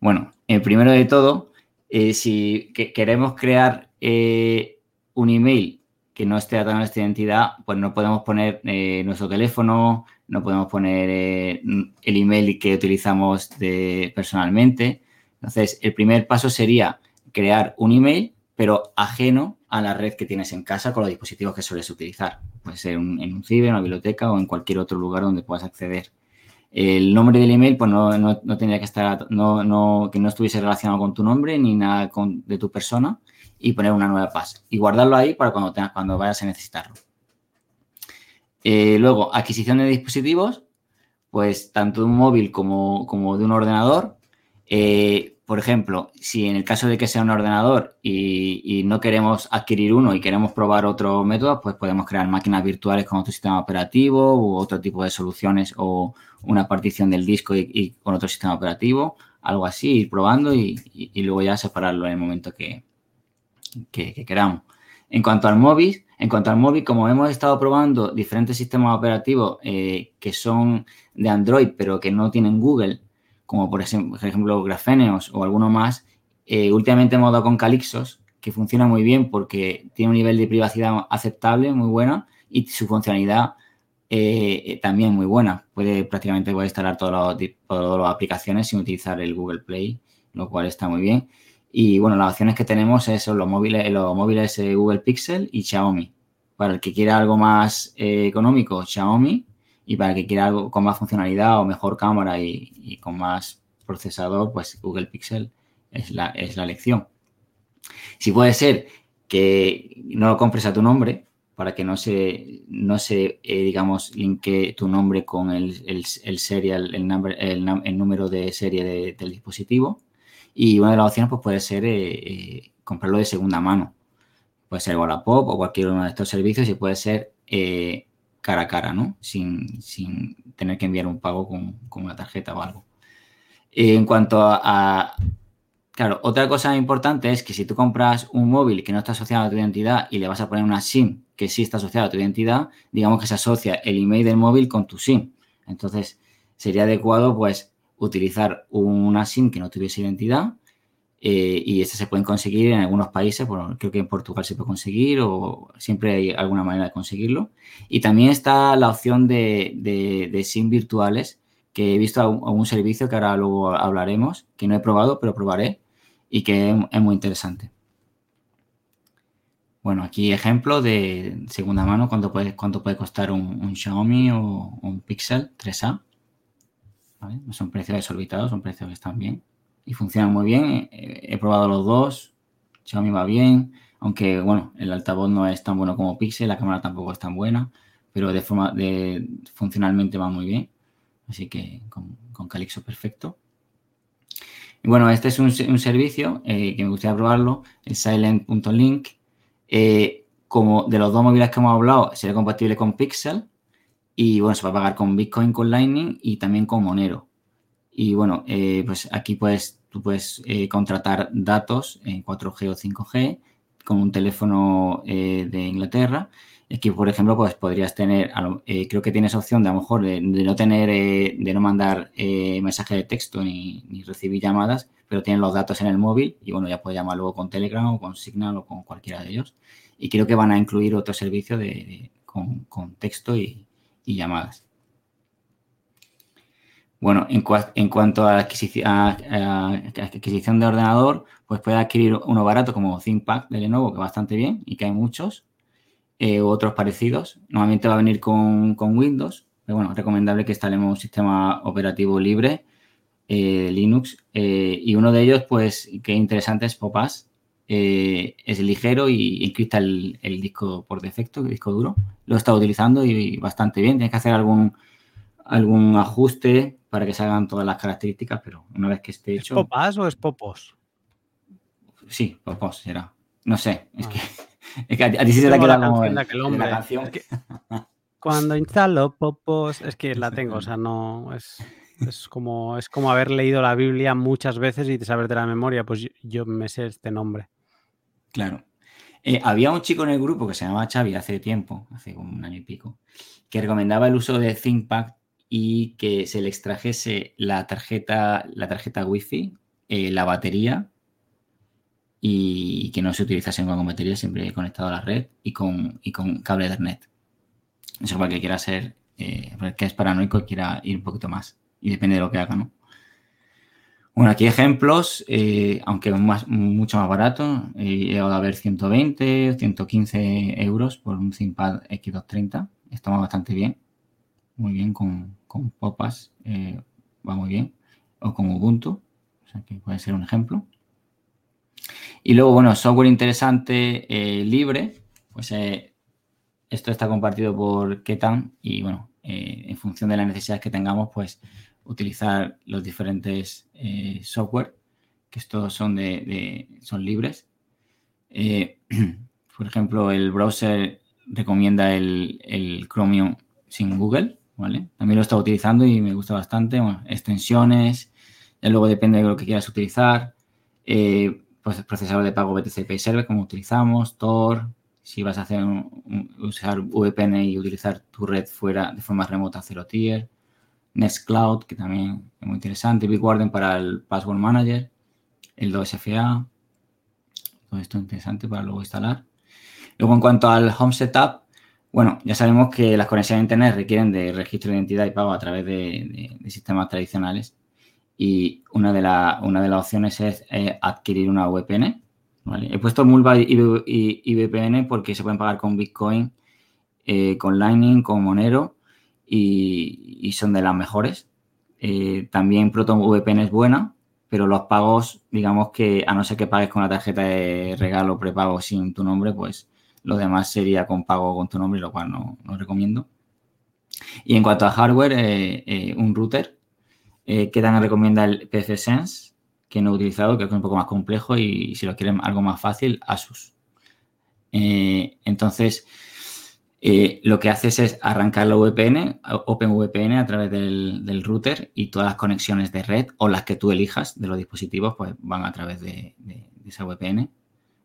Bueno, eh, primero de todo, eh, si que- queremos crear eh, un email que no esté atado a nuestra identidad, pues no podemos poner eh, nuestro teléfono, no podemos poner eh, el email que utilizamos de- personalmente. Entonces, el primer paso sería crear un email, pero ajeno a la red que tienes en casa con los dispositivos que sueles utilizar. Puede ser un- en un ciber, en una biblioteca o en cualquier otro lugar donde puedas acceder. El nombre del email, pues no, no, no tendría que estar, no, no, que no estuviese relacionado con tu nombre ni nada con- de tu persona y poner una nueva pass y guardarlo ahí para cuando, tengas, cuando vayas a necesitarlo. Eh, luego, adquisición de dispositivos, pues tanto de un móvil como, como de un ordenador. Eh, por ejemplo, si en el caso de que sea un ordenador y, no queremos adquirir uno y queremos probar otro método, pues podemos crear máquinas virtuales con otro sistema operativo u otro tipo de soluciones o una partición del disco y, con otro sistema operativo, algo así, ir probando y, luego ya separarlo en el momento que queramos. En cuanto al móvil, en cuanto al móvil, como hemos estado probando diferentes sistemas operativos eh, que son de Android, pero que no tienen Google, como por ejemplo, Grafeneos o alguno más, eh, últimamente hemos dado con Calixos, que funciona muy bien porque tiene un nivel de privacidad aceptable, muy buena, y su funcionalidad eh, también muy buena. Puede prácticamente instalar todas las aplicaciones sin utilizar el Google Play, lo cual está muy bien. Y bueno, las opciones que tenemos son los móviles, los móviles eh, Google Pixel y Xiaomi. Para el que quiera algo más económico, Xiaomi. Y para que quiera algo con más funcionalidad o mejor cámara y, con más procesador, pues Google Pixel es la, es la elección. Si puede ser que no lo compres a tu nombre, para que no se, no se eh, digamos, linkee tu nombre con el, el, el serial, el, el número de serie de- del dispositivo. Y una de las opciones pues, puede ser eh, eh, comprarlo de segunda mano. Puede ser Wallapop o cualquier uno de estos servicios y puede ser cara a cara, ¿no? Sin, sin tener que enviar un pago con, con una tarjeta o algo. En cuanto a, a- Claro, otra cosa importante es que si tú compras un móvil que no está asociado a tu identidad y le vas a poner una SIM que sí está asociada a tu identidad, digamos que se asocia el email del móvil con tu SIM. Entonces, sería adecuado, pues, utilizar una SIM que no tuviese identidad eh, y estas se pueden conseguir en algunos países, bueno, creo que en Portugal se puede conseguir o siempre hay alguna manera de conseguirlo. Y también está la opción de, de- de SIM virtuales, que he visto algún, servicio que ahora luego hablaremos, que no he probado, pero probaré y que es, muy interesante. Bueno, aquí ejemplo de segunda mano, cuánto puede, cuánto puede costar un, Xiaomi o un Pixel 3A. ¿vale? No son precios desorbitados, son precios que están bien y funcionan muy bien. He, probado los dos, Xiaomi va bien, aunque bueno, el altavoz no es tan bueno como Pixel, la cámara tampoco es tan buena, pero de forma de funcionalmente va muy bien. Así que con, con Calixo perfecto. Y bueno, este es un, un servicio eh, que me gustaría probarlo, el silent.link. Eh, como de los dos móviles que hemos hablado, sería compatible con Pixel. Y bueno, se va a pagar con Bitcoin, con Lightning y también con Monero. Y bueno, eh, pues aquí puedes, tú puedes eh, contratar datos en 4G o 5G con un teléfono eh, de Inglaterra. Aquí, por ejemplo, pues podrías tener, eh, creo que tienes opción de a lo mejor de, no tener, de no mandar mensaje de texto ni, recibir llamadas, pero tienes los datos en el móvil y bueno, ya puedes llamar luego con Telegram o con Signal o con cualquiera de ellos. Y creo que van a incluir otro servicio de, de- con, con texto y, y llamadas. Bueno, en, cua- en cuanto a adquisici- adquisición de ordenador, pues puedes adquirir uno barato como ThinkPad de Lenovo, que bastante bien y que hay muchos, eh, u otros parecidos. Normalmente va a venir con, Windows, pero bueno, recomendable que instalemos un sistema operativo libre, eh, Linux, eh, y uno de ellos, pues, que es interesante es Popaz. Es ligero y encripta el, el disco por defecto, el disco duro. Lo he estado utilizando y bastante bien. Tienes que hacer algún, algún ajuste para que salgan todas las características, pero una vez que esté ¿Es hecho. popas o es popos? Sí, Popos será. No sé, es Ah. que, es que a, ti- sí se te la como canción el- la canción. Es que Cuando instalo popos, es que la tengo, o sea, no es, es como es como haber leído la Biblia muchas veces y saber de la memoria, pues yo, yo me sé este nombre. Claro. Eh, había un chico en el grupo que se llamaba Xavi hace tiempo, hace como un año y pico, que recomendaba el uso de ThinkPad y que se le extrajese la tarjeta, la tarjeta Wi-Fi, eh, la batería y que no se utilizase con batería, siempre conectado a la red y con, y con cable Ethernet. Eso para que quiera ser, eh, que es paranoico y quiera ir un poquito más. Y depende de lo que haga, ¿no? Bueno, aquí ejemplos, eh, aunque más, mucho más barato. He llegado a ver 120 o 115 euros por un ThinkPad X230. Está bastante bien. Muy bien con, con Popas. eh, va muy bien. O con Ubuntu. Que puede ser un ejemplo. Y luego, bueno, software interesante, eh, libre. Pues eh, esto está compartido por Ketan y, bueno, en función de las necesidades que tengamos, pues utilizar los diferentes software, que estos son, de, son libres. Por ejemplo, el browser recomienda el, el Chromium sin Google, ¿vale? También lo he estado utilizando y me gusta bastante. Bueno, extensiones, ya luego depende de lo que quieras utilizar. Eh, pues procesador de pago BTC Pay Server, como utilizamos, Tor, si vas a hacer un- usar VPN y utilizar tu red fuera de forma remota, cero tier. Nextcloud, que también es muy interesante, BigWarden para el Password Manager, el 2FA, todo esto es interesante para luego instalar. Luego, en cuanto al Home Setup, bueno, ya sabemos que las conexiones a Internet requieren de registro de identidad y pago a través de, sistemas tradicionales y una de, las opciones es adquirir una VPN. He puesto Mulva y, VPN porque se pueden pagar con Bitcoin, eh, con Lightning, con Monero y, y son de las mejores. Eh, también Proton VPN es buena, pero los pagos, digamos que a no ser que pagues con la tarjeta de regalo prepago sin tu nombre, pues lo demás sería con pago con tu nombre, lo cual no, no recomiendo. Y en cuanto a hardware, eh, eh, un router, eh, que también recomienda el PC Sense, que no he utilizado, que es un poco más complejo y si lo quieren algo más fácil, Asus. Eh, entonces, lo que haces es arrancar la VPN, OpenVPN a través del, del router y todas las conexiones de red o las que tú elijas de los dispositivos, pues van a través de esa VPN.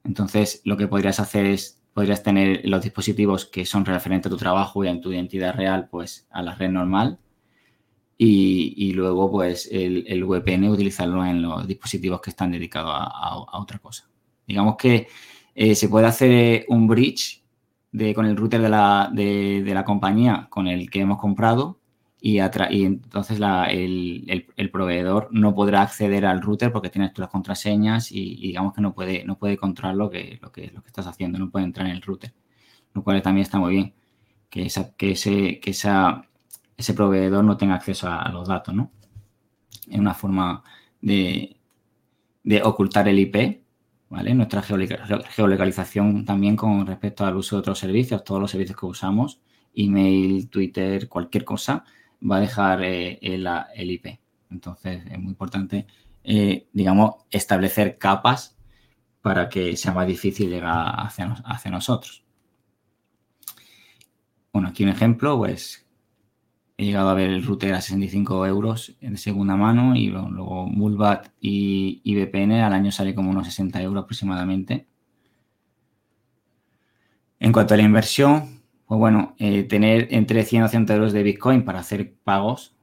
Entonces, lo que podrías hacer es, podrías tener los dispositivos que son referentes a tu trabajo y en tu identidad real, pues a la red normal. Y, luego, pues, el, el VPN utilizarlo en los dispositivos que están dedicados a, a- a otra cosa. Digamos que eh, se puede hacer un bridge con el router de la, de la compañía con el que hemos comprado y, entonces la- el, el- proveedor no podrá acceder al router porque tienes tus contraseñas y, digamos que no puede, no puede controlar lo que, lo, que, lo que estás haciendo, no puede entrar en el router, lo cual también está muy bien, que, esa, que, ese, que ese proveedor no tenga acceso a, a los datos, ¿no? Es una forma de, de ocultar el IP, ¿vale? Nuestra geolocalización también con respecto al uso de otros servicios, todos los servicios que usamos, email, Twitter, cualquier cosa, va a dejar eh, el, IP. Entonces es muy importante, eh, digamos, establecer capas para que sea más difícil llegar hacia, hacia nosotros. Bueno, aquí un ejemplo, pues he llegado a ver el router a 65 euros de segunda mano y luego Mulbat y, y VPN al año sale como unos 60 euros aproximadamente. En cuanto a la inversión, pues bueno, eh, tener entre 100 o 100 euros de Bitcoin para hacer pagos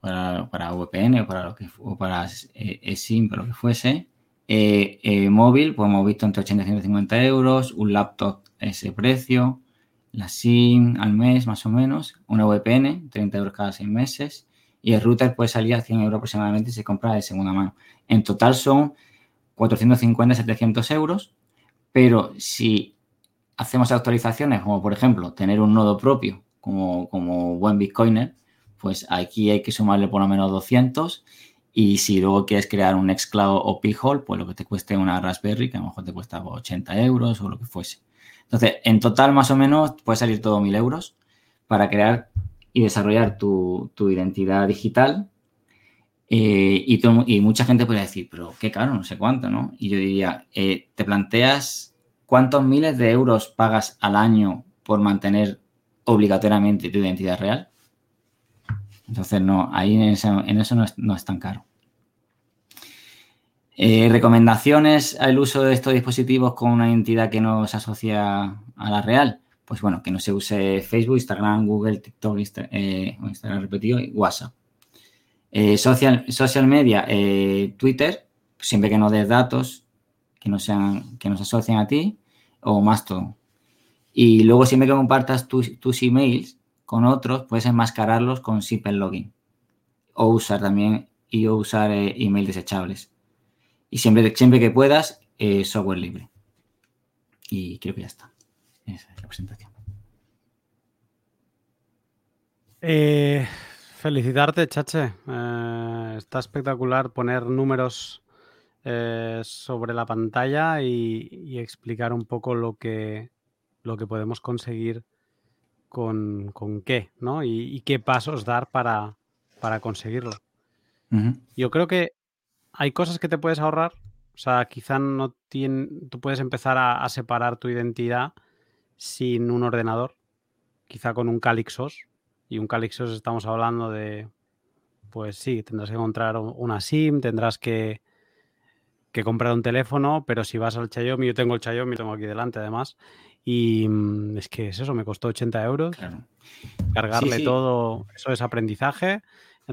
para, para VPN o para, lo que, o para eh, eSIM, para lo que fuese. Eh, móvil, pues hemos visto entre 80 y 150 euros, un laptop ese precio, la SIM al mes más o menos, una VPN, 30 euros cada seis meses Y el router puede salir a 100 euros aproximadamente si se compra de segunda mano. En total son 450, 700 euros, pero si hacemos actualizaciones, como por ejemplo tener un nodo propio, como, como buen Bitcoiner, pues aquí hay que sumarle por lo menos 200 y si luego quieres crear un Nextcloud o P-Hole, pues lo que te cueste una Raspberry, que a lo mejor te cuesta 80 euros o lo que fuese. Entonces, en total más o menos puede salir todo 1000 euros para crear y desarrollar tu, tu identidad digital. Eh, y, todo- y mucha gente puede decir, pero qué caro, no sé cuánto, ¿no? Y yo diría, eh, ¿te planteas cuántos miles de euros pagas al año por mantener obligatoriamente tu identidad real? Entonces, no, ahí en eso, no, es, tan caro. Eh, recomendaciones al uso de estos dispositivos con una entidad que no se asocia a la real. Pues bueno, que no se use Facebook, Instagram, Google, TikTok, eh, Instagram repetido y WhatsApp. Eh, social, social media, Twitter, siempre que no des datos que no sean, que no se asocien a ti, o Mastodon. Y luego siempre que compartas tus, tus emails con otros, puedes enmascararlos con Simple Login. O usar también, y o usar eh, email desechables. Y siempre, siempre que puedas, eh, software libre. Y creo que ya está. Esa es la presentación. Eh, felicitarte, Chache. Eh, está espectacular poner números eh, sobre la pantalla y, y explicar un poco lo que, lo que podemos conseguir con, con qué, ¿no? Y, y qué pasos dar para, para conseguirlo. Yo creo que hay cosas que te puedes ahorrar. O sea, quizá no tien- tú puedes empezar a, a separar tu identidad sin un ordenador, quizá con un Calixos. Y un Calixos estamos hablando de, pues sí, tendrás que encontrar una SIM, tendrás que, que comprar un teléfono, pero si vas al Xiaomi, yo tengo el Xiaomi, lo tengo aquí delante además, y mm, es que es eso, me costó 80 euros Claro. cargarle sí. todo, eso es aprendizaje.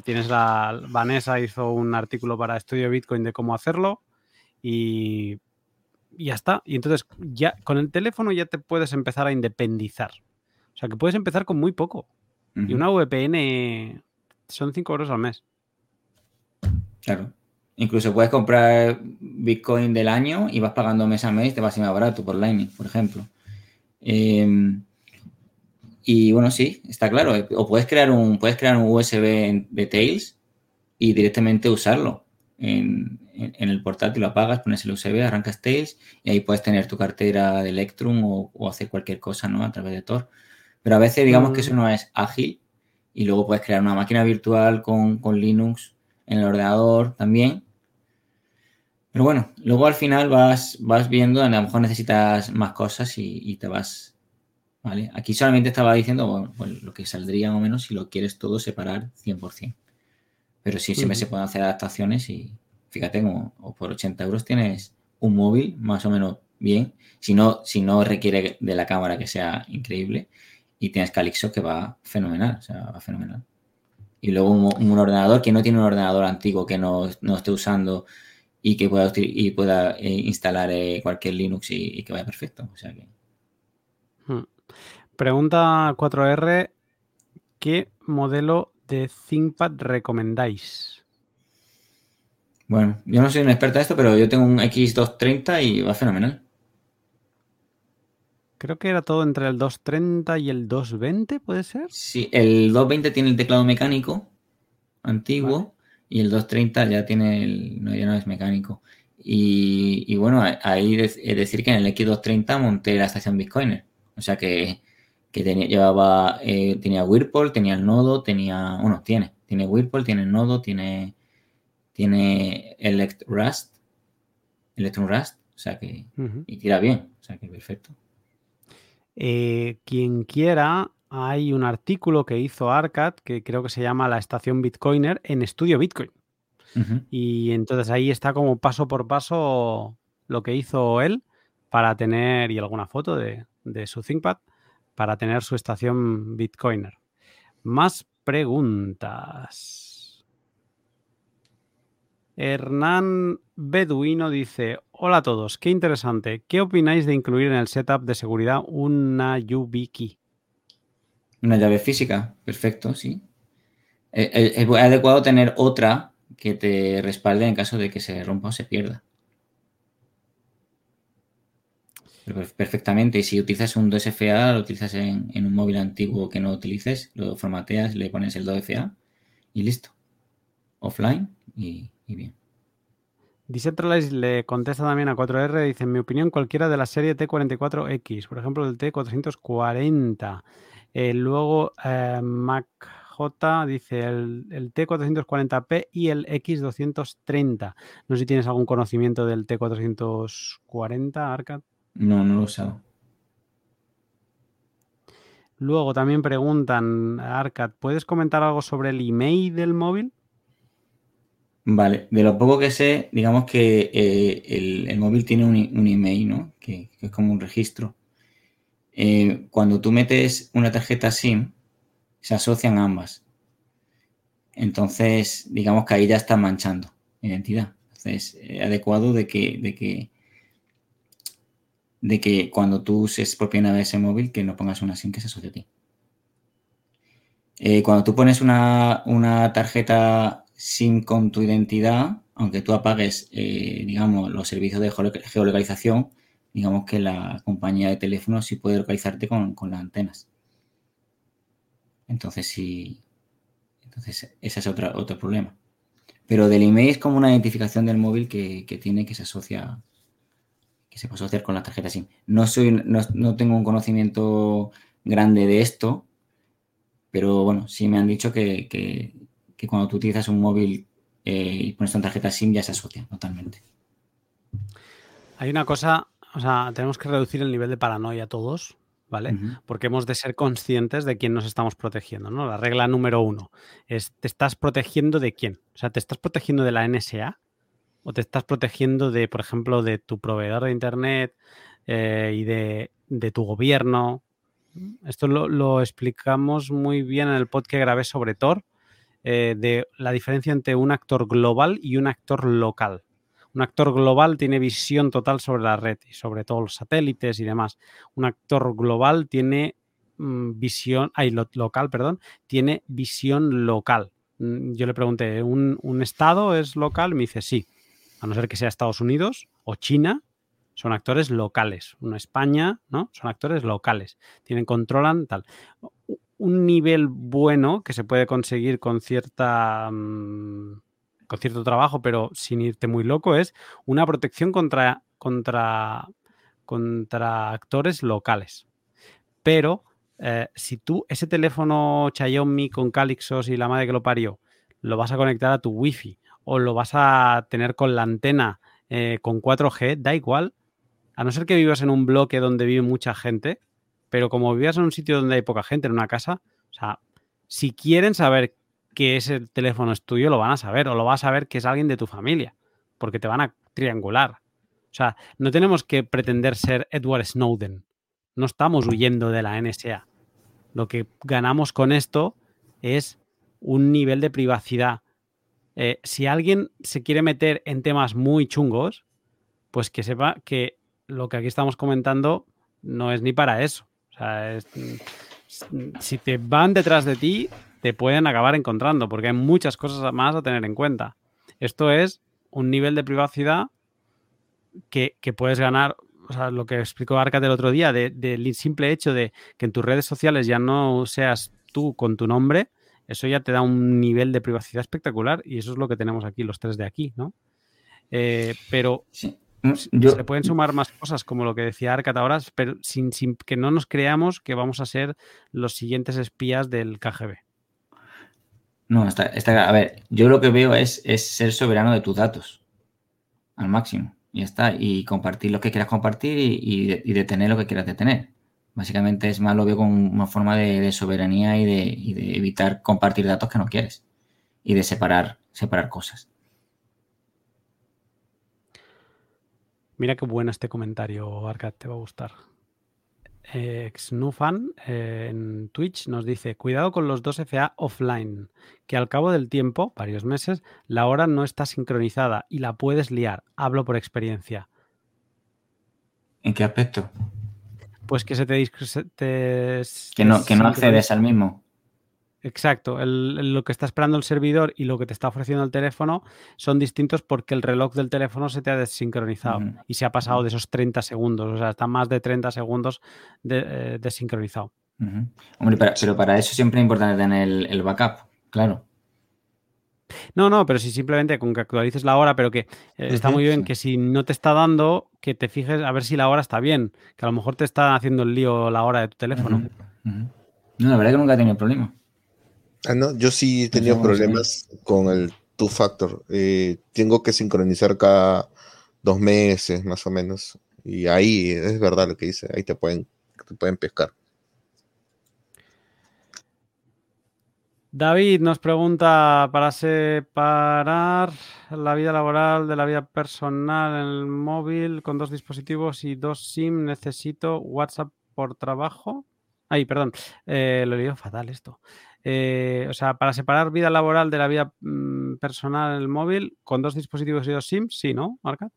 Tienes la Vanessa hizo un artículo para Estudio Bitcoin de cómo hacerlo y, y ya está. Y entonces ya con el teléfono ya te puedes empezar a independizar. O sea que puedes empezar con muy poco. Y una VPN son 5 euros al mes. Claro. Incluso puedes comprar Bitcoin del año y vas pagando mes a mes, te va a ser más barato por Lightning, por ejemplo. Eh, y bueno, sí, está claro. O puedes crear un, puedes crear un USB de Tails y directamente usarlo. En, en- en el portátil lo apagas, pones el USB, arrancas Tails y ahí puedes tener tu cartera de Electrum o, o hacer cualquier cosa, ¿no? A través de Tor. Pero a veces digamos que eso no es ágil y luego puedes crear una máquina virtual con, con Linux en el ordenador también. Pero bueno, luego al final vas, vas viendo, a lo mejor necesitas más cosas y, y te vas. ¿Vale? Aquí solamente estaba diciendo bueno, pues lo que saldría más o menos si lo quieres todo separar 100%. Pero sí, siempre se pueden hacer adaptaciones y fíjate, como o por 80 euros tienes un móvil más o menos bien. Si no, si no requiere de la cámara que sea increíble y tienes Calixto que va fenomenal, o sea, va fenomenal. Y luego un, un ordenador que no tiene un ordenador antiguo que no, no esté usando y que pueda, y pueda eh, instalar eh, cualquier Linux y, y que vaya perfecto. O sea que, Hmm. Pregunta 4R, ¿qué modelo de ThinkPad recomendáis? bueno, yo no soy un experto en esto, pero yo tengo un X230 y va fenomenal. Creo que era todo entre el 230 y el 220, ¿puede ser? Sí, el 220 tiene el teclado mecánico antiguo Vale. y el 230 ya tiene el, no, ya no es mecánico. Y, y bueno, ahí es decir que en el X230 monté la estación Bitcoiner. O sea que, que tenía, llevaba, eh, tenía Whirlpool, tenía el nodo, tenía, bueno, tiene, tiene Whirlpool, tiene el nodo, tiene, tiene Elect Rust, Electron Rust, o sea que, y tira bien, o sea que perfecto. Eh, quien quiera, hay un artículo que hizo Arcad que creo que se llama La estación Bitcoiner en Estudio Bitcoin. Y entonces ahí está como paso por paso lo que hizo él para tener, y alguna foto de, de su ThinkPad, para tener su estación Bitcoiner. Más preguntas. Hernán Beduino dice, hola a todos, qué interesante. ¿Qué opináis de incluir en el setup de seguridad una YubiKey? Una llave física, perfecto, sí. Eh, eh, Es adecuado tener otra que te respalde en caso de que se rompa o se pierda. Perfectamente. Y si utilizas un 2FA, lo utilizas en, en un móvil antiguo que no utilices, lo formateas, le pones el 2FA y listo. Offline y, y bien. Le contesta también a 4R, dice, en mi opinión, cualquiera de la serie T44X, por ejemplo, el T440. Eh, luego, eh, MacJ dice el, el T440P y el X230. No sé si tienes algún conocimiento del T440, Arcad. No, no lo he usado. Luego también preguntan, Arcad, ¿puedes comentar algo sobre el email del móvil? Vale, de lo poco que sé, digamos que eh, el, móvil tiene un, email, ¿no? Que, es como un registro. Eh, cuando tú metes una tarjeta SIM, se asocian ambas. Entonces, digamos que ahí ya está manchando identidad. Entonces, es adecuado de que, de que, de que cuando tú uses por primera ese móvil, que no pongas una SIM que se asocie a ti. Eh, cuando tú pones una, una tarjeta SIM con tu identidad, aunque tú apagues, eh, digamos, los servicios de geolo- geolocalización, digamos que la compañía de teléfono sí puede localizarte con, con las antenas. Entonces, sí. Entonces, ese es otra, otro problema. Pero del email es como una identificación del móvil que, que tiene que se asocia que se puede asociar con la tarjeta SIM. No soy, no, no tengo un conocimiento grande de esto, pero bueno, sí me han dicho que- que cuando tú utilizas un móvil eh, y pones una tarjeta SIM ya se asocia totalmente. Hay una cosa, o sea, tenemos que reducir el nivel de paranoia todos, ¿vale? Porque hemos de ser conscientes de quién nos estamos protegiendo, ¿no? La regla número uno es, ¿te estás protegiendo de quién? O sea, ¿te estás protegiendo de la NSA? ¿O te estás protegiendo de, por ejemplo, de tu proveedor de Internet eh, y de, de tu gobierno? Esto lo, lo explicamos muy bien en el pod que grabé sobre Tor, eh, de la diferencia entre un actor global y un actor local. Un actor global tiene visión total sobre la red y sobre todos los satélites y demás. Un actor global tiene mm, visión, ay, lo- local, perdón, tiene visión local. Mm, Yo le pregunté, ¿un, un estado es local? Me dice, sí. A no ser que sea Estados Unidos o China, son actores locales. Una España, ¿no? Son actores locales. Tienen, controlan tal. Un nivel bueno que se puede conseguir con cierta mm, con cierto trabajo, pero sin irte muy loco, es una protección contra, contra, contra actores locales. Pero eh, si tú ese teléfono Xiaomi con Calixos y la madre que lo parió, lo vas a conectar a tu wifi o lo vas a tener con la antena eh, con 4G, da igual, a no ser que vivas en un bloque donde vive mucha gente, pero como vivas en un sitio donde hay poca gente, en una casa, o sea, si quieren saber que ese teléfono es tuyo, lo van a saber, o lo vas a saber que es alguien de tu familia, porque te van a triangular. O sea, no tenemos que pretender ser Edward Snowden. No estamos huyendo de la NSA. Lo que ganamos con esto es un nivel de privacidad. Eh, si alguien se quiere meter en temas muy chungos, pues que sepa que lo que aquí estamos comentando no es ni para eso. O sea, es- si te van detrás de ti, te pueden acabar encontrando, porque hay muchas cosas más a tener en cuenta. Esto es un nivel de privacidad que, que puedes ganar, o sea, lo que explicó Arcade el otro día, de- del simple hecho de que en tus redes sociales ya no seas tú con tu nombre, eso ya te da un nivel de privacidad espectacular y eso es lo que tenemos aquí, los tres de aquí, ¿no? Eh, pero Sí. Se Yo, se pueden sumar más cosas, como lo que decía Arcat ahora, pero sin, sin que no nos creamos que vamos a ser los siguientes espías del KGB. no, está, está- a ver, yo lo que veo es, es ser soberano de tus datos al máximo. Y ya está. Y compartir lo que quieras compartir y, y de- y detener lo que quieras detener. Básicamente es más, lo veo como una forma de, de soberanía y de, y de evitar compartir datos que no quieres. Y de separar, separar cosas. Mira qué bueno este comentario, Arcat, te va a gustar. Eh, Xnufan eh, en Twitch nos dice, cuidado con los dos FA offline, que al cabo del tiempo, varios meses, la hora no está sincronizada y la puedes liar. Hablo por experiencia. ¿En qué aspecto? Pues que se te... te- Que no, que no accedes al mismo. Exacto, el- el- lo que está esperando el servidor y lo que te está ofreciendo el teléfono son distintos porque el reloj del teléfono se te ha desincronizado y se ha pasado de esos 30 segundos, o sea, está más de 30 segundos de- eh, desincronizado. Hombre, para- pero para eso siempre es importante tener el, el backup, claro. No, no, pero si simplemente con que actualices la hora, pero que eh, está muy bien que si no te está dando, que te fijes a ver si la hora está bien, que a lo mejor te está haciendo el lío la hora de tu teléfono. No, la verdad que nunca he tenido problema. Ah, no, yo sí he tenido problemas con el two factor. Eh, tengo que sincronizar cada dos meses, más o menos. Y ahí es verdad lo que dice, ahí te pueden, te pueden pescar. David nos pregunta para separar la vida laboral de la vida personal en el móvil con dos dispositivos y dos SIM. Necesito WhatsApp por trabajo. Ay, perdón, eh, lo he leído fatal esto. Eh, o sea, para separar vida laboral de la vida mm, personal en el móvil con dos dispositivos y dos SIM, sí, ¿no, Marca?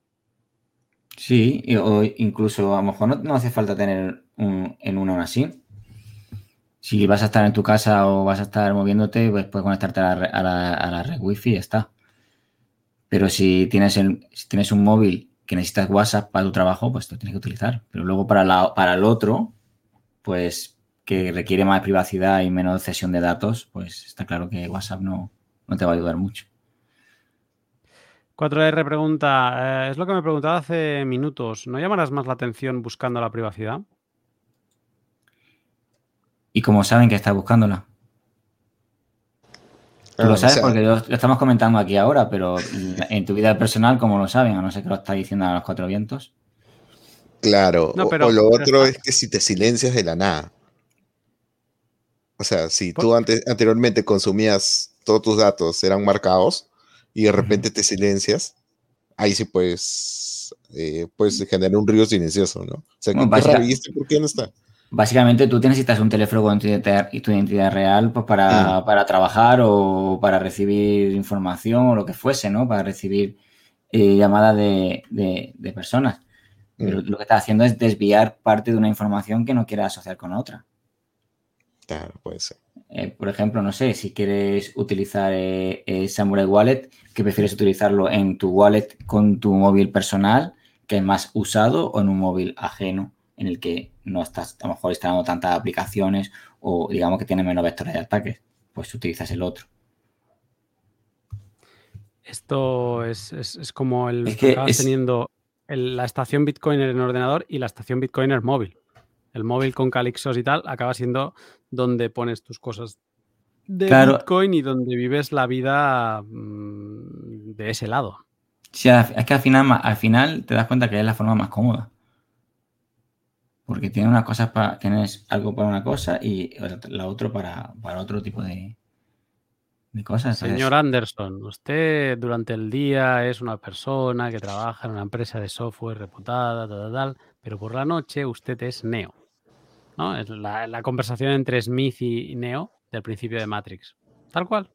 Sí, o incluso a lo mejor no, hace falta tener en una una SIM. Si vas a estar en tu casa o vas a estar moviéndote, pues puedes conectarte a la, red wifi y ya está. Pero si tienes, un móvil que necesitas WhatsApp para tu trabajo, pues lo tienes que utilizar. Pero luego para el otro, pues que requiere más privacidad y menos cesión de datos, pues está claro que WhatsApp no, no te va a ayudar mucho. 4R pregunta, eh, es lo que me preguntaba hace minutos, ¿no llamarás más la atención buscando la privacidad? ¿Y cómo saben que estás buscándola? Tú Ah, lo o sabes sea, porque lo, lo estamos comentando aquí ahora, pero en tu vida personal, ¿cómo lo saben? A no ser que lo está diciendo a los cuatro vientos. Claro, No, o- pero- o, lo pero otro está- es que si te silencias de la nada. O sea, si tú antes, anteriormente consumías todos tus datos, eran marcados, y de repente te silencias, ahí sí puedes, eh, puedes generar un ruido silencioso, ¿no? O sea, Bueno, ¿qué, qué básica- raro, ¿y este por qué no está? Básicamente, tú necesitas un teléfono con tu identidad, y tu identidad real pues, para, para trabajar o para recibir información o lo que fuese, ¿no? Para recibir eh, llamadas de, de- de personas. Pero Mm, lo que estás haciendo es desviar parte de una información que no quieras asociar con otra. Claro, puede ser. Eh, por ejemplo, no sé, si quieres utilizar eh, eh, Samurai Wallet, que prefieres utilizarlo en tu wallet con tu móvil personal, que es más usado, o en un móvil ajeno, en el que no estás a lo mejor instalando tantas aplicaciones o digamos que tiene menos vectores de ataques, pues utilizas el otro. Esto es, es- es como el Es que acabas es- teniendo el- la estación Bitcoiner en ordenador y la estación Bitcoiner móvil. El móvil con Calixos y tal acaba siendo donde pones tus cosas de Claro. Bitcoin y donde vives la vida mm, de ese lado. Sí, es que al final, al final te das cuenta que es la forma más cómoda. Porque tiene una cosa para, tienes algo para una cosa y la otra para, para otro tipo de, de cosas. Señor Anderson, usted durante el día es una persona que trabaja en una empresa de software reputada, tal, tal, tal, pero por la noche usted es Neo. ¿No? Es la, la conversación entre Smith y Neo del principio de Matrix. Tal cual,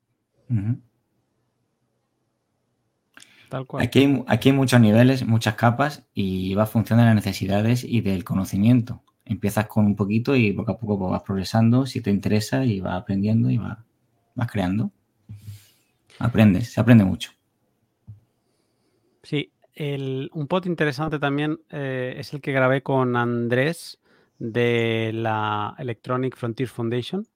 tal cual. Aquí hay, aquí hay muchos niveles, muchas capas y va a función de las necesidades y del conocimiento. Empiezas con un poquito y poco a poco pues, vas progresando si te interesa y vas aprendiendo y vas, vas creando. Aprendes, se aprende mucho. Sí, el- un pod interesante también eh, es el que grabé con Andrés de la Electronic Frontier Foundation,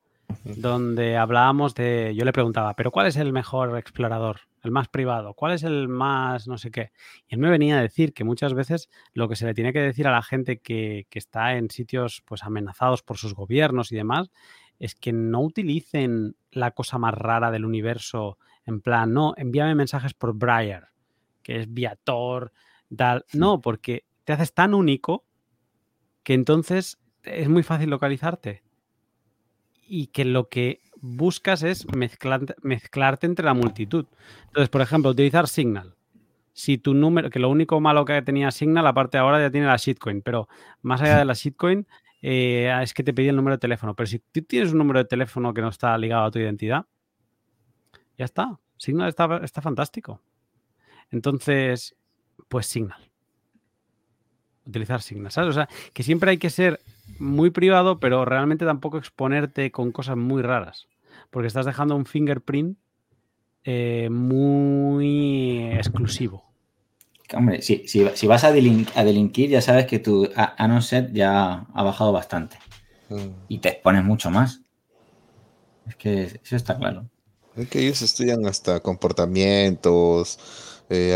donde hablábamos de, yo le preguntaba, pero ¿cuál es el mejor explorador? El más privado, ¿cuál es el más no sé qué? Y él me venía a decir que muchas veces lo que se le tiene que decir a la gente que, que está en sitios pues amenazados por sus gobiernos y demás, es que no utilicen la cosa más rara del universo en plan, no, envíame mensajes por Briar, que es vía Tor, tal. No, porque te haces tan único que entonces es muy fácil localizarte. Y que lo que buscas es mezclar- mezclarte entre la multitud. Entonces, por ejemplo, utilizar Signal. Si tu número, que lo único malo que tenía Signal, aparte ahora ya tiene la shitcoin, pero más allá de la shitcoin, eh, es que te pedí el número de teléfono. Pero si tú tienes un número de teléfono que no está ligado a tu identidad, ya está. Signal está, está fantástico. Entonces, pues Signal. Utilizar Signal, ¿sabes? O sea, que siempre hay que ser muy privado, pero realmente tampoco exponerte con cosas muy raras. porque estás dejando un fingerprint eh, muy exclusivo. Hombre, si, si- si vas a, delin- a delinquir, ya sabes que tu anon set ya ha bajado bastante Mm. y te expones mucho más. Es que eso está claro. Es que ellos estudian hasta comportamientos, eh,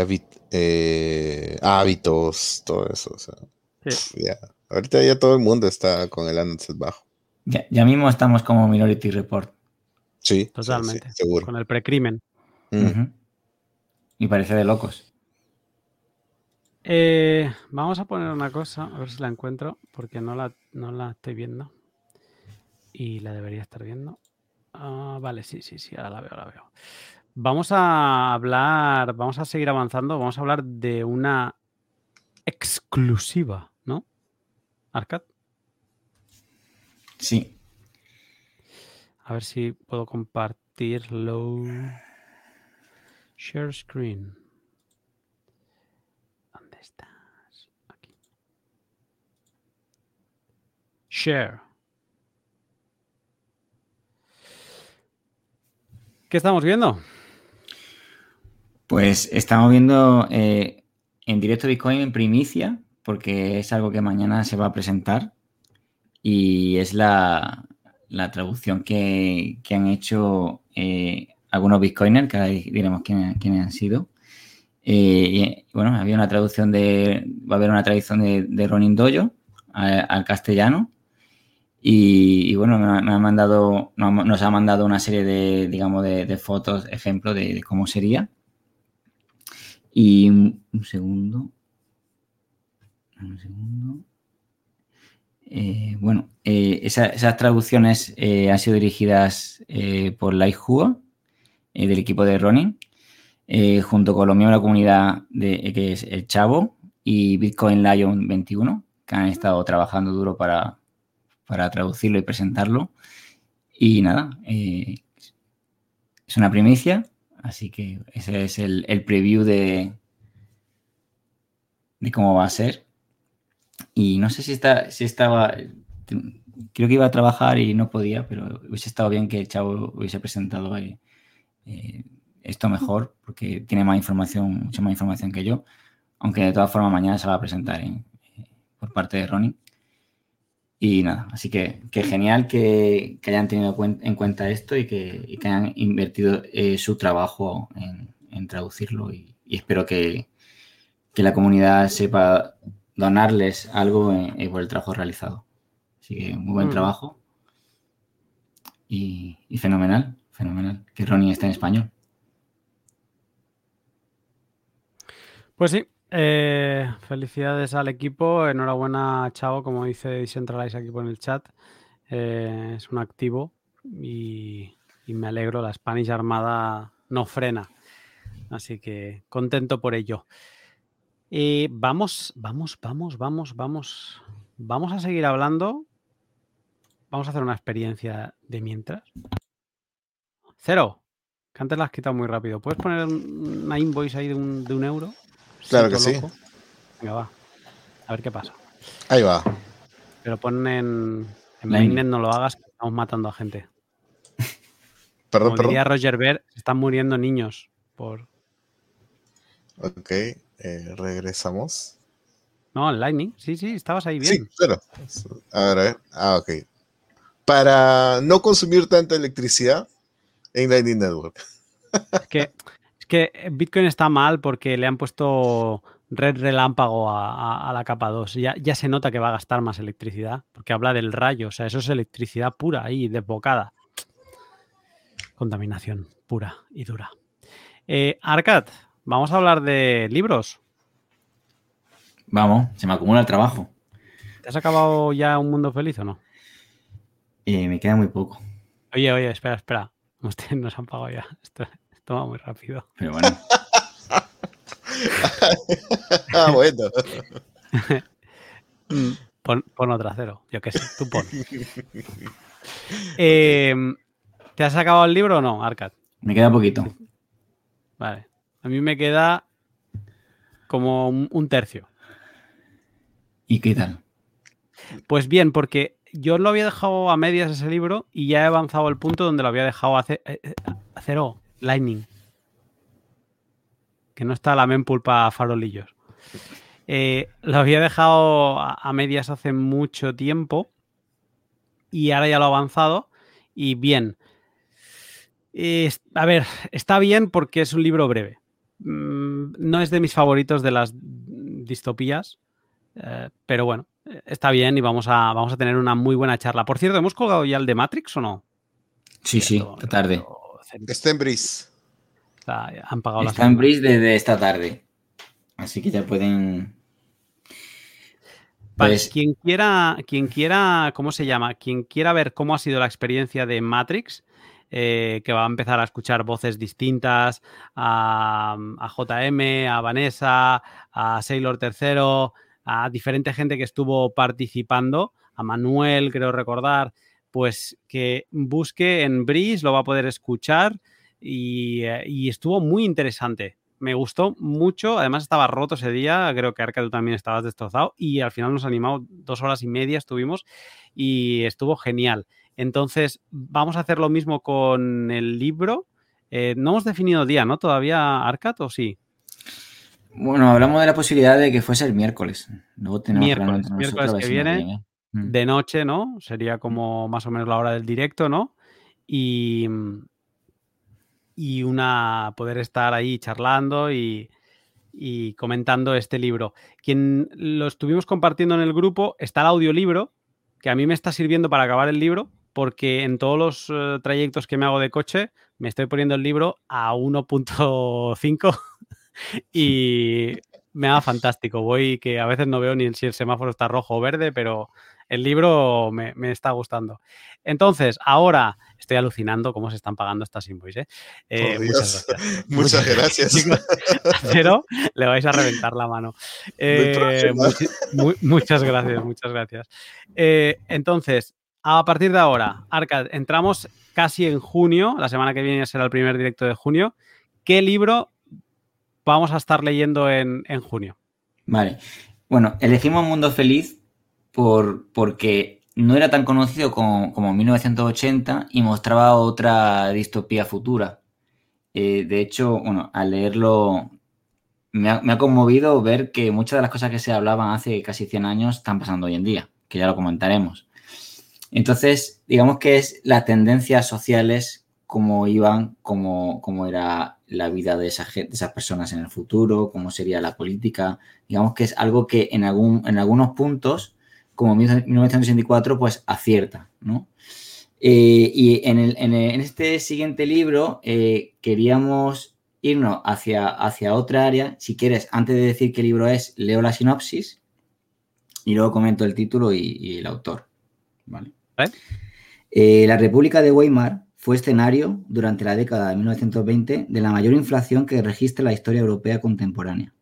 eh, hábitos, todo eso. O sea, Sí. ya. Ahorita ya todo el mundo está con el Android bajo. Ya, ya mismo estamos como Minority Report. Sí, Totalmente. sí, seguro. Con el precrimen. Mm. Ujú. Y parece de locos. Eh, vamos a poner una cosa, a ver si la encuentro, porque no la, no la estoy viendo. Y la debería estar viendo. Ah, vale, sí, sí, sí, ahora la veo, la veo. Vamos a hablar, vamos a seguir avanzando, vamos a hablar de una exclusiva, ¿no? Arcad, Sí. a ver si puedo compartirlo. Share screen. ¿Dónde estás? Aquí. Share. ¿Qué estamos viendo? Pues estamos viendo eh, en directo Bitcoin en primicia, porque es algo que mañana se va a presentar. Y es la, traducción que, han hecho eh, algunos Bitcoiners, que ahora diremos quiénes, quiénes han sido. Eh, bueno, había una traducción de. Va a haber una traducción de, Ronin Dojo al castellano. Y, bueno, me, me ha mandado, nos ha- mandado una serie de, digamos, de, fotos, ejemplo de, de cómo sería. Y un, un segundo. Un segundo. Eh, bueno, eh, esa- esas traducciones eh, han sido dirigidas por eh, del equipo de Ronin, junto con los miembros de la comunidad de, que es el Chavo y Bitcoin Lion 21, que han estado trabajando duro para, para traducirlo y presentarlo. Y nada, es una primicia, así que ese es el, el preview de, de cómo va a ser. Y no sé si, está, si estaba, creo que iba a trabajar y no podía, pero hubiese estado bien que el chavo hubiese presentado ahí, eh, esto mejor, porque tiene más información, mucha más información que yo, aunque de todas formas mañana se va a presentar en- eh, por parte de Ronnie. Y nada, así que, que genial que, que hayan tenido cuen- en cuenta esto y que, y que hayan invertido eh, su trabajo en, en traducirlo y, y espero que, que la comunidad sepa donarles algo eh, eh, por el trabajo realizado. Así que muy buen Mm. trabajo y, y fenomenal, fenomenal que Ronnie esté en español. Pues sí, eh, felicidades al equipo. Enhorabuena, Chavo, como dice Decentralize aquí por el chat. Eh, es un activo y, me alegro. La Spanish Armada no frena. Así que contento por ello. Vamos, vamos, vamos, vamos, vamos. Vamos a seguir hablando. Vamos a hacer una experiencia de mientras. Cero. Que antes la has quitado muy rápido. ¿Puedes poner un- una invoice ahí de un, de un euro? Claro que sí. Venga, va. A ver qué pasa. Ahí va. Pero pon en, mainnet, no lo hagas, que estamos matando a gente. Perdón, Como perdón. diría Roger Ver, están muriendo niños por... Ok, eh, regresamos. No, en Lightning. Sí, sí, estabas ahí Sí, bien. claro. A ver, a ver. Ah, ok. Para no consumir tanta electricidad en Lightning Network. Es que, que Bitcoin está mal porque le han puesto red relámpago a, a- a la capa 2. Ya, ya se nota que va a gastar más electricidad porque habla del rayo. O sea, eso es electricidad pura ahí, desbocada. Contaminación pura y dura. Eh, Arcad, vamos a hablar de libros. Vamos, se me acumula el trabajo. ¿Te has acabado ya un mundo feliz o no? Eh, me queda muy poco. Oye, oye, espera, espera. Ustedes nos han pagado ya. Esto, esto va muy rápido. Pero bueno, Ah, bueno. Pon, pon otra cero, yo qué sé, tú pon. Eh, ¿Te has acabado el libro o no, Arcad? me queda poquito. Vale. A mí me queda como un, un tercio. ¿Y qué tal? Pues bien, porque yo lo había dejado a medias ese libro y ya he avanzado al punto donde lo había dejado eh, eh, a cero, Lightning. Que no está la mempool para farolillos. Eh, lo había dejado a, medias hace mucho tiempo y ahora ya lo he avanzado y bien. A ver, está bien porque es un libro breve. Mm, No es de mis favoritos de las distopías, eh, pero bueno, está bien y vamos a, vamos a tener una muy buena charla. Por cierto, ¿hemos colgado ya el de Matrix o no? Sí, sí, esta tarde. pero Cenit Está en Breeze. está- han pagado Está en. Breeze desde esta tarde. Así que ya pueden. Vale, Pues, quien quiera, quien quiera, ¿cómo se llama? Quien quiera ver cómo ha sido la experiencia de Matrix, eh, que va a empezar a escuchar voces distintas a, a JM, a Vanessa, a Sailor III, a diferente gente que estuvo participando, a Manuel, creo recordar, pues que busque en Breeze, lo va a poder escuchar y, eh, y estuvo muy interesante. Me gustó mucho, además estaba roto ese día, creo que Arca tú también estabas destrozado y al final nos animamos dos horas y media estuvimos y estuvo genial. Entonces, vamos a hacer lo mismo con el libro. Eh, no hemos definido día, ¿no? ¿Todavía Arcat o sí? bueno, hablamos de la posibilidad de que fuese el miércoles. Luego tenemos Miércoles, que viene, viene. Mm. de noche, ¿no? Sería como más o menos la hora del directo, ¿no? Y, y una poder estar ahí charlando y, y comentando este libro. Quien lo estuvimos compartiendo en el grupo está el audiolibro, que a mí me está sirviendo para acabar el libro, porque en todos los eh, trayectos que me hago de coche me estoy poniendo el libro a 1.5 y me da fantástico. Voy que a veces no veo ni si el semáforo está rojo o verde, pero el libro me, me está gustando. Entonces, ahora estoy alucinando cómo se están pagando estas invoices. ¿eh? Eh, muchas gracias. Muchas gracias. Chicos, pero le vais a reventar la mano. Eh, muchas gracias, muchas gracias. Eh, entonces, a partir de ahora, Arcad, entramos casi en junio, la semana que viene será el primer directo de junio. ¿Qué libro vamos a estar leyendo en, en junio? Vale. Bueno, elegimos Mundo Feliz por, porque no era tan conocido como, como 1980 y mostraba otra distopía futura. Eh, de hecho, bueno, al leerlo me ha, me ha conmovido ver que muchas de las cosas que se hablaban hace casi 100 años están pasando hoy en día, que ya lo comentaremos. Entonces, digamos que es las tendencias sociales, cómo iban, cómo, cómo era la vida de, esa de esas personas en el futuro, cómo sería la política. Digamos que es algo que en, algún, en algunos puntos, como 1984, pues acierta, ¿no? Eh, y en, el- en el- en este siguiente libro eh, queríamos irnos hacia, hacia otra área. Si quieres, antes de decir qué libro es, leo la sinopsis y luego comento el título y, y el autor. ¿vale? ¿Vale? Eh, la República de Weimar fue escenario durante la década de 1920 de la mayor inflación que registra la historia europea contemporánea.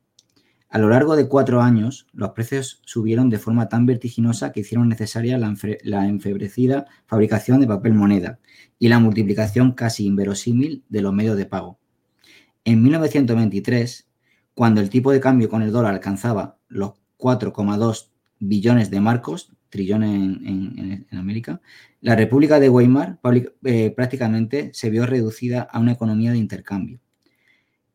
A lo largo de cuatro años, los precios subieron de forma tan vertiginosa que hicieron necesaria la, enfebrecida fabricación de papel moneda y la multiplicación casi inverosímil de los medios de pago. En 1923, cuando el tipo de cambio con el dólar alcanzaba los 4,2 billones de marcos, trillones en, América, la República de Weimar eh, prácticamente se vio reducida a una economía de intercambio.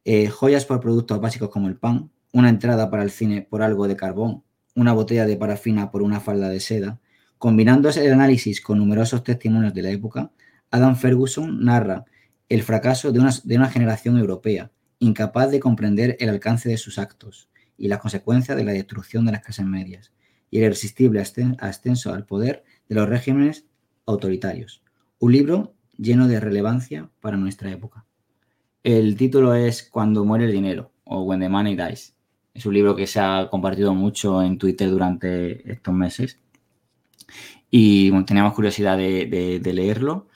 Eh, joyas por productos básicos como el pan, una entrada para el cine por algo de carbón, una botella de parafina por una falda de seda. Combinándose el análisis con numerosos testimonios de la época, Adam Ferguson narra el fracaso de una, de una generación europea, incapaz de comprender el alcance de sus actos y las consecuencias de la destrucción de las clases medias y el irresistible ascenso al poder de los regímenes autoritarios. Un libro lleno de relevancia para nuestra época. El título es Cuando muere el dinero o When the Money Dies. Es un libro que se ha compartido mucho en Twitter durante estos meses y teníamos curiosidad de, leerlo.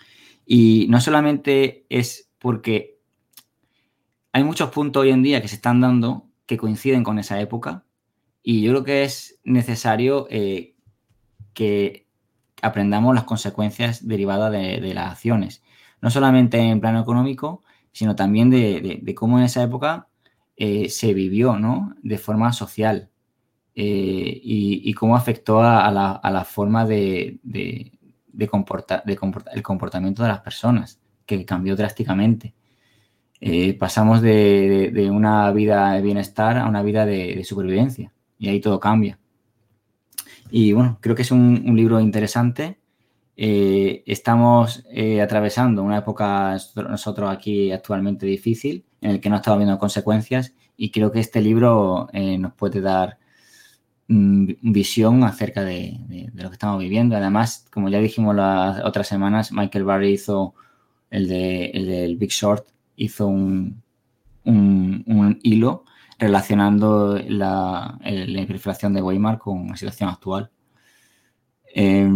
Y no solamente es porque hay muchos puntos hoy en día que se están dando que coinciden con esa época y yo creo que es necesario eh, que aprendamos las consecuencias derivadas de, las acciones, no solamente en plano económico, sino también de cómo en esa época eh, se vivió ¿no? de forma social. eh, y, cómo afectó a, la, forma de, de, de comporta- de comporta- el comportamiento de las personas, que cambió drásticamente. Eh, pasamos de, una vida de bienestar a una vida de, supervivencia y ahí todo cambia. Y bueno, creo que es un, libro interesante. Estamos atravesando una época nosotros aquí actualmente difícil, en el que no estamos viendo consecuencias y creo que este libro eh, nos puede dar mm, visión acerca de, lo que estamos viviendo. Además, como ya dijimos las otras semanas, Michael Barry hizo el, de, el del Big Short, hizo un, un- hilo relacionando la, la hiperinflación de Weimar con la situación actual. Eh,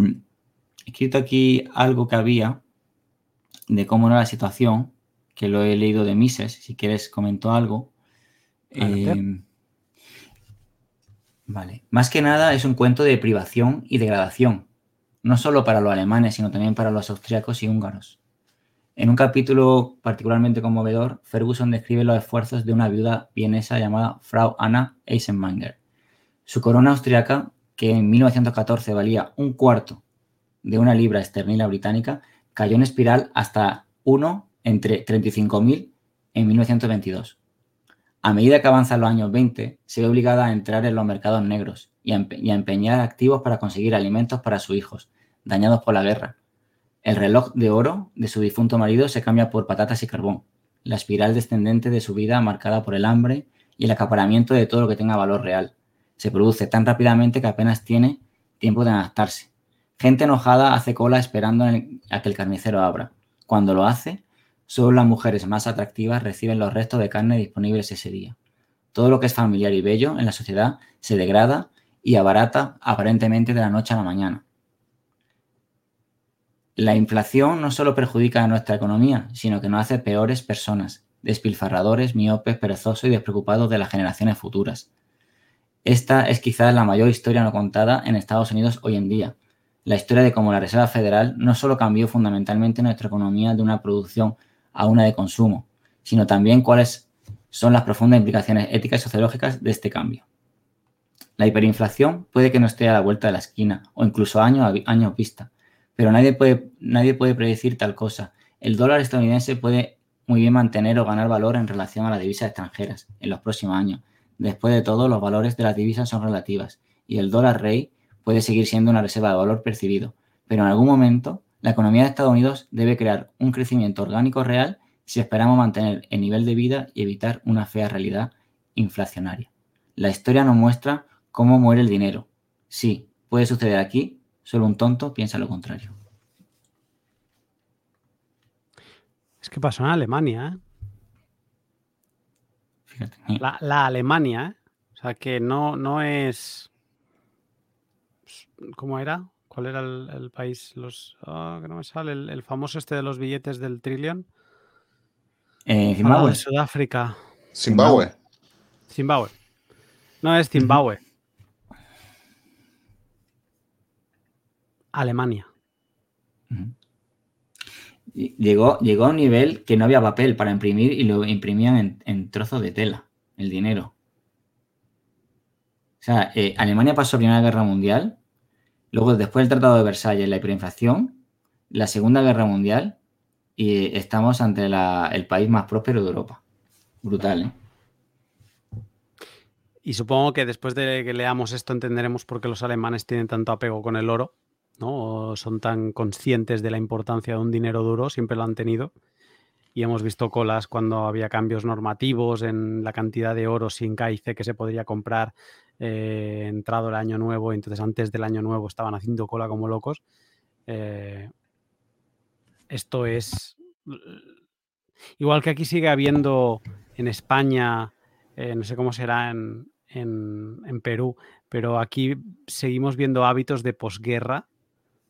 he escrito aquí algo que había de cómo era la situación, que lo he leído de Mises, si quieres comento algo. Eh, vale, más que nada es un cuento de privación y degradación, no solo para los alemanes, sino también para los austriacos y húngaros. En un capítulo particularmente conmovedor, Ferguson describe los esfuerzos de una viuda vienesa llamada Frau Anna Eisenmanger. Su corona austriaca, que en 1914 valía un cuarto de una libra esterlina británica, cayó en espiral hasta 1 entre 35.000 en 1922. A medida que avanzan los años 20, se ve obligada a entrar en los mercados negros y a, y a empeñar activos para conseguir alimentos para sus hijos, dañados por la guerra. El reloj de oro de su difunto marido se cambia por patatas y carbón. La espiral descendente de su vida marcada por el hambre y el acaparamiento de todo lo que tenga valor real. Se produce tan rápidamente que apenas tiene tiempo de adaptarse. Gente enojada hace cola esperando a que el carnicero abra. Cuando lo hace, solo las mujeres más atractivas reciben los restos de carne disponibles ese día. Todo lo que es familiar y bello en la sociedad se degrada y abarata aparentemente de la noche a la mañana. La inflación no solo perjudica a nuestra economía, sino que nos hace peores personas, despilfarradores, miopes, perezosos y despreocupados de las generaciones futuras. Esta es quizás la mayor historia no contada en Estados Unidos hoy en día. La historia de cómo la Reserva Federal no solo cambió fundamentalmente nuestra economía de una producción a una de consumo, sino también cuáles son las profundas implicaciones éticas y sociológicas de este cambio. La hiperinflación puede que no esté a la vuelta de la esquina o incluso año a año vista, pero nadie puede, nadie puede predecir tal cosa. El dólar estadounidense puede muy bien mantener o ganar valor en relación a las divisas extranjeras en los próximos años. Después de todo, los valores de las divisas son relativas y el dólar rey puede seguir siendo una reserva de valor percibido, pero en algún momento la economía de Estados Unidos debe crear un crecimiento orgánico real si esperamos mantener el nivel de vida y evitar una fea realidad inflacionaria. La historia nos muestra cómo muere el dinero. Sí, puede suceder aquí, solo un tonto piensa lo contrario. Es que pasó en Alemania, ¿eh? Fíjate. La, la Alemania, ¿eh? O sea, que no, no es... ¿Cómo era? ¿Cuál era el, el país? Los, ah, que no me sale. El, el famoso este de los billetes del trillón. Eh, Zimbabue. de Sudáfrica. Zimbabue. Zimbabue. No es Zimbabue. Alemania. Llegó, llegó a un nivel que no había papel para imprimir y lo imprimían en, en trozos de tela, el dinero. O sea, eh, Alemania pasó la Primera Guerra Mundial, luego después del Tratado de Versalles, la hiperinflación, la Segunda Guerra Mundial y estamos ante el país más próspero de Europa. Brutal, ¿eh? Y supongo que después de que leamos esto entenderemos por qué los alemanes tienen tanto apego con el oro, ¿no? Son tan conscientes de la importancia de un dinero duro, siempre lo han tenido. Y hemos visto colas cuando había cambios normativos en la cantidad de oro sin caice que se podría comprar eh, entrado el año nuevo. Entonces antes del año nuevo estaban haciendo cola como locos. Eh, esto es... Igual que aquí sigue habiendo en España, eh, no sé cómo será en, en- Perú, pero aquí seguimos viendo hábitos de posguerra.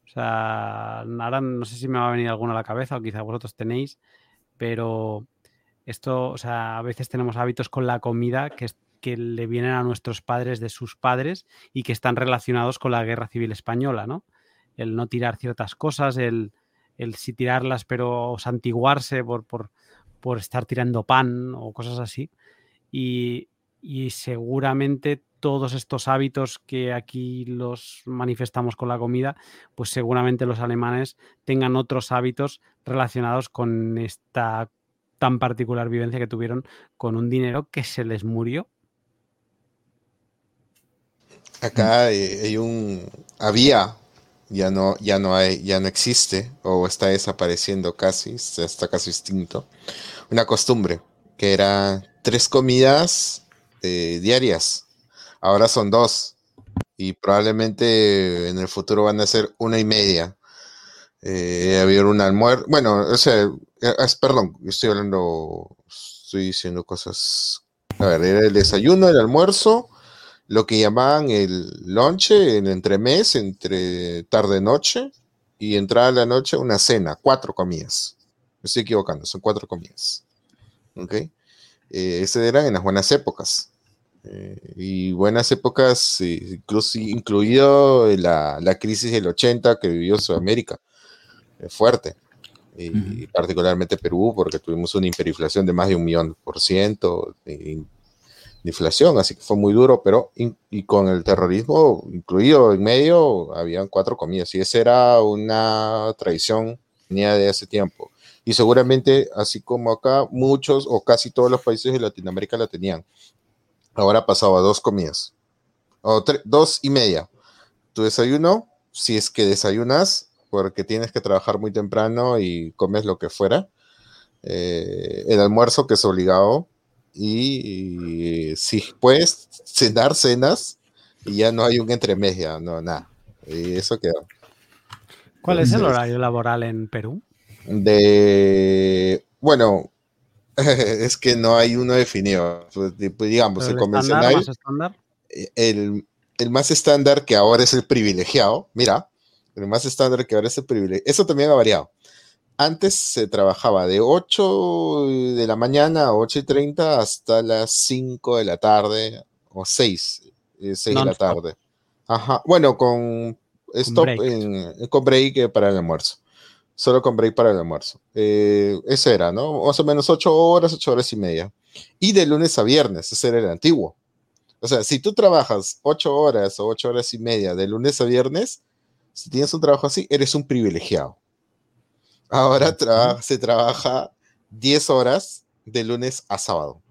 O sea, ahora no sé si me va a venir alguno a la cabeza o quizá vosotros tenéis, pero esto, o sea, a veces tenemos hábitos con la comida que, que le vienen a nuestros padres de sus padres y que están relacionados con la guerra civil española, ¿no? El no tirar ciertas cosas, el, el sí tirarlas pero santiguarse por, por, por estar tirando pan o cosas así. Y, y seguramente todos estos hábitos que aquí los manifestamos con la comida, pues seguramente los alemanes tengan otros hábitos relacionados con esta tan particular vivencia que tuvieron con un dinero que se les murió. Acá eh, hay un había ya no ya no hay ya no existe o está desapareciendo casi está casi extinto una costumbre que era tres comidas eh, diarias. Ahora son dos y probablemente en el futuro van a ser una y media. Eh, un almuerzo bueno o sea eh, es- perdón estoy hablando estoy diciendo cosas a ver era el desayuno el almuerzo lo que llamaban el lonche, el entremés, entre tarde-noche y entrada a la noche, una cena, cuatro comidas. Me estoy equivocando, son cuatro comidas. ¿Ok? Eh, ese eran en las buenas épocas. Eh, y buenas épocas, eh, incluso, incluido la, la crisis del 80 que vivió Sudamérica. eh, fuerte. Y particularmente Perú, porque tuvimos una hiperinflación de más de un millón por ciento. De- inflación, así que fue muy duro, pero y con el terrorismo incluido en medio, habían cuatro comidas, y esa era una tradición venía de hace tiempo. Y seguramente, así como acá, muchos o casi todos los países de Latinoamérica la tenían. Ahora pasaba dos comidas, o tre- dos y media. Tu desayuno, si es que desayunas, porque tienes que trabajar muy temprano y comes lo que fuera. Eh, el almuerzo, que es obligado, y, y si puedes cenar cenas y ya no hay un entremedia, no, nada. Y eso quedó. ¿Cuál es el Entonces, horario laboral en Perú? De, bueno, es que no hay uno definido. Pues, pues, digamos, ¿Pero el el estándar, convencional, más estándar? eh, el, el más estándar que ahora es el privilegiado, mira, el más estándar que ahora es el privilegiado, eso también ha variado. Antes se trabajaba de 8 de la mañana a 8 y 30 hasta las 5 de la tarde o 6, eh, 6 de la tarde. Ajá, bueno, con stop breaks. en- con break eh, para el almuerzo. Solo con break para el almuerzo. Eh, ese era, ¿no? Más o menos 8 horas, 8 horas y media. Y de lunes a viernes, ese era el antiguo. O sea, si tú trabajas 8 horas o 8 horas y media de lunes a viernes, si tienes un trabajo así, eres un privilegiado. Ahora tra- se trabaja 10 horas de lunes a sábado.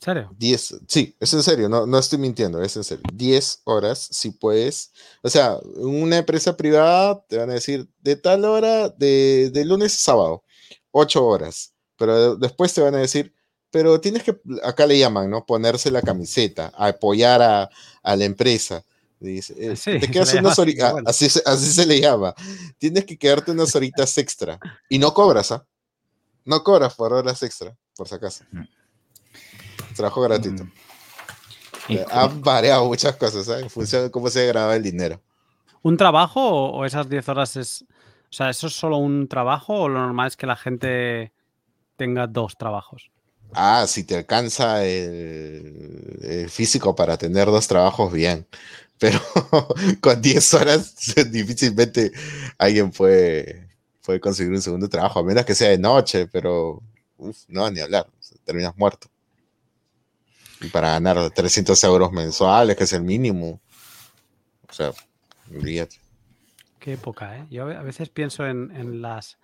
¿En serio? 10, sí, es en serio, no, no estoy mintiendo, es en serio. 10 horas, si puedes. O sea, en una empresa privada te van a decir de tal hora, de, de lunes a sábado, 8 horas. Pero de- después te van a decir, pero tienes que, acá le llaman, ¿no? Ponerse la camiseta, apoyar a, a la empresa. Dice, eh, Sí, te quedas unas así, horitas, así, se- así se le llama. Tienes que quedarte unas horitas extra. Y no cobras, ¿ah? No cobras por horas extra, por si acaso. Trabajo gratuito. Mm. Eh, Han variado muchas cosas, ¿sabes? En función de cómo se graba el dinero. ¿Un trabajo o, o esas 10 horas es... O sea, ¿eso es solo un trabajo o lo normal es que la gente tenga dos trabajos? Ah, si te alcanza el, físico para tener dos trabajos, bien. Pero con 10 horas difícilmente alguien puede, puede conseguir un segundo trabajo, a menos que sea de noche, pero uf, no, ni hablar, terminas muerto. Y para ganar 300 euros mensuales, que es el mínimo. O sea, olvídate. Qué época, ¿eh? Yo a veces pienso en, en las...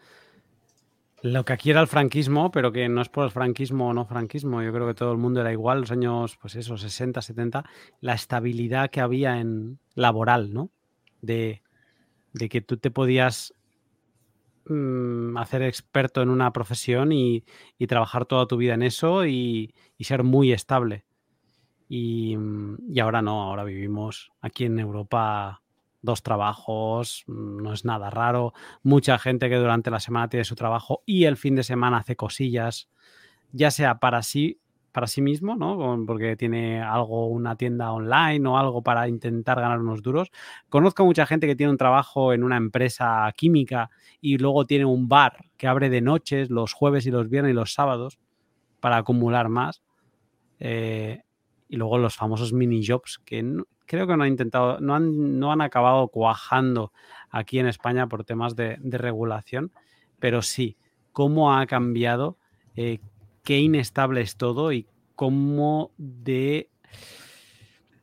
Lo que aquí era el franquismo, pero que no es por el franquismo o no franquismo. Yo creo que todo el mundo era igual, los años, pues eso, 60, 70. La estabilidad que había en laboral, ¿no? De, de que tú te podías mm, hacer experto en una profesión y, y trabajar toda tu vida en eso y, y ser muy estable. Y, y ahora no, ahora vivimos aquí en Europa dos trabajos, mm, no es nada raro. Mucha gente que durante la semana tiene su trabajo y el fin de semana hace cosillas, ya sea para sí, para sí mismo, ¿no? Porque tiene algo, una tienda online o algo para intentar ganar unos duros. Conozco mucha gente que tiene un trabajo en una empresa química y luego tiene un bar que abre de noches, los jueves y los viernes y los sábados, para acumular más. Eh, y luego los famosos mini jobs que creo que no han intentado, no han, no han acabado cuajando aquí en España por temas de, de regulación, pero sí, cómo ha cambiado, eh, qué inestable es todo y cómo de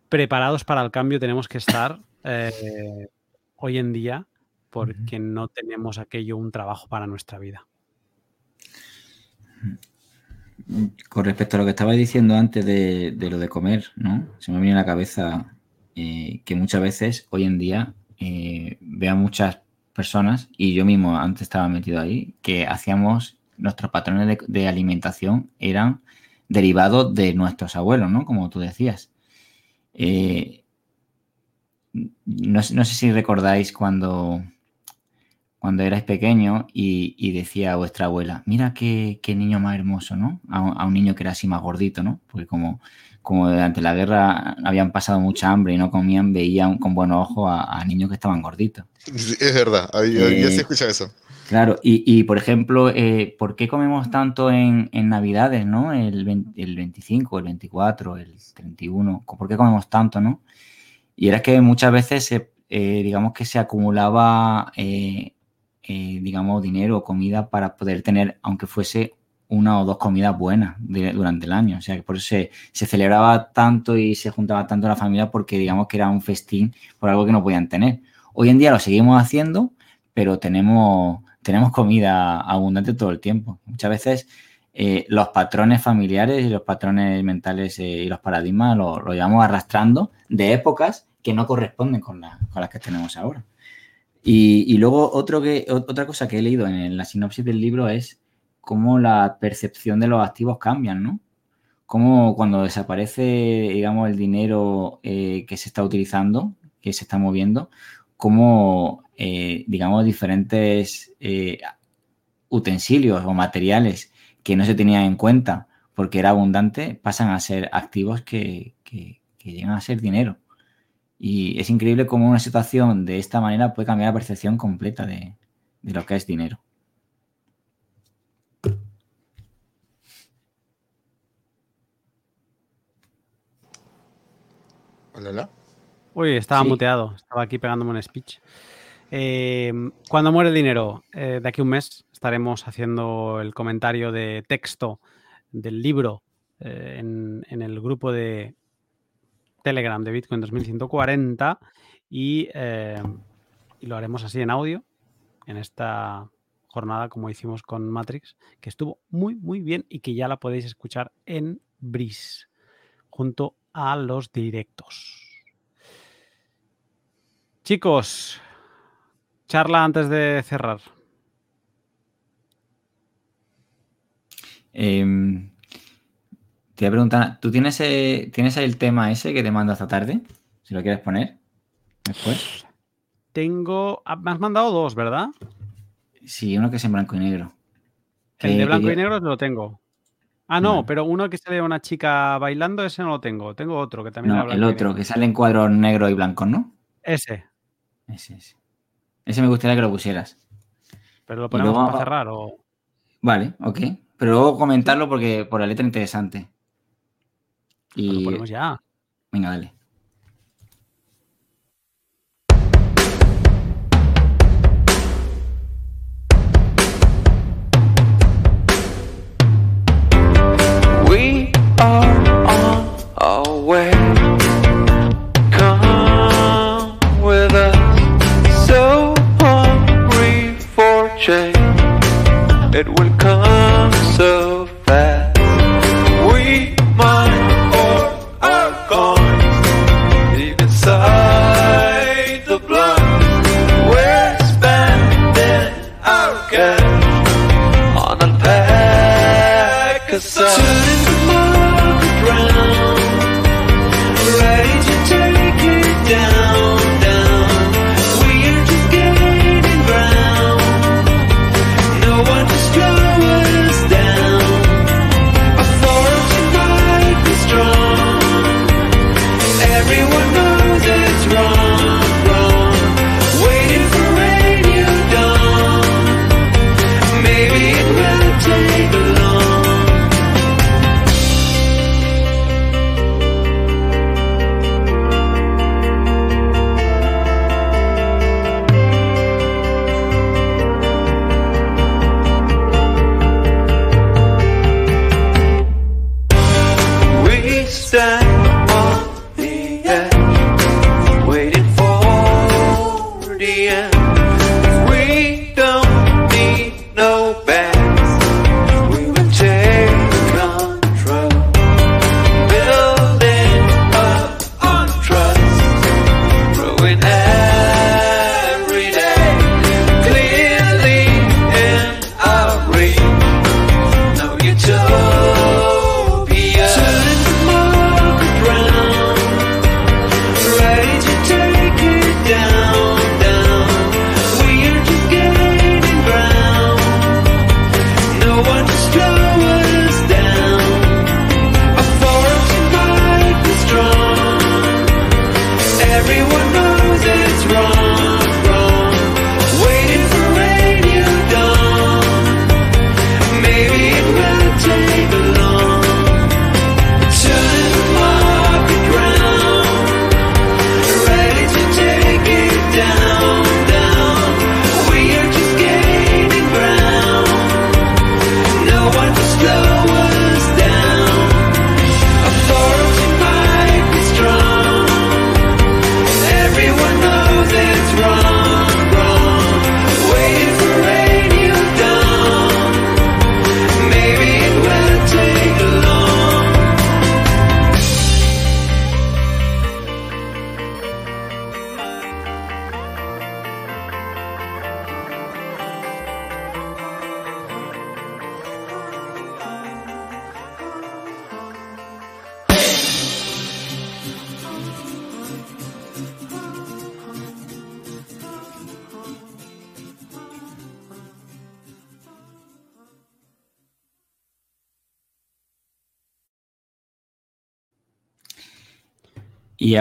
preparados para el cambio tenemos que estar eh, hoy en día porque no tenemos aquello un trabajo para nuestra vida. Con respecto a lo que estaba diciendo antes de, de lo de comer, ¿no? Se me viene a la cabeza que muchas veces hoy en día eh, veo a muchas personas, y yo mismo antes estaba metido ahí, que hacíamos, nuestros patrones de, alimentación eran derivados de nuestros abuelos, ¿no? Como tú decías. Eh, no, no sé si recordáis cuando, cuando erais pequeño y, decía vuestra abuela, mira qué, qué niño más hermoso, ¿no? A, a un niño que era así más gordito, ¿no? Porque como, como durante la guerra habían pasado mucha hambre y no comían, veían con buenos ojos a, a niños que estaban gorditos. Es verdad, yo, yo sí Eh, escucho eso. Claro, y, y, por ejemplo, eh, ¿por qué comemos tanto en, en Navidades, ¿no? El, 20 el 25, el 24, el 31, ¿por qué comemos tanto, no? Y era que muchas veces, se, eh, digamos que se acumulaba, eh, eh, digamos, dinero o comida para poder tener, aunque fuese una o dos comidas buenas durante el año. O sea, que por eso se, celebraba tanto y se juntaba tanto la familia porque, digamos, que era un festín por algo que no podían tener. Hoy en día lo seguimos haciendo, pero tenemos, tenemos comida abundante todo el tiempo. Muchas veces eh, los patrones familiares y los patrones mentales eh, y los paradigmas lo, lo llevamos arrastrando de épocas que no corresponden con, la- con las que tenemos ahora. Y, luego otra cosa que he leído en la sinopsis del libro es cómo la percepción de los activos cambian, ¿no? Cómo cuando desaparece, digamos, el dinero eh, que se está utilizando, que se está moviendo, cómo, eh, digamos, diferentes eh, utensilios o materiales que no se tenían en cuenta porque era abundante pasan a ser activos que, llegan a ser dinero. Y es increíble cómo una situación de esta manera puede cambiar la percepción completa de lo que es dinero. Hola, hola. Uy, estaba Sí. muteado, estaba aquí pegándome un speech. Eh, cuando muere el dinero, eh, de aquí a un mes estaremos haciendo el comentario de texto del libro eh, en, en el grupo de Telegram de Bitcoin 2140 y, eh, y lo haremos así en audio en esta jornada como hicimos con Matrix, que estuvo muy, muy bien y que ya la podéis escuchar en Breeze junto a los directos. Chicos, charla antes de cerrar. Em, te voy a preguntar, ¿tú tienes, eh, tienes el tema ese que te mando esta tarde? Si lo quieres poner después. Tengo. ah, Me has mandado dos, ¿verdad? Sí, uno que es en blanco y negro. El de blanco y negro lo tengo. Ah, no, pero uno que se ve a una chica bailando, ese no lo tengo. Tengo otro que también No, el blanco otro, negro. que sale en cuadros negros y blancos, ¿no? Ese. Ese, ese. Ese me gustaría que lo pusieras. Pero lo ponemos luego- para cerrar o. Vale, ok. Pero luego comentarlo porque por la letra interesante. o lo ponemos ya. venga, dale. On our way. Come with us. So hungry for change. It will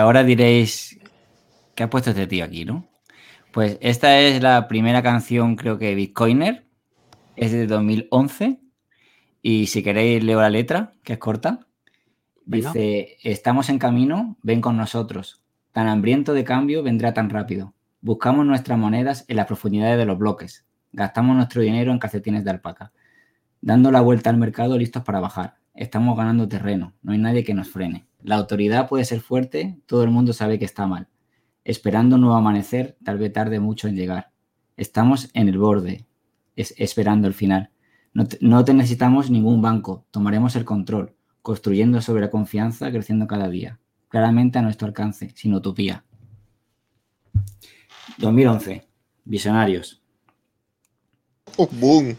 ahora diréis, ¿qué ha puesto este tío aquí, no? Pues esta es la primera canción, creo que Bitcoiner. Es de 2011. Y si queréis, leo la letra, que es corta. Dice, estamos en camino, ven con nosotros. Tan hambriento de cambio vendrá tan rápido. Buscamos nuestras monedas en las profundidades de los bloques. Gastamos nuestro dinero en calcetines de alpaca. Dando la vuelta al mercado listos para bajar. Estamos ganando terreno. No hay nadie que nos frene. La autoridad puede ser fuerte, todo el mundo sabe que está mal. Esperando un nuevo amanecer, tal vez tarde mucho en llegar. Estamos en el borde, es- esperando el final. No te, no te necesitamos ningún banco, tomaremos el control, construyendo sobre la confianza, creciendo cada día. Claramente a nuestro alcance, sin utopía. 2011. Visionarios. Oh, boom.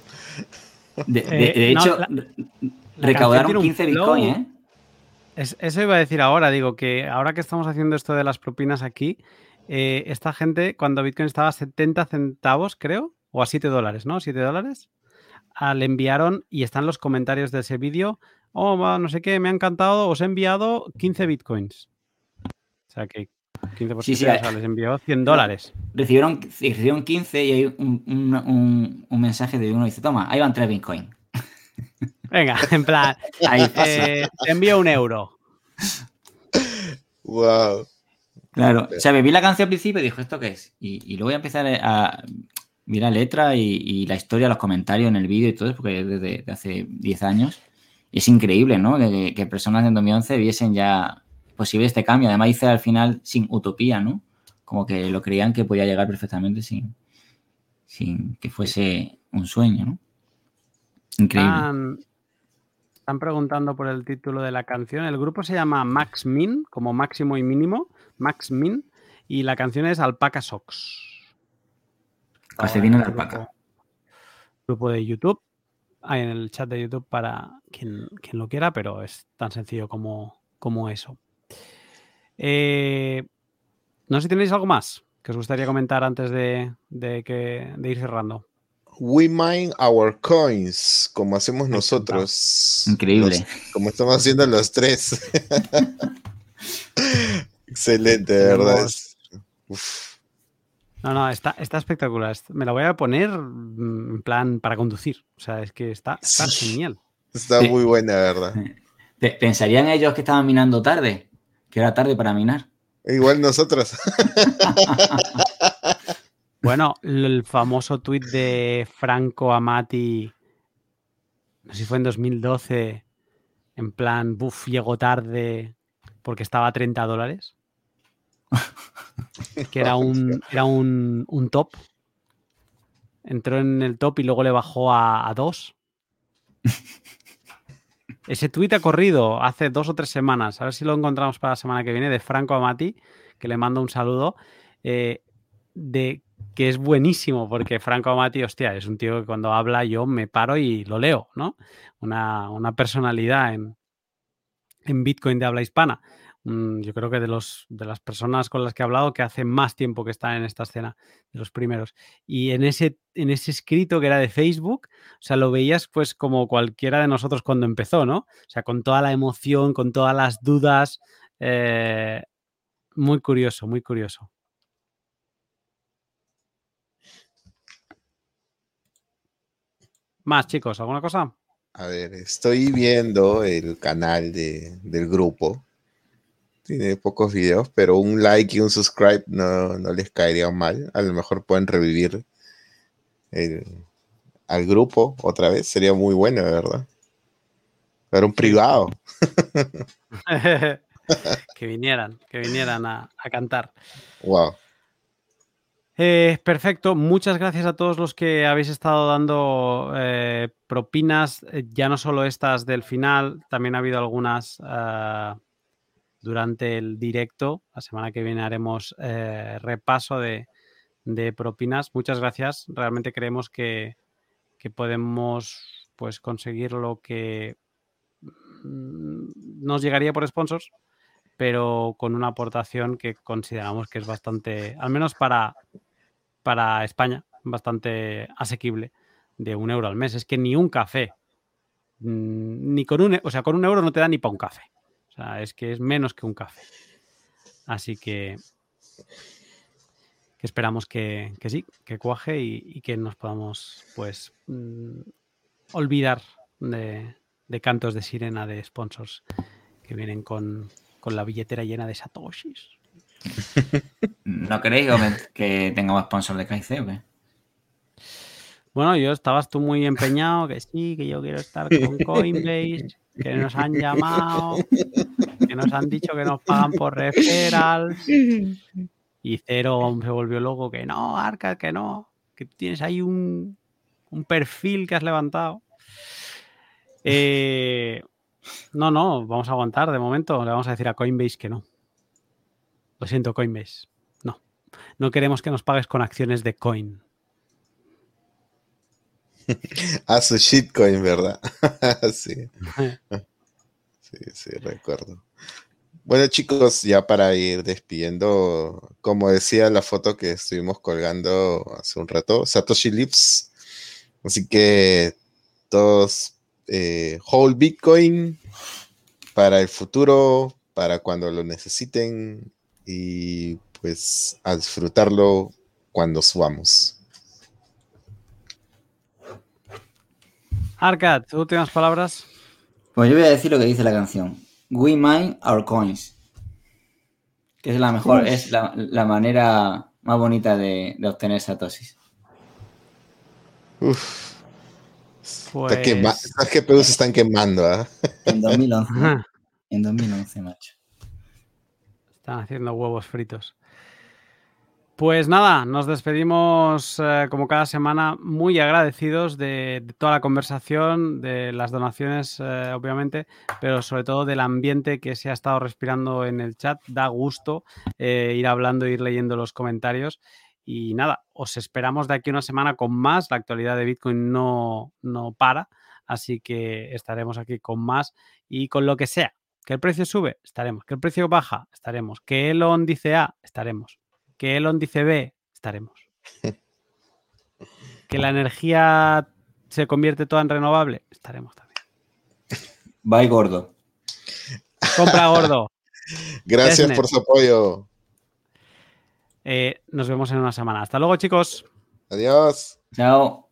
De, de- Eh, no, hecho, la- recaudaron tiene un 15 flow. Bitcoin, ¿eh? Es- eso iba a decir ahora, digo que ahora que estamos haciendo esto de las propinas aquí, eh, esta gente, cuando Bitcoin estaba a 70 centavos, creo, o a 7 dólares, ¿no? 7 dólares, ah, le enviaron y están los comentarios de ese vídeo, oh, no sé qué, me ha encantado, os he enviado 15 Bitcoins. O sea que 15 por Sí, 7, sí, o sea, les envió 100 dólares. Recibieron, recibieron 15 y hay un, un- un- un mensaje de uno que dice, toma, ahí van 3 Bitcoin. Venga, en plan, Ahí eh, te envío un euro. Wow. Claro, o sea, me vi la canción al principio y dije, ¿esto qué es? Y, y luego empecé a vi la letra y, y la historia, los comentarios en el vídeo y todo eso, porque es desde de hace 10 años. Y es increíble, ¿no? Que, que personas en 2011 viesen ya posible este cambio. Además, dice al final sin utopía, ¿no? Como que lo creían que podía llegar perfectamente sin, sin que fuese un sueño, ¿no? Increíble. Están, están preguntando por el título de la canción. El grupo se llama Max Min, como máximo y mínimo, Max Min, y la canción es Alpaca Socks. Calcetines de Grupo- alpaca. Grupo de YouTube. Hay en el chat de YouTube para quien, quien lo quiera, pero es tan sencillo como, como eso. Eh, no sé si tenéis algo más que os gustaría comentar antes de, de que, de ir cerrando. We mine our coins, como hacemos nosotros. Increíble. Los- como estamos haciendo los tres. Excelente, de verdad. Uf. No, no, está, está espectacular. Me la voy a poner mm, en plan para conducir. O sea, es que está, está Sí. genial. Está Sí. muy buena, de verdad. Pe- ¿Pensarían ellos que estaban minando tarde? Que era tarde para minar. Igual nosotros. Bueno, el famoso tuit de Franco Amati, no sé si fue en 2012, en plan, buf, llegó tarde porque estaba a 30 dólares. Que era un, era un, un top. Entró en el top y luego le bajó a, a 2. Ese tuit ha corrido hace dos o tres semanas. A ver si lo encontramos para la semana que viene de Franco Amati, que le mando un saludo. eh, de que es buenísimo, porque Franco Amati, hostia, es un tío que cuando habla yo me paro y lo leo, ¿no? Una, una personalidad en, en Bitcoin de habla hispana. Mm, Yo creo que de, los, de las personas con las que he hablado que hace más tiempo que están en esta escena, de los primeros. Y en ese, en ese escrito que era de Facebook, o sea, lo veías pues como cualquiera de nosotros cuando empezó, ¿no? O sea, con toda la emoción, con todas las dudas. eh, muy curioso, muy curioso. Más, chicos, ¿alguna cosa? A ver, estoy viendo el canal de, del grupo. Tiene pocos videos, pero un like y un subscribe no, no les caería mal. A lo mejor pueden revivir el- al grupo otra vez. Sería muy bueno, de verdad. Pero un privado. que vinieran, que vinieran a, a cantar. Wow. Eh, perfecto, muchas gracias a todos los que habéis estado dando eh, propinas, eh, ya no solo estas del final, también ha habido algunas ah, durante el directo. La semana que viene haremos repaso de, de propinas. Muchas gracias, realmente creemos que, que podemos pues, conseguir lo que mm, nos llegaría por sponsors, pero con una aportación que consideramos que es bastante, al menos para, para España, bastante asequible, de un euro al mes. Es que ni un café, mm, ni con un, e- o sea, con un euro no te da ni para un café. O sea, es que es menos que un café. Así que, esperamos que, que sí, que cuaje y, y que nos podamos pues mm, olvidar de, de cantos de sirena de sponsors que vienen con, con la billetera llena de satoshis. ¿No queréis Gómez, que tengamos sponsor de KIC o qué? Bueno, yo estabas tú muy empeñado, que sí, que yo quiero estar con Coinbase, que nos han llamado, que nos han dicho que nos pagan por referral. Y Cero se volvió loco, que no, Arca, que no, que tienes ahí un, un perfil que has levantado. Eh, no, no, vamos a aguantar de momento. Le vamos a decir a Coinbase que no. Lo siento, Coinbase. No. No queremos que nos pagues con acciones de Coin. A su shitcoin, ¿verdad? sí. Sí, sí, recuerdo. Bueno, chicos, ya para ir despidiendo, como decía la foto que estuvimos colgando hace un rato, Satoshi Lips. Así que todos eh, hold Bitcoin para el futuro, para cuando lo necesiten y pues a disfrutarlo cuando subamos. Arcad, últimas palabras. Pues yo voy a decir lo que dice la canción. We mine our coins. Que es la mejor, es la, la manera más bonita de, de obtener satoshis. Uf, Pues, está quema- estas GPUs se están quemando, ¿ah? En 2011. Ajá. en 2011, macho. Están haciendo huevos fritos. Pues nada, nos despedimos eh, como cada semana muy agradecidos de, toda la conversación, de las donaciones, eh, obviamente, pero sobre todo del ambiente que se ha estado respirando en el chat. Da gusto eh, ir hablando, ir leyendo los comentarios. Y nada, os esperamos de aquí una semana con más. La actualidad de Bitcoin no, no para, así que estaremos aquí con más y con lo que sea. Que el precio sube, estaremos. Que el precio baja, estaremos. Que Elon dice A, estaremos. Que Elon dice B, estaremos. Que la energía se convierte toda en renovable, estaremos también. Bye, gordo. Compra gordo. Gracias Desnet. por su apoyo. Eh, nos vemos en una semana. Hasta luego, chicos. Adiós. Chao.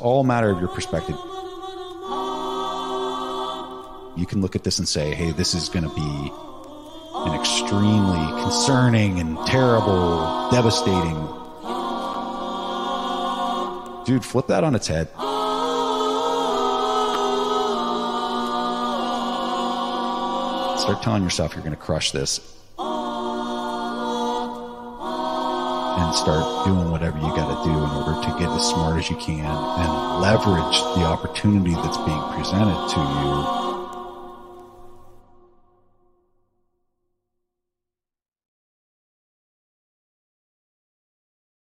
All a matter of your perspective. You can look at this and say, hey, this is going to be an extremely concerning and terrible, devastating. Dude, flip that on its head. Start telling yourself you're going to crush this. And start doing whatever you got to do in order to get as smart as you can and leverage the opportunity that's being presented to you